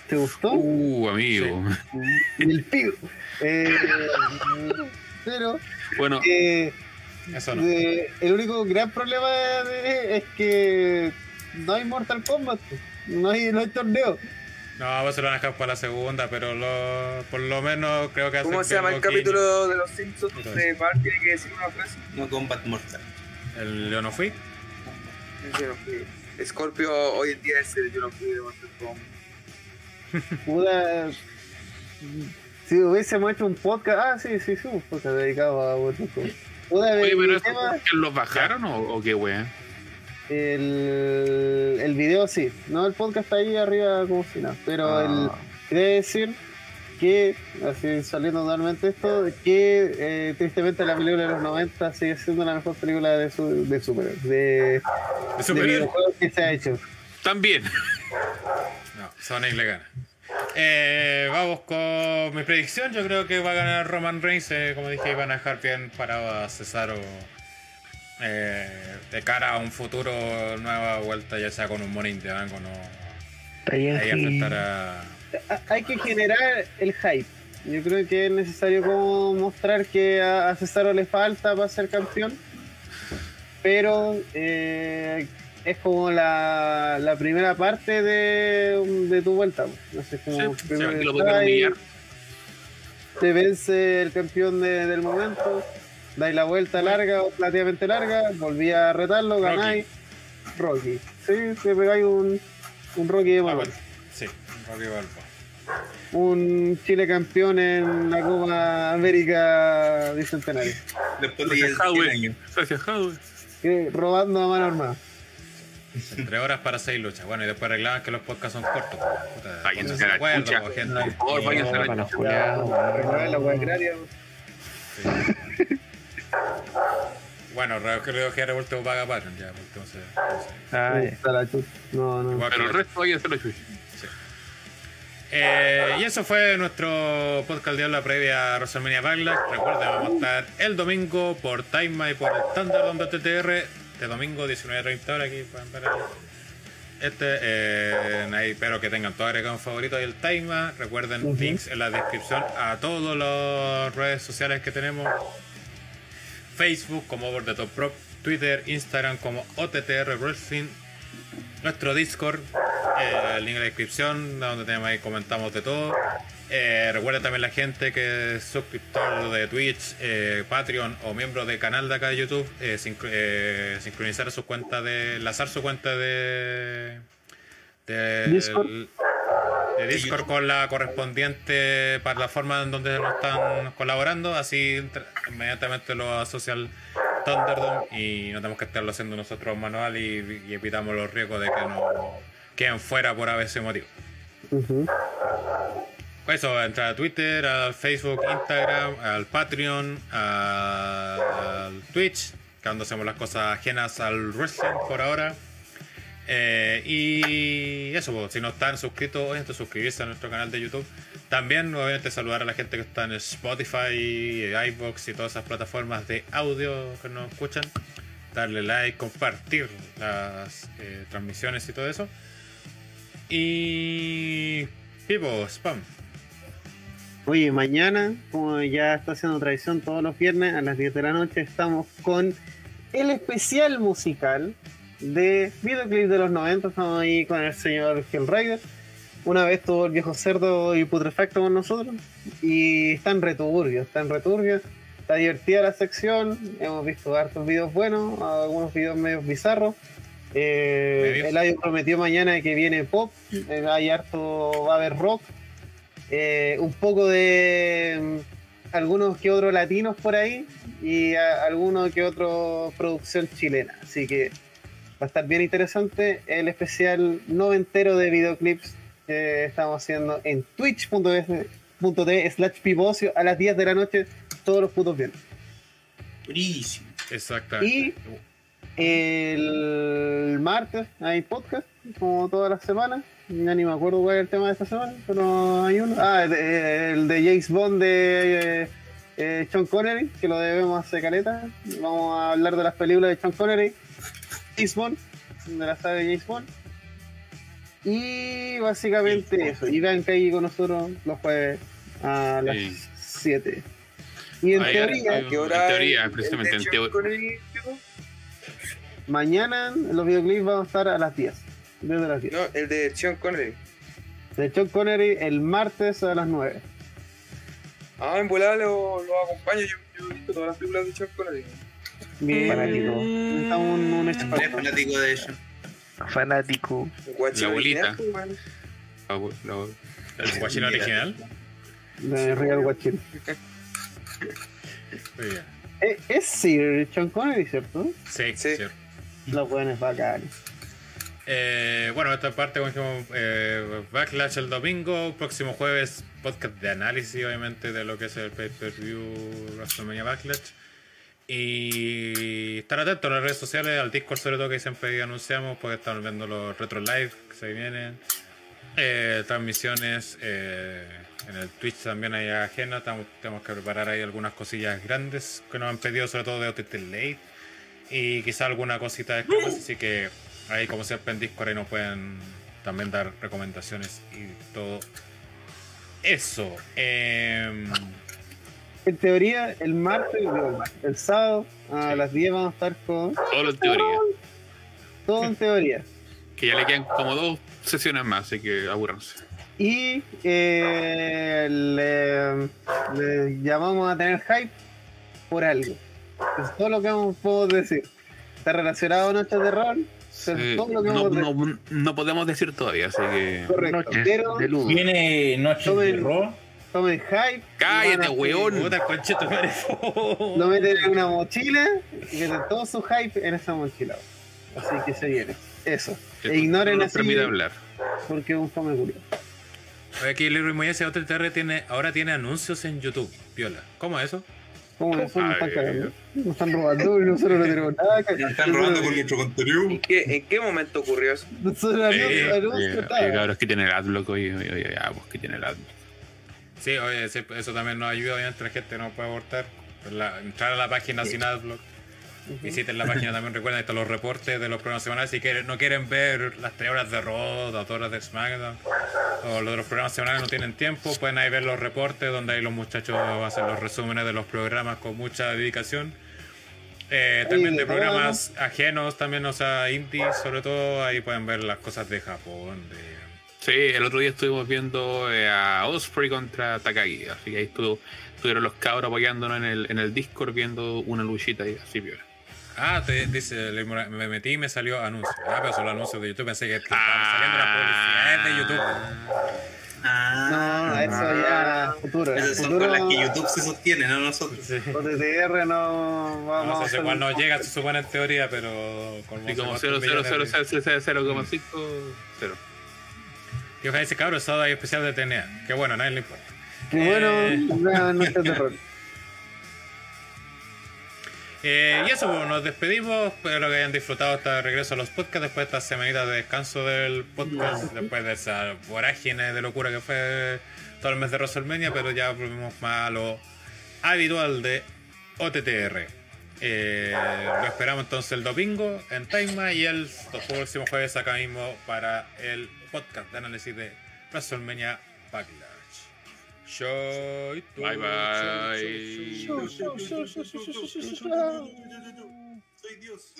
Speaker 6: ¿Te gustó?
Speaker 5: Uh, amigo.
Speaker 6: Y el pigo. Eh, pero
Speaker 5: Bueno,
Speaker 6: eh,
Speaker 4: Eso no.
Speaker 6: de- el único gran problema de- es que no hay Mortal Kombat. No hay, no hay torneo.
Speaker 4: No, pues se lo van a dejar para la segunda, pero lo, por lo menos creo que
Speaker 11: ¿Cómo
Speaker 4: hacen
Speaker 11: se llama el capítulo de los Simpsons donde Bart tiene que decir una frase?
Speaker 2: No Combat Mortal.
Speaker 4: El Yo no fui.
Speaker 11: Yo no fui. Scorpio hoy en día es el yo no fui de.
Speaker 6: Puta, si hubiésemos hecho un podcast. Ah, sí, sí, sí, un podcast dedicado a. Puta,
Speaker 5: oye,
Speaker 6: el,
Speaker 5: pero
Speaker 6: tema-
Speaker 5: ¿eso los bajaron o, o qué weón?
Speaker 6: el, el video sí. No, el podcast está ahí arriba como si nada. Pero
Speaker 9: Ah.
Speaker 6: el, quería decir que, así saliendo totalmente esto, que eh, tristemente la película de los 90 sigue siendo la mejor película de, su, de super, de,
Speaker 4: De
Speaker 6: de que se ha hecho.
Speaker 5: También.
Speaker 4: No, Sonic le gana. Eh, vamos con mi predicción. Yo creo que va a ganar Roman Reigns. eh, como dije, van a dejar bien parado a Cesaro eh, de cara a un futuro nueva vuelta, ya sea con un Money in the Bank o no. Ahí
Speaker 9: sí.
Speaker 4: enfrentar a.
Speaker 6: Ha- Hay que generar el hype. Yo creo que es necesario como mostrar que a, a Cesaro le falta para ser campeón. Pero eh, es como la, la primera parte de, de tu vuelta. No sé, como
Speaker 5: Sí, lo
Speaker 6: te vence el campeón de- del momento, dais la vuelta larga o relativamente larga, volví a retarlo, ganáis. Rocky. Sí, te pegáis un, un Rocky de
Speaker 4: Ah, bueno, sí, Rocky Balboa.
Speaker 6: Un Chile campeón en la Copa América Bicentenario.
Speaker 2: Después de
Speaker 5: Gracias,
Speaker 2: 100
Speaker 5: Hadwe.
Speaker 2: años.
Speaker 5: Gracias,
Speaker 6: robando a mano armada.
Speaker 4: Tres horas para seis luchas. Bueno, y después arreglaban que los podcasts son cortos. Puta,
Speaker 5: Váyanse
Speaker 4: pónganse
Speaker 5: a la
Speaker 4: de acuerdo,
Speaker 5: chucha.
Speaker 4: po, gente.
Speaker 5: Por favor, váyanse a la chucha.
Speaker 6: la hueá agraria.
Speaker 4: Bueno, que revuelto paga Patreon ya, porque no sé. no sé.
Speaker 9: Ah, ya.
Speaker 6: Está la chucha. No, no.
Speaker 5: Pero el
Speaker 4: la-
Speaker 5: resto váyanse a la chucha.
Speaker 4: Eh, y eso fue nuestro podcast de la previa a WrestleMania Backlash. Recuerden, vamos a estar el domingo por Time y por el estándar donde TTR. Este domingo, 19.30 horas, aquí pueden ver este. eh, ahí espero que tengan todo agregado en favorito y el Time. Recuerden, links en la descripción a todas las redes sociales que tenemos. Facebook como Over the Top Prop, Twitter, Instagram como OTTR Wrestling, nuestro Discord, eh, el link en la descripción, donde tenemos ahí comentamos de todo. Eh, recuerda también la gente que es suscriptor de Twitch, eh, Patreon o miembro del canal de acá de YouTube, sincro- sincronizar su cuenta de. enlazar su cuenta de. de
Speaker 6: Discord.
Speaker 4: de Discord con la correspondiente plataforma en donde nos están colaborando, así inmediatamente lo asocia al Thunderdome y no tenemos que estarlo haciendo nosotros manual y, y evitamos los riesgos de que nos queden fuera por a veces motivo. Pues Eso, entrar a Twitter, al Facebook, Instagram, al Patreon, al Twitch, donde hacemos las cosas ajenas al wrestling por ahora. Eh, y eso, pues, si no están suscritos, obviamente suscribirse a nuestro canal de YouTube. También, obviamente, saludar a la gente que está en Spotify, iBox y todas esas plataformas de audio que nos escuchan. Darle like, compartir las eh, transmisiones y todo eso. Y. Pipo, spam.
Speaker 6: Oye, mañana, como ya está haciendo tradición todos los viernes a las 10 de la noche, estamos con el especial musical de videoclip de los 90. Estamos ahí con el señor Hellrider. Una vez tuvo el viejo cerdo y putrefacto con nosotros. Y están returbios, están returbios. Está divertida la sección. Hemos visto hartos videos buenos, algunos videos medio bizarros. Eh, el audio prometió mañana que viene pop. eh, hay harto, va a haber rock. Eh, un poco de mm, algunos que otros latinos por ahí y a- alguno que otro producción chilena. Así que va a estar bien interesante el especial noventero de videoclips que estamos haciendo en twitch.tv slash pivocio a las 10 de la noche todos los putos viernes.
Speaker 2: Buenísimo.
Speaker 4: Exactamente.
Speaker 6: El martes hay podcast, como todas las semanas. Ya ni me acuerdo cuál es el tema de esta semana, pero hay uno. Ah, el de, el de James Bond de eh, eh, Sean Connery, que lo debemos hacer caleta. Vamos a hablar de las películas de Sean Connery, James Bond, de la saga de James Bond. Y básicamente eso. Y ahí con nosotros los jueves a las
Speaker 5: Sí.
Speaker 6: 7. Y en
Speaker 5: Ahí,
Speaker 6: teoría,
Speaker 11: ¿Qué
Speaker 5: En
Speaker 11: hora
Speaker 5: teoría,
Speaker 11: el-
Speaker 5: precisamente,
Speaker 11: el
Speaker 5: en teo-
Speaker 11: Sean Connery, tipo?
Speaker 6: mañana los videoclips van a estar a las 10. Desde las 10.
Speaker 11: No, el de Sean Connery.
Speaker 6: De Sean Connery el martes a las 9.
Speaker 11: Ah, en volada lo, lo acompaño. Yo, yo he visto todas las películas de Sean Connery.
Speaker 6: Bien,
Speaker 9: Fanático.
Speaker 6: Está un, un
Speaker 2: Andrés
Speaker 6: experto.
Speaker 2: fanático de ello.
Speaker 9: Fanático.
Speaker 11: Guachín
Speaker 5: La abuelita.
Speaker 11: original, pues,
Speaker 5: La- la-
Speaker 4: El guachino original.
Speaker 6: De Real
Speaker 4: bien.
Speaker 6: Eh, Es Sir Sean Connery, ¿cierto?
Speaker 4: Sí,
Speaker 11: Sí.
Speaker 6: Los buenos bacanes.
Speaker 4: Eh, bueno, esta parte, como dijimos, eh, Backlash el domingo, próximo jueves, podcast de análisis, obviamente, de lo que es el pay-per-view WrestleMania Backlash. Y estar atentos a las redes sociales, al Discord sobre todo que siempre anunciamos, porque estamos viendo los retro live que se vienen, eh, transmisiones eh, en el Twitch también hay ajena, estamos- tenemos que preparar ahí algunas cosillas grandes que nos han pedido, sobre todo de OTT Late. Y quizá alguna cosita de más, así que ahí como siempre en Discord ahí nos pueden también dar recomendaciones y todo eso. Em,
Speaker 6: En teoría, el martes, el, sábado a las 10 vamos a estar con
Speaker 5: Todo en teoría.
Speaker 6: todo en teoría.
Speaker 5: Que ya le quedan como dos sesiones más, así que aburranse.
Speaker 6: Y eh, le, le llamamos a tener hype por algo. Es todo lo que vamos- puedo decir. Está relacionado a Noches de Rol. Es
Speaker 5: Eh, no, podemos decir todavía, así que.
Speaker 6: Correcto.
Speaker 9: Noches
Speaker 6: Pero
Speaker 9: de luz.
Speaker 7: Viene Noche de Raw.
Speaker 6: tomen hype.
Speaker 5: Cállate, weón.
Speaker 4: puta.
Speaker 6: Lo meten en una mochila y meten todo su hype en esa mochila. Así que se viene. Eso. E ignoren
Speaker 5: no
Speaker 6: así
Speaker 5: permite hablar.
Speaker 6: porque es un fome culo.
Speaker 4: Oye, Aquí Leroy Moya dice, OTTR tiene, ahora tiene anuncios en YouTube. Viola. ¿Cómo es eso?
Speaker 6: ¿Cómo eso nos están cagando? Nos están robando y nosotros no tenemos nada que
Speaker 2: Nos están robando con nuestro contenido.
Speaker 11: ¿En qué, ¿En qué momento ocurrió eso?
Speaker 6: Nosotros
Speaker 5: Eh,
Speaker 6: anuncio, anuncio,
Speaker 5: oye,
Speaker 6: tal.
Speaker 5: oye, cabros, que tiene el adblock, oye, oye, oye, ya, pues que tiene el adblock.
Speaker 4: Sí, oye, sí, eso también nos ayuda, obviamente la gente no puede abortar. La- entrar a la página sin adblock. Visiten la página también, recuerden, están los reportes de los programas semanales. Si quieren, no quieren ver las 3 horas de Raw, las 2 horas de SmackDown, o los de los programas semanales no tienen tiempo, pueden ahí ver los reportes donde ahí los muchachos hacen los resúmenes de los programas con mucha dedicación. Eh, también de programas ajenos, también, o sea, indies, sobre todo, ahí pueden ver las cosas de Japón. De...
Speaker 5: Sí, el otro día estuvimos viendo eh, a Osprey contra Takagi, así que ahí estuvo, estuvieron los cabros apoyándonos en el, en el Discord viendo una luchita y así, piola.
Speaker 4: Ah, te dice, me metí y me salió anuncio. Ah, pero solo anuncios de YouTube. Pensé que estaban saliendo las publicidades de YouTube.
Speaker 2: Ah,
Speaker 6: No, eso ya futuro.
Speaker 2: Esas son
Speaker 6: futuro
Speaker 2: con las que YouTube se sostiene, no nosotros.
Speaker 6: OTTR no vamos
Speaker 4: No sé igual no llega, se supone en teoría, pero
Speaker 5: Y como
Speaker 4: se va a millones de-
Speaker 5: 0,00000,5, 0.
Speaker 4: Y ojalá dice, cabrón, sábado hay especial de TNA. Que bueno, a nadie le importa.
Speaker 6: Qué bueno,
Speaker 4: Eh,
Speaker 6: vean nuestro terror.
Speaker 4: Eh, y eso, pues, nos despedimos. Espero que hayan disfrutado hasta el regreso a los podcasts después de estas semanitas de descanso del podcast, después de esa vorágine de locura que fue todo el mes de WrestleMania, pero ya volvimos más a lo habitual de OTTR. Eh, lo esperamos entonces el domingo en Taima y el próximo jueves acá mismo para el podcast de análisis de WrestleMania Backlash. Show,
Speaker 5: Bye bye.
Speaker 2: Soy Dios.